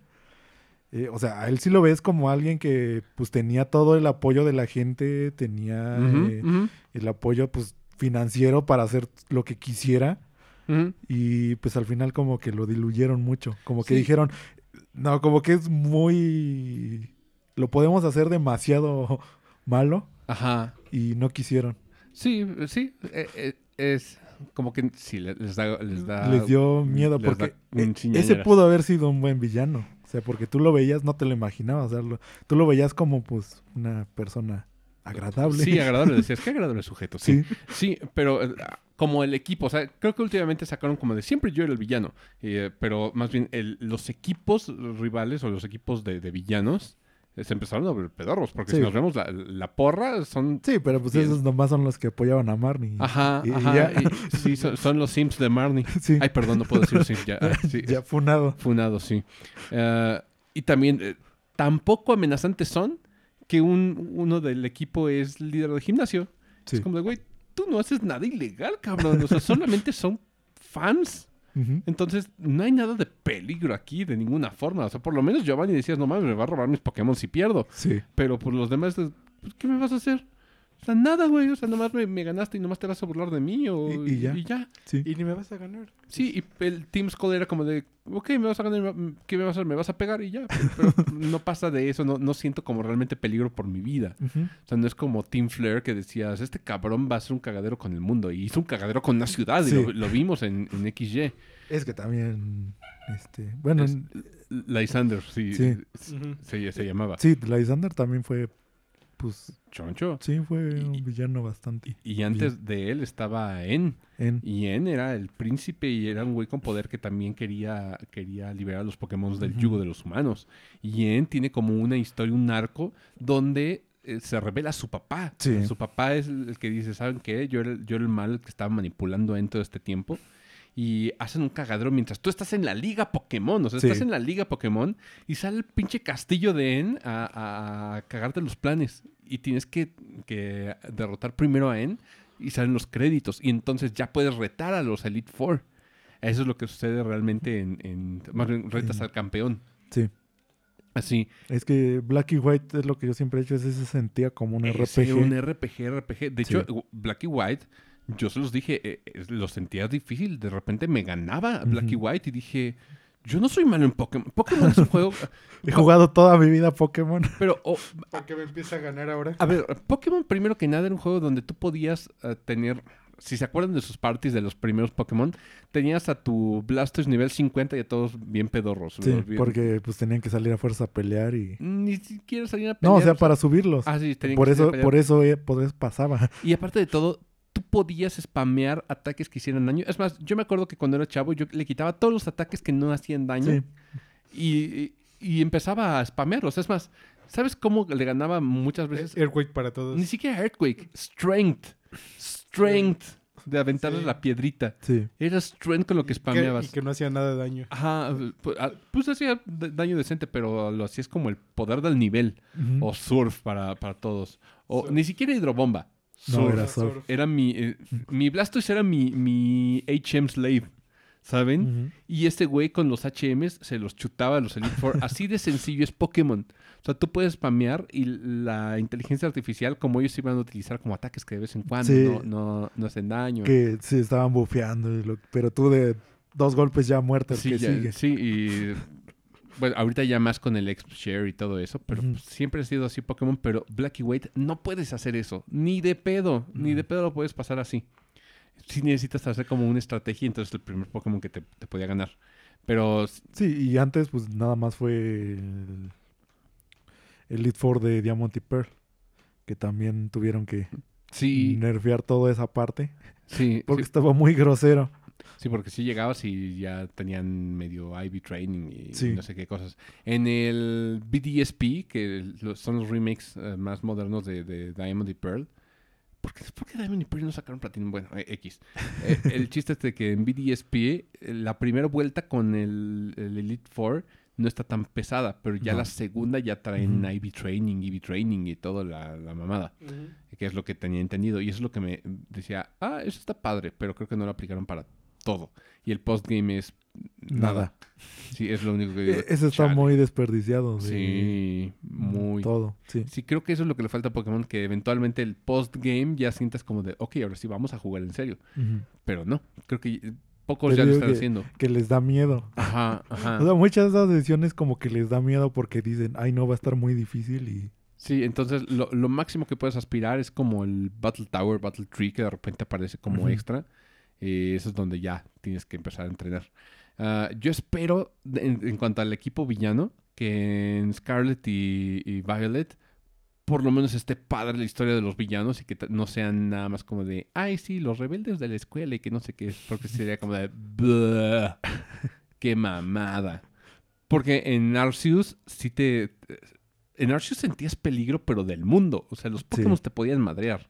eh, o sea, a él sí lo ves como alguien que pues tenía todo el apoyo de la gente, tenía eh, el apoyo pues financiero para hacer lo que quisiera y pues al final como que lo diluyeron mucho, como que Sí. dijeron, no, como que es muy... Lo podemos hacer demasiado [LAUGHS] malo Ajá. y no quisieron. Sí, sí. eh, eh, es como que sí, le- les da... Les, da, Les dio miedo les porque chiñañeras. ese pudo haber sido un buen villano. O sea, porque tú lo veías, no te lo imaginabas. O sea, lo- tú lo veías como pues una persona agradable. Sí, agradable. [LAUGHS] Decías, qué agradable sujeto. Sí. Sí. Sí, pero eh, como el equipo, o sea, creo que últimamente sacaron como de siempre yo era el villano, eh, pero más bien el- los equipos rivales o los equipos de, de villanos se empezaron a ver pedorros, porque Sí. si nos vemos la, la porra son... Sí, pero pues Bien. esos nomás son los que apoyaban a Marnie. Ajá, Y- y ajá, ya. y- sí, son, son los Sims de Marnie. [LAUGHS] sí. Ay, perdón, no puedo decir Sims ya. [LAUGHS] sí, ya funado. Funado, sí. Eh, y también, eh, tampoco amenazantes son que un, uno del equipo es líder del gimnasio. Es como de, güey, tú no haces nada ilegal, cabrón. O sea, solamente son fans. Entonces, no hay nada de peligro aquí de ninguna forma. O sea, por lo menos Giovanni decías, no mames, me va a robar mis Pokémon si pierdo. Sí. Pero por los demás, pues, ¿qué me vas a hacer? O sea, nada, güey. O sea, nomás me, me ganaste y nomás te vas a burlar de mí. O, Y- y ya. Y ya. Sí. Y ni me vas a ganar. Sí, y el Team Skull era como de, ok, me vas a ganar, ¿qué me vas a hacer? ¿Me vas a pegar? Y ya. Pero, pero [LAUGHS] no pasa de eso, no, no siento como realmente peligro por mi vida. O sea, no es como Team Flair que decías, este cabrón va a ser un cagadero con el mundo. Y hizo un cagadero con una ciudad, Sí. y lo, lo vimos en, en XY. Es que también, este, bueno, Es- Lysander, sí, Sí. Se, se llamaba. sí, Lysander también fue, pues, Choncho. sí, fue Y- un villano bastante. Y antes de él estaba En. En, Y En era el príncipe y era un güey con poder que también quería, quería liberar a los Pokémon del yugo de los humanos. Y En tiene como una historia, un arco, donde eh, se revela su papá. Sí. Su papá es el que dice, ¿saben qué? Yo era, el- yo era el mal que estaba manipulando a En todo este tiempo. Y hacen un cagadero mientras tú estás en la liga Pokémon. O sea, Sí. estás en la liga Pokémon y sale el pinche castillo de En a, a- cagarte los planes. Y tienes que, que derrotar primero a En y salen los créditos. Y entonces ya puedes retar a los Elite Four. Eso es lo que sucede realmente en... en- más bien, retas al campeón. sí. Así. Es que Black y White es lo que yo siempre he hecho, es se sentía como un Es RPG. Un RPG, RPG. De Sí. hecho, Black y White, yo se los dije, eh, eh, lo sentía difícil. De repente me ganaba Black y. White y dije, yo no soy malo en Pokémon. Pokémon es un juego... [LAUGHS] He jugado toda mi vida Pokémon. Pero, oh, [LAUGHS] Porque me empieza a ganar ahora. a ver, Pokémon primero que nada era un juego donde tú podías eh, tener... Si se acuerdan de sus parties de los primeros Pokémon, tenías a tu Blastoise nivel 50 y a todos bien pedorros. Sí, bien- porque pues tenían que salir a fuerza a pelear y... Ni siquiera salían a pelear. No, o sea, para subirlos. Ah, sí, tenían por que salir a eso, pelear. por eso, eh, por eso pasaba. Y aparte de todo, tú podías spamear ataques que hicieran daño. Es más, yo me acuerdo que cuando era chavo yo le quitaba todos los ataques que no hacían daño Sí. y, y empezaba a spamearlos. Es más, ¿sabes cómo le ganaba muchas veces? Earthquake para todos. Ni siquiera Earthquake, Strength. Strength de aventarle Sí. la piedrita. Sí. Era Strength con lo que Y spameabas. y que no hacía nada de daño. Ajá, pues, ah, pues hacía daño decente, pero lo hacías como el poder del nivel. O surf para, para todos. O Surf. ni siquiera hidrobomba. No, Surf. era surf. Era mi. eh, mi Blastoise era mi, mi HM Slave. ¿Saben? Y este güey con los HMs se los chutaba a los Elite Four. [LAUGHS] Así de sencillo es Pokémon. O sea, tú puedes spamear y la inteligencia artificial, como ellos iban a utilizar como ataques que de vez en cuando Sí. no, no, no hacen daño. Que se estaban bufeando, pero tú de dos golpes ya muerto el sí, que ya- sigue. sí, y. Bueno, ahorita ya más con el X-Share y todo eso, pero pues, siempre ha sido así Pokémon. Pero Black y White no puedes hacer eso. Ni de pedo. Ni de pedo lo puedes pasar así. Sí necesitas hacer como una estrategia, entonces el primer Pokémon que te, te podía ganar. Pero Sí, y antes pues nada más fue el, el Elite Four de Diamond y Pearl, que también tuvieron que sí, nerfear toda esa parte, sí, porque sí, estro muy grosero. Sí, porque sí llegabas y ya tenían medio Ivy Training y Sí. no sé qué cosas. En el BDSP, que son los remakes eh, más modernos de, de Diamond y Pearl, ¿Por qué, por qué Diamond y Pearl no sacaron Platinum? Bueno, eh, X. Eh, [LAUGHS] el chiste es de que en BDSP, eh, la primera vuelta con el, el Elite Four, no está tan pesada, pero ya No. la segunda ya traen Ujú. IB Training, IB Training y toda la, la mamada, que es lo que tenía entendido. Y eso es lo que me decía, ah, eso está padre, pero creo que no lo aplicaron para todo. Y el postgame es nada. Nada. Sí, es lo único que digo. E- Eso está chale. muy desperdiciado. de Sí, muy. Todo, sí. Sí, creo que eso es lo que le falta a Pokémon, que eventualmente el postgame ya sientas como de, ok, ahora sí vamos a jugar en serio. Pero no, creo que pocos Te ya lo están que- haciendo. Que les da miedo. Ajá, ajá. O sea, muchas de esas decisiones como que les da miedo porque dicen, ay, no, va a estar muy difícil y... Sí, entonces lo, lo máximo que puedes aspirar es como el Battle Tower, Battle Tree, que de repente aparece como extra. Eh, eso es donde ya tienes que empezar a entrenar. Ah, yo espero, en, en cuanto al equipo villano, que en Scarlet y, y Violet, por lo menos esté padre la historia de los villanos y que no sean nada más como de, ay, sí, los rebeldes de la escuela y que no sé qué, porque sería como de, "Buah, [LAUGHS] qué mamada. Porque en Arceus sí te... En Arceus sentías peligro, pero del mundo. O sea, los Pokémon te podían madrear.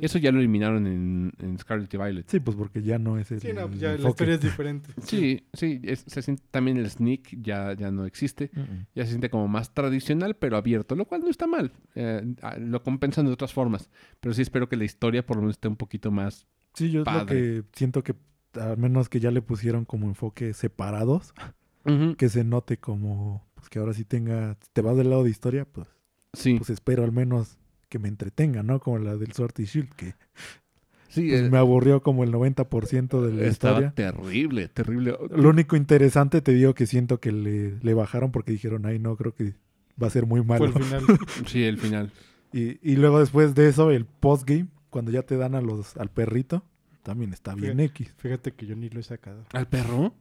Eso ya lo eliminaron en, en Scarlet y Violet. Sí, pues porque ya no es el Sí, no, pues ya la enfoque. historia es [LAUGHS] diferente. Sí, sí. es- se siente, también el Sneak ya, ya no existe. Mm-mm. Ya se siente como más tradicional, pero abierto, lo cual no está mal. Eh, lo compensan de otras formas. Pero sí espero que la historia por lo menos esté un poquito más... Sí, yo es lo Padre. que siento que al menos que ya le pusieron como enfoques separados, que se note como, pues que ahora sí tenga, si te vas del lado de historia, pues, Sí, pues espero al menos que me entretenga, ¿no? Como la del Sword y Shield, que sí. pues, eh, me aburrió como el 90% de la estaba historia. terrible, terrible. Lo único interesante te digo que siento que le, le bajaron porque dijeron, ay no, creo que va a ser muy Fue malo. el final. [LAUGHS] Sí, el final. Y, y luego después de eso, el postgame, cuando ya te dan a los, al perrito, también está bien Fíjate. X. Fíjate que yo ni lo he sacado. ¿Al perro?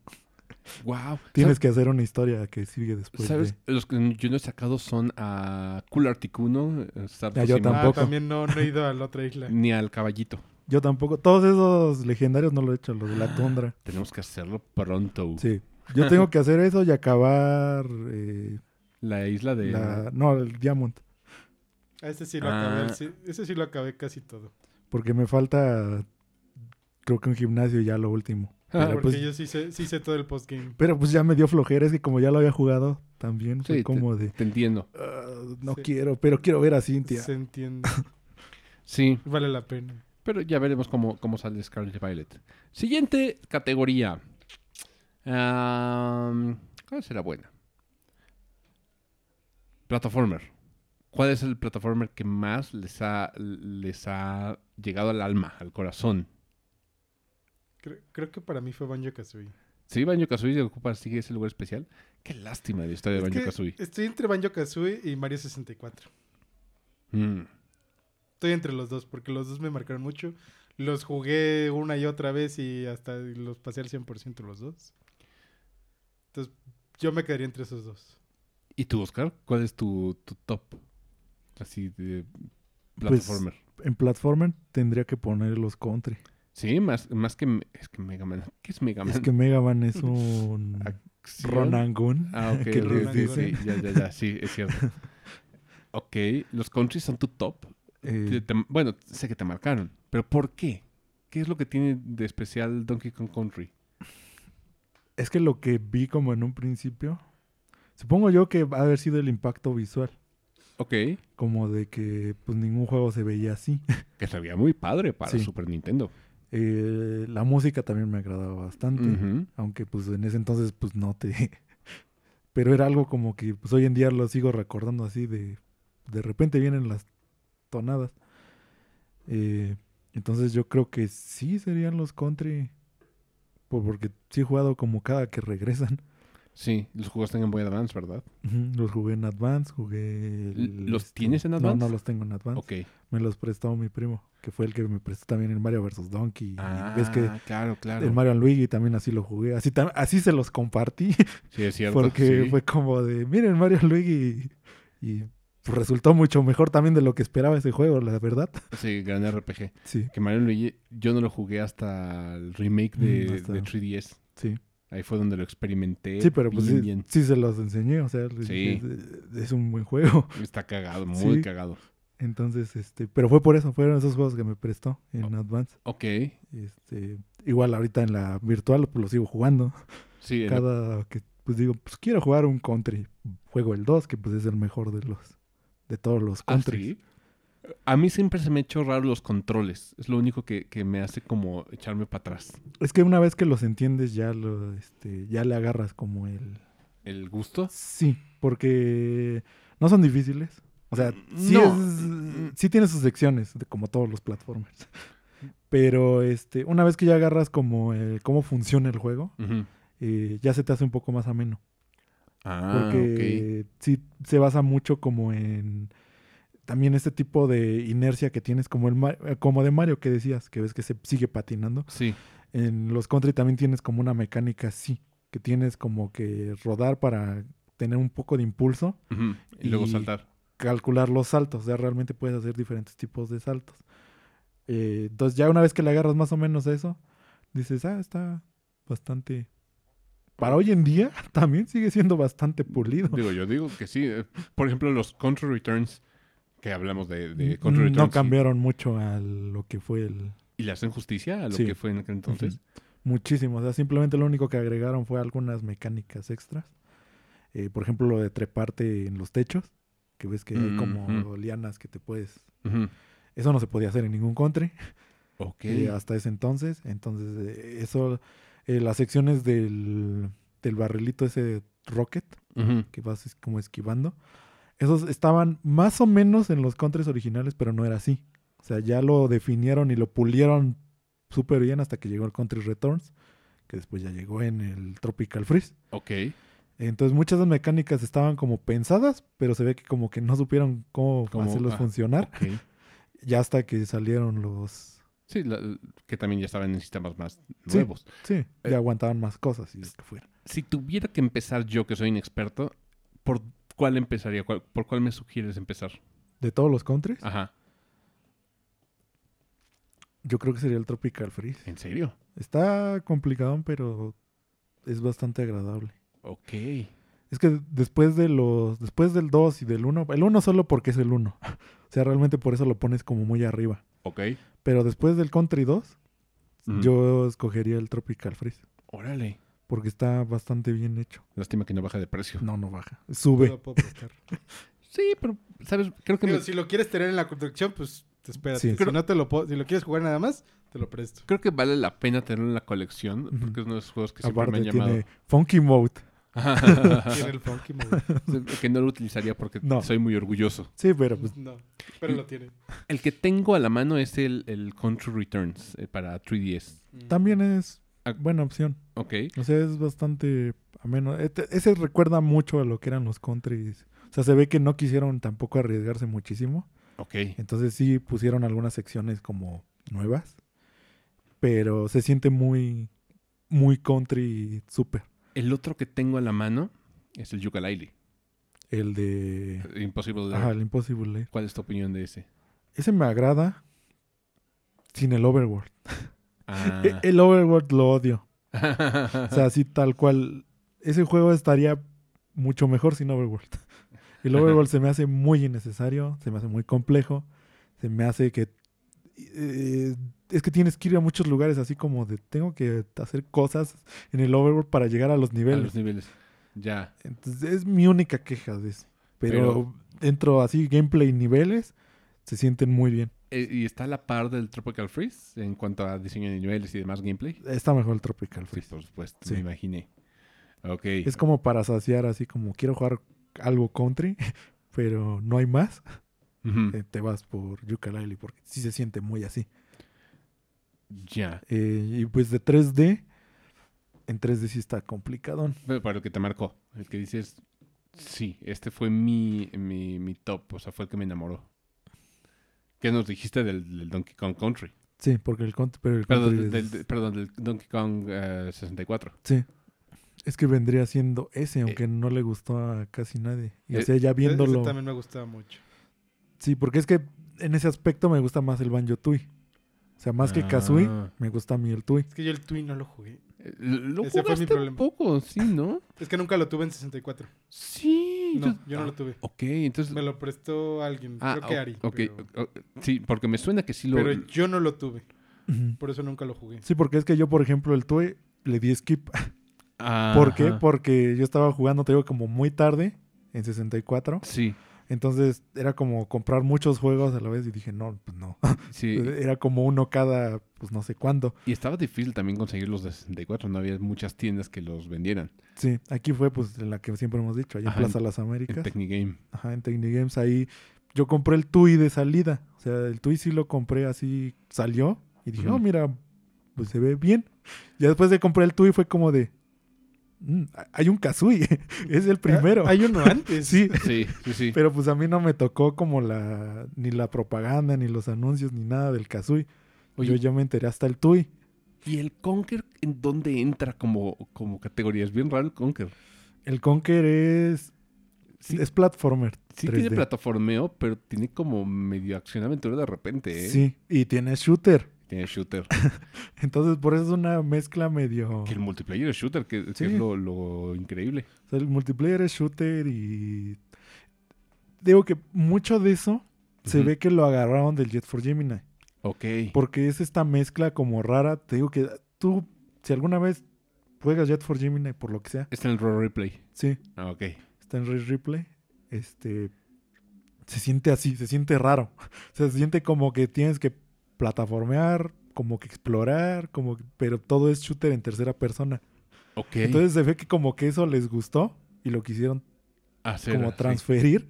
Wow. Tienes que hacer una historia que sigue después ¿Sabes? de... Los que yo no he sacado son a Cool Articuno, Sarto Ah, yo Tampoco. Ah, también no, no he ido a la otra isla. ni al caballito. Yo tampoco. Todos esos legendarios no lo he hecho, los de la tundra. [GASPS] Tenemos que hacerlo pronto. Sí. Yo tengo que hacer eso y acabar... eh, La isla de... la, no, el Diamond. Ese sí lo acabé. Ah. Ese sí lo acabé casi todo. Porque me falta... Creo que un gimnasio ya lo último. [LAUGHS] Ah, Pero, Porque pues, yo sí sé, sí sé todo el postgame. pero pues ya me dio flojera. Es que como ya lo había jugado también, fue Sí, como de... Te entiendo. "Ah, no Sí. quiero, pero quiero ver a Cintia. Se entiende. [LAUGHS] Sí, vale la pena. pero ya veremos cómo, cómo sale Scarlet Violet. Siguiente categoría. Am, ¿Cuál será buena? Plataformer. ¿Cuál es el plataformer que más les ha, les ha llegado al alma, al corazón? Creo, creo que para mí fue Banjo Kazooie. Sí, Banjo Kazooie ocupa sigue ese lugar especial. Qué lástima la historia de Banjo Kazooie. estoy entre Banjo Kazooie y Mario 64. Mm. Estoy entre los dos porque los dos me marcaron mucho. Los jugué una y otra vez y hasta los pasé al 100% los dos. Entonces, yo me quedaría entre esos dos. ¿Y tú, Oscar? ¿Cuál es tu, tu top? Así de Pues, plataformer. En platformer tendría que poner los country. Sí, más, más que... Es que Mega Man. ¿Qué es Mega Man? Es que Mega Man es [LAUGHS] un Acción. Ronangun. Ah, ok. [LAUGHS] que. Ya, ya, ya. Sí, es cierto. [LAUGHS] ok. ¿Los countries son tu top? Eh, Te- te- bueno, sé que te marcaron. ¿Pero por qué? ¿Qué es lo que tiene de especial Donkey Kong Country? es que lo que vi como en un principio, supongo yo que va a haber sido el impacto visual. Ok. Como de que pues ningún juego se veía así. Que se veía muy padre para Sí. Super Nintendo. Eh, la música también me agradaba bastante. Aunque pues en ese entonces pues no te... [LAUGHS] Pero era algo como que pues hoy en día lo sigo recordando así de... De repente vienen las tonadas. Eh, entonces yo creo que sí serían los country. Por- Porque sí he jugado como cada que regresan. Sí, los juegos en Boy Advance, ¿verdad? Los jugué en Advance, jugué... el, ¿Los este, tienes en No, Advance? no los tengo en Advance. Ok. Me los prestó mi primo, que fue el que me prestó también el Mario vs. Donkey. y Ah, ves que claro, claro. el Mario Luigi también así lo jugué. Así, así se los compartí. [LAUGHS] Sí, es cierto. porque sí. fue como de, miren Mario Luigi. Y, y, resultó mucho mejor también de lo que esperaba ese juego, la verdad. Sí, gran RPG. Sí, Que Mario Luigi, yo no lo jugué hasta el remake de, Mm, hasta- de 3DS. sí. Ahí fue donde lo experimenté. Sí, pero pues sí, bien. sí se los enseñé. O sea, Sí. es, es un buen juego. [LAUGHS] Está cagado, muy Sí. cagado. Entonces, este, pero fue por eso, fueron esos juegos que me prestó en Advance. Ok. Este, igual ahorita en la virtual pues lo sigo jugando. Sí, Cada que pues digo, pues quiero jugar un country. Juego el 2, que pues es el mejor de los de todos los ¿Ah, country. sí? A mí siempre se me ha hecho raro los controles. Es lo único que, que me hace como echarme para atrás. Es que una vez que los entiendes ya lo este ya le agarras como el ¿El gusto? Sí, porque no son difíciles. O sea, sí, No. es- sí tiene sus secciones, como todos los platformers. Pero este, una vez que ya agarras como eh, cómo funciona el juego, eh, ya se te hace un poco más ameno. Ah, Porque sí se basa mucho como en también este tipo de inercia que tienes como el eh, como de Mario que decías, que ves que se sigue patinando. Sí. En los country también tienes como una mecánica así, que tienes como que rodar para tener un poco de impulso. Y, luego saltar. calcular los saltos. O sea, realmente puedes hacer diferentes tipos de saltos. Eh, entonces, ya una vez que le agarras más o menos eso, dices, ah, está bastante. Para hoy en día, [LAUGHS] también sigue siendo bastante pulido. Digo, yo digo que sí. Eh, Por ejemplo, los Country Returns, que hablamos de, de Country Returns. no cambiaron mucho a lo que fue el. Y, le hacen justicia a lo Sí. que fue en aquel entonces. Muchísimo. O sea, simplemente lo único que agregaron fue algunas mecánicas extras. Eh, por ejemplo, lo de treparte en los techos. Que ves que hay como Ujú. lianas que te puedes. Eso no se podía hacer en ningún country. Ok. eh, hasta ese entonces. Entonces, eh, eso, las secciones del, del barrilito ese rocket Ujú. que vas como esquivando, esos estaban más o menos en los countries originales, pero no era así. O sea, ya lo definieron y lo pulieron súper bien hasta que llegó el Country Returns, que después ya llegó en el Tropical Freeze. Ok. Entonces muchas de las mecánicas estaban como pensadas, pero se ve que como que no supieron cómo hacerlos ah, funcionar, [LAUGHS] ya hasta que salieron los... Sí, la- que también ya estaban en sistemas más Sí. nuevos. Sí, Eh, ya aguantaban más cosas y lo que fuera. Si tuviera que empezar yo, que soy inexperto, ¿por cuál empezaría? ¿Cuál- ¿Por cuál me sugieres empezar? De todos los countries, Ajá. yo creo que sería el Tropical Freeze. ¿En serio? Está complicado, pero es bastante agradable. Ok. Es que después de los después del 2 y del 1, el 1 solo porque es el 1. [LAUGHS] O sea, realmente por eso lo pones como muy arriba. Ok. Pero después del Country 2, Ujú. yo escogería el Tropical Freeze. Órale. Porque está bastante bien hecho. Lástima que no baja de precio. No, no baja. Sube. Lo puedo prestar. [LAUGHS] Sí, pero, ¿sabes? Creo que Digo, me, si lo quieres tener en la construcción, pues te espérate. Sí. Si no te lo puedo- si lo quieres jugar nada más, te lo presto. creo que vale la pena tenerlo en la colección porque es uno de esos juegos que siempre Aparte me han llamado. tiene Funky Mode. [LAUGHS] Tiene el funky mode. [LAUGHS] que no lo utilizaría porque No. soy muy orgulloso. Sí, pero pues No, pero lo tiene. El que tengo a la mano es el, el Country Returns eh, para 3DS. también es. Buena opción. Ok. O sea, es bastante ameno. Este- ese recuerda mucho a lo que eran los countries. O sea, se ve que no quisieron tampoco arriesgarse muchísimo. Ok. Entonces sí pusieron algunas secciones como nuevas. Pero se siente muy, muy country super. El otro que tengo a la mano es el Yooka-Laylee. El de... Imposible. Ajá, el Impossible. ¿Cuál es tu opinión de ese? Ese me agrada sin el Overworld. [LAUGHS] Ah. [LAUGHS] El Overworld lo odio. O sea, [LAUGHS] así tal cual. Ese juego estaría mucho mejor sin Overworld. El Overworld se me hace muy innecesario, se me hace muy complejo, se me hace que... eh, es que tienes que ir a muchos lugares así como de tengo que hacer cosas en el Overworld para llegar a los A niveles. los niveles. Ya. Entonces es mi única queja de eso. Pero, dentro así gameplay y niveles se sienten muy bien. Eh, ¿Y está a la par del Tropical Freeze en cuanto a diseño de niveles y demás gameplay? Está mejor el Tropical Sí, Freeze. por supuesto. Sí. Me imaginé. Ok. Es como para saciar así como quiero jugar algo country, [LAUGHS] pero no hay más. Eh, te vas por Yooka-Laylee porque sí se siente muy así. Ya. Eh, y pues de 3D, en 3D sí está complicado. Pero Para lo que te marcó. El que dices, sí, este fue mi, mi, mi top. O sea, fue el que me enamoró. ¿Qué nos dijiste del, del Donkey Kong Country? Sí, porque el, country- pero el Perdón, country del, es- del- perdón, del Donkey Kong eh, 64. sí. Es que vendría siendo ese, aunque no le gustó a casi nadie. Y o eh, sea, ya Ese viéndolo. también me gustaba mucho. Sí, porque es que en ese aspecto me gusta más el Banjo Tui. O sea, más que Kazooie, Ah. me gusta a mí el Tui. Es que yo el Twin no lo jugué. Lo Ese fue mi problema. poco, sí, ¿no? Es que nunca lo tuve en 64. Sí. No, yo no lo tuve. Ok, entonces... Me lo prestó alguien, Ah, creo que Ari. ok, pero, sí, porque me suena que sí lo... pero yo no lo tuve. Por eso nunca lo jugué. Sí, porque es que yo, por ejemplo, el Tui le di skip. ¿Por qué? Ajá. Porque yo estaba jugando, te digo, como muy tarde, en 64. Sí, Entonces era como comprar muchos juegos a la vez y dije, no, pues no. [LAUGHS] sí. Era como uno cada, pues no sé cuándo. Y estaba difícil también conseguir los de 64. No había muchas tiendas que los vendieran. Sí, aquí fue pues en la que siempre hemos dicho, allá en Plaza Las En Américas. Technigame. Ajá, en Technigames ahí yo compré el TUI de salida. O sea, el TUI sí lo compré así, salió y dije, Ujú. oh, mira, pues se ve bien. Ya después de comprar el TUI fue como de, "Mm, hay un Kazooie, [LAUGHS] es el primero. Ah, Hay uno antes. [LAUGHS] sí, Sí, sí, sí. pero pues a mí no me tocó como la, ni la propaganda, ni los anuncios, ni nada del Kazooie. Oye, Yo ya me enteré hasta el TUI. ¿y el Conker en dónde entra como, como categoría? Es bien raro el Conker. El Conker es, Sí, es platformer. sí 3D. tiene plataformeo, pero tiene como medio acción aventura de repente, ¿eh? Sí, y tiene shooter. Tiene shooter. [LAUGHS] Entonces por eso es una mezcla medio... que el multiplayer es shooter, que, es lo, lo increíble. O sea, el multiplayer es shooter y. Digo que mucho de eso se ve que lo agarraron del Jet for Gemini. Ok. Porque es esta mezcla como rara. Te digo que tú, si alguna vez juegas Jet for Gemini, por lo que sea, Está en el Raw Replay. sí, Ah, ok. está en Ray Replay, este. Se siente así, se siente raro. [LAUGHS] O sea, se siente como que tienes que plataformear, como que explorar, como que- pero todo es shooter en tercera persona. Ok. Entonces se ve que como que eso les gustó y lo quisieron Hacer, como sí. transferir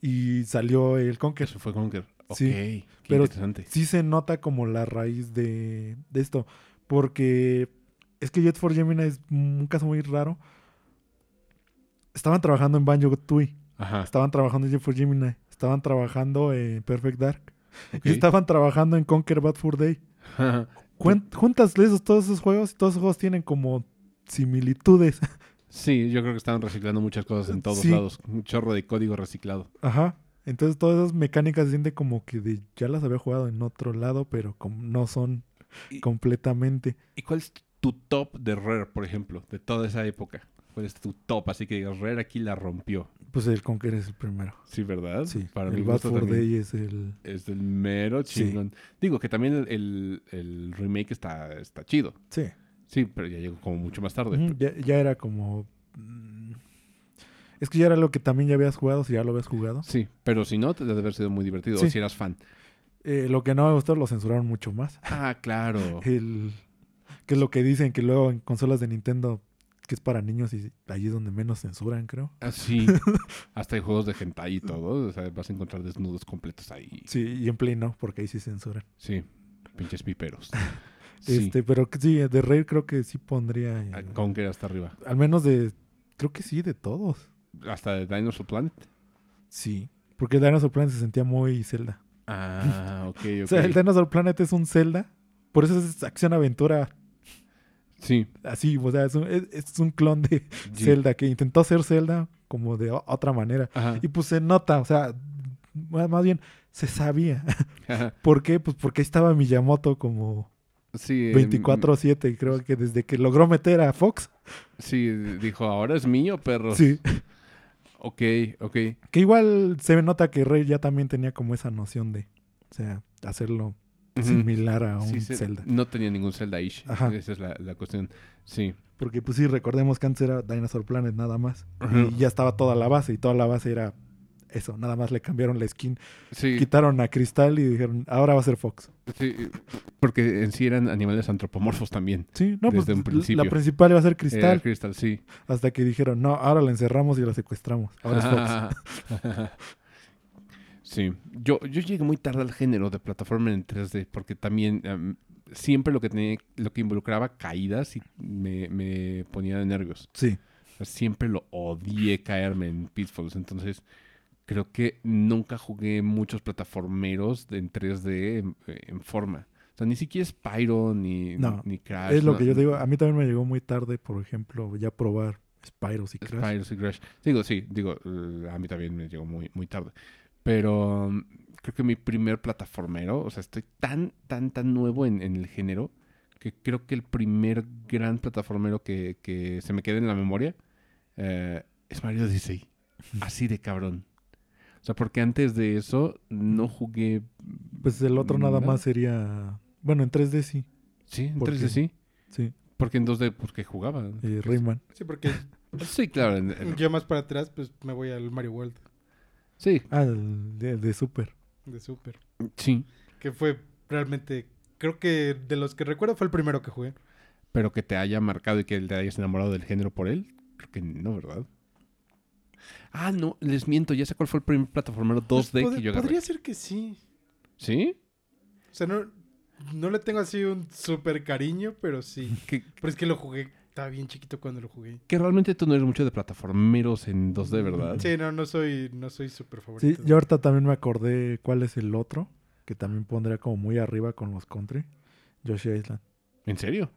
y salió el Conker. Eso fue Conker. Ok. Sí, Qué pero- interesante. Sí se nota como la raíz de, de esto, porque es que Jet for Gemini es un caso muy raro. Estaban trabajando en Banjo Tooie, Ajá. estaban trabajando en Jet for Gemini, estaban trabajando en Perfect Dark y estaban trabajando en Conquer Bad Fur Day. Juntas esos, todos esos juegos y todos esos juegos tienen como similitudes. sí, yo creo que estaban reciclando muchas cosas en todos Sí. lados. Un chorro de código reciclado. Ajá. Entonces todas esas mecánicas se siente como que de- ya las había jugado en otro lado, pero como no son Y- completamente. ¿Y cuál es tu top de Rare, por ejemplo, de toda esa época? ¿Cuál es tu top? Así que Rare aquí la rompió. Pues el Conquer es el primero. Sí, ¿verdad? Sí, Para el también Day es el... es del mero Sí. chingón. Digo que también el, el- el remake está, está chido. Sí. Sí, pero ya llegó como mucho más tarde. Ya, ya era como... mm, Es que ya era lo que también ya habías jugado, si ya lo habías jugado. Sí, pero si no, te debe haber sido muy divertido. Sí. O si eras fan. Eh, lo que no me gustó lo censuraron mucho más. Ah, claro. [LAUGHS] El... Que es lo que dicen que luego en consolas de Nintendo que es para niños y allí es donde menos censuran, creo. Ah, sí. [LAUGHS] Hasta hay juegos de hentai y todo. O sea, vas a encontrar desnudos completos ahí. Sí, y en Play no, porque ahí sí censuran. Sí. Pinches piperos. [LAUGHS] Sí. Este, pero sí, de Rare creo que sí pondría. eh, Ah, Conker hasta arriba. al menos de. Creo que sí, de todos. Hasta de Dinosaur Planet. Sí. Porque Dinosaur Planet se sentía muy Zelda. Ah, ok, [LAUGHS] ok. O sea, el Dinosaur Planet es un Zelda. Por eso es acción-aventura Sí. así. O sea, es un, es- es un clon de sí. Zelda que intentó ser Zelda como de otra manera. Ajá. Y pues se nota, o sea, más más bien se sabía. [LAUGHS] Ajá. ¿Por qué? Pues porque ahí estaba Miyamoto como Sí. eh, 24-7 y creo que desde que logró meter a Fox. Sí, dijo, ahora es mío, perros. Sí. Ok, ok. Que igual se nota que Rey ya también tenía como esa noción de, o sea, hacerlo Similar a un Sí, Zelda. No tenía ningún Zelda-ish. Esa es la, la cuestión. Sí. Porque pues sí, recordemos que antes era Dinosaur Planet nada más. Y ya estaba toda la base y toda la base era eso. Nada más le cambiaron la skin. Sí, Quitaron a Cristal y dijeron, ahora va a ser Fox. sí, porque en sí eran animales antropomorfos también. Sí, no, Desde pues un principio. la principal iba a ser Cristal. Era Crystal, sí. Hasta que dijeron, no, ahora la encerramos y la secuestramos. Ahora es Fox. [LAUGHS] [LAUGHS] sí, yo, yo llegué muy tarde al género de plataforma en 3D porque también em, siempre lo que tenía, lo que involucraba caídas y me, me ponía de nervios. Sí. O sea, siempre lo odié caerme en Pitfalls. Entonces, creo que nunca jugué muchos plataformeros en 3D en, en forma. O sea, ni siquiera Spyro ni, No, ni Crash. es lo no- que yo digo. A mí también me llegó muy tarde, por ejemplo, ya probar Spyros y Crash. Spyro y Crash. Digo, sí, digo, a mí también me llegó muy, muy tarde. Pero um, creo que mi primer plataformero, o sea, estoy tan, tan, tan nuevo en, en el género que creo que el primer gran plataformero que, que se me queda en la memoria eh, es Mario Odyssey. Así de cabrón. O sea, porque antes de eso no jugué. Pues el otro nada nada. más sería... Bueno, en 3D sí. Sí, en ¿Por 3D qué? sí. Sí. Porque en 2D, pues que jugaba. eh, Rayman. Sí, porque Sí, claro. en- en- yo más para atrás, pues me voy al Mario World sí, Ah, de, de Super. de Super. sí. Que fue realmente, creo que de los que recuerdo fue el primero que jugué. Pero que te haya marcado y que te hayas enamorado del género por él, creo que no, ¿verdad? Ah, no, les miento, ya sé cuál fue el primer plataformero 2D Pod- que yo agarré. Podría ser que sí. ¿Sí? O sea, no, no le tengo así un súper cariño, pero sí. [LAUGHS] Que, Pero es que lo jugué, estaba bien chiquito cuando lo jugué. que realmente tú no eres mucho de plataformeros en 2D, ¿verdad? Sí, no, no soy, no soy súper Sí, favorito. yo ahorita también me acordé cuál es el otro, que también pondría como muy arriba con los country. Yoshi Island. ¿En serio?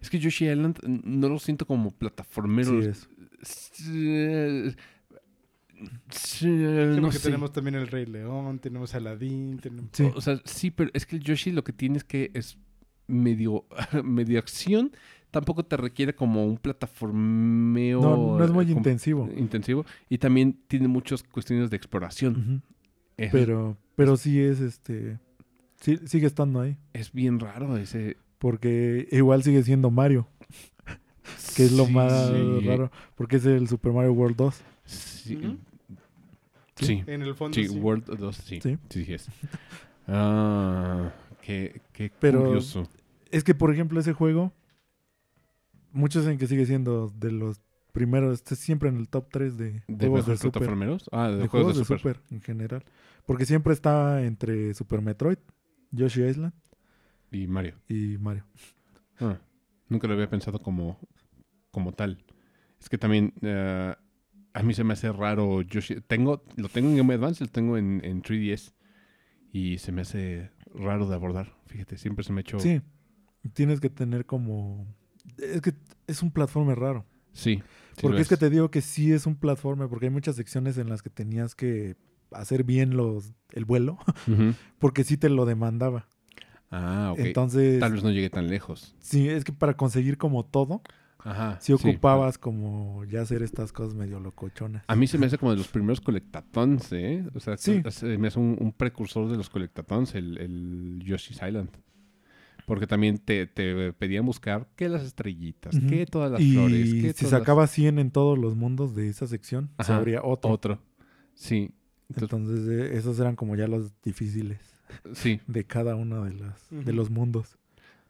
Es que Yoshi Island no lo siento como plataformero. Sí, es. Sí, sí, Sí, no porque sé. tenemos también el Rey León, tenemos Aladdin, tenemos... Sí. O sea, sí, pero es que el Yoshi lo que tiene es que es medio, [LAUGHS] medio acción. Tampoco te requiere como un plataformeo. No, no es muy eh, intensivo. intensivo. Y también tiene muchas cuestiones de exploración. Pero, pero sí es este. Sí, sigue estando ahí. es bien raro ese. Porque igual sigue siendo Mario, [LAUGHS] que es lo Sí, más sí, raro. Porque es el Super Mario World 2. Sí. Sí. En el fondo Sí, sí. World 2, sí. Sí. Sí, sí es. Ah, qué, qué Pero- curioso. Es que, por ejemplo, ese juego, muchos dicen que sigue siendo de los primeros, está siempre en el top 3 de, ¿De juegos de Super. plataformeros? Ah, de, De juegos, juegos de Super. Super en general. Porque siempre está entre Super Metroid, Yoshi Island Y Mario. y Mario. Ah, nunca lo había pensado como, como tal. Es que también eh, a mí se me hace raro Yoshi. Tengo, lo tengo en Game Boy Advance, lo tengo en, en 3DS. Y se me hace raro de abordar. Fíjate, siempre se me ha hecho... Sí, tienes que tener como... Es que es un platformer raro. Sí, sí Porque es que te digo que sí es un platformer, porque hay muchas secciones en las que tenías que hacer bien los el vuelo, [LAUGHS] porque sí te lo demandaba. Ah, ok. Entonces, Tal vez no llegue tan lejos. sí, es que para conseguir como todo, Ajá. sí ocupabas como ya hacer estas cosas medio locochonas. A mí se me hace como de los primeros colectatons, ¿eh? O sea, Sí. se me hace un, un precursor de los colectatons, el, el Yoshi's Island. Porque también te, te pedían buscar que las estrellitas, Ujú. que todas las y flores, que si todas las- sacaba 100 en todos los mundos de esa sección, se Ajá, abría otro. otro. Sí, entonces, Entonces, eh, esos eran como ya los difíciles sí. [LAUGHS] de cada uno de, las, de los mundos.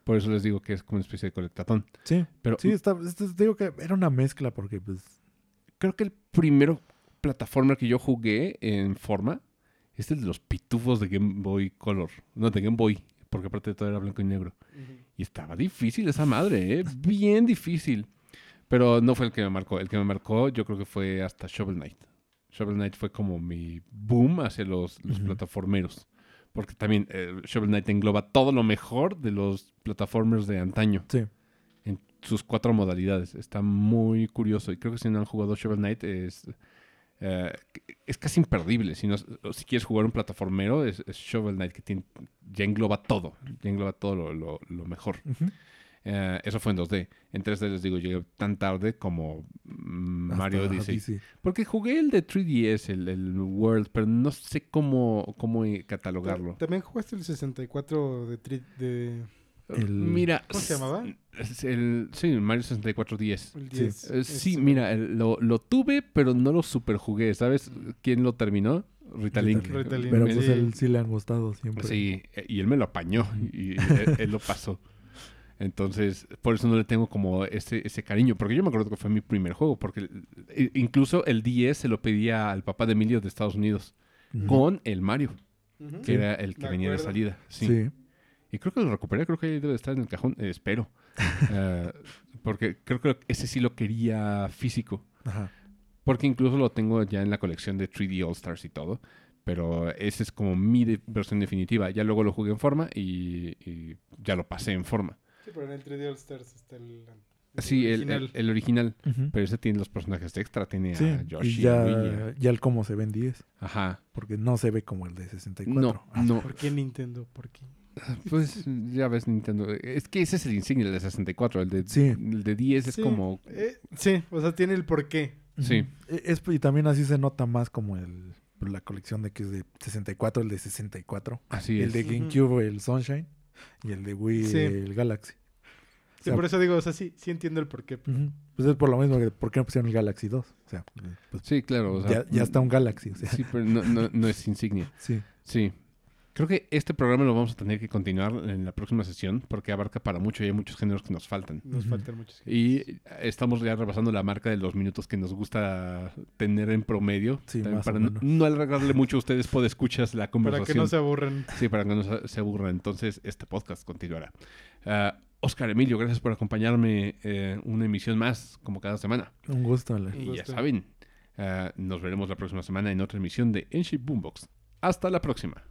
Por eso les digo que es como una especie de colectatón. Sí, Pero sí, está, este- digo que era una mezcla porque pues... creo que el primero plataforma que yo jugué en forma es el de los pitufos de Game Boy Color. No, de Game Boy, porque aparte todo era blanco y negro. Y estaba difícil esa madre, ¿eh? [LAUGHS] Bien difícil. Pero no fue el que me marcó. El que me marcó yo creo que fue hasta Shovel Knight. Shovel Knight fue como mi boom hacia los, los plataformeros. Porque también eh, Shovel Knight engloba todo lo mejor de los plataformers de antaño. Sí. En sus cuatro modalidades. Está muy curioso. Y creo que si no han jugado Shovel Knight es... eh, es casi imperdible. Si, no, si quieres jugar un plataformero, es, es Shovel Knight que tiene, ya engloba todo. Ya engloba todo lo, lo- lo mejor. Eh, eso fue en 2D. En 3D les digo, llegué tan tarde como mm, Mario Hasta Odyssey. Odyssey. Porque jugué el de 3DS, el, el World, pero no sé cómo, cómo eh, catalogarlo. También jugaste el 64 de... de El- Mira. ¿Cómo se llamaba? el, sí, el Mario 64 10. el Sí. 10. Eh, sí, Es- mira, el- lo, lo tuve, pero no lo super jugué. ¿Sabes quién lo terminó? Rita Link. Rita Rita Link. Pero pues Sí. él sí le han gustado siempre. Sí, eh, y él me lo apañó y, él, él lo pasó. Entonces, por eso no le tengo como ese, ese cariño, porque yo me acuerdo que fue mi primer juego, porque incluso el 10 se lo pedía al papá de Emilio de Estados Unidos, con el Mario, que era el que me venía de salida. Sí. Y creo que lo recuperé, creo que ahí debe estar en el cajón, eh, espero. [LAUGHS] Eh, porque creo que ese sí lo quería físico. Ajá. Porque incluso lo tengo ya en la colección de 3D All Stars y todo. Pero esa es como mi de- versión definitiva. Ya luego lo jugué en forma y, y ya lo pasé en forma. Sí, pero en el 3D All Stars está el... el Sí, el, original. el- el original. Ujú. Pero ese tiene los personajes extra. Tiene Sí, a Yoshi, y ya, ya el cómo se ven 10, Ajá. porque no se ve como el de 64. No, Ah, no. ¿Por qué Nintendo? ¿Por qué? Pues ya ves Nintendo. Es que ese es el insignia el de 64. El de, Sí. el de 10 es Sí, como... eh, sí, o sea, tiene el porqué. Sí. E- Es, y también así se nota más como el, pues, la colección de que es de 64, el de 64. Así el es. de. GameCube, el Sunshine. Y el de Wii, Sí. el Galaxy. Sí, sea, por eso digo, o sea, sí, sí entiendo el porqué. Ujú. Pues es por lo mismo que ¿por qué no pusieron el Galaxy 2? O sea, pues Sí, claro. o sea, ya, ya está un Galaxy. O sea, Sí, pero no, no- no es insignia. sí. Sí. Creo que este programa lo vamos a tener que continuar en la próxima sesión porque abarca para mucho y hay muchos géneros que nos faltan. Nos faltan muchos. Y estamos ya rebasando la marca de los minutos que nos gusta tener en promedio. Sí, más para o no, menos. no alargarle mucho a ustedes por escuchas la Para conversación. que no se aburran. Sí, para que no se, aburran. Entonces, este podcast continuará. Ah, Oscar Emilio, gracias por acompañarme eh, una emisión más, como cada semana. Un gusto. Ale. Un Y ya saben, ah, nos veremos la próxima semana en otra emisión de Enship Boombox. Hasta la próxima.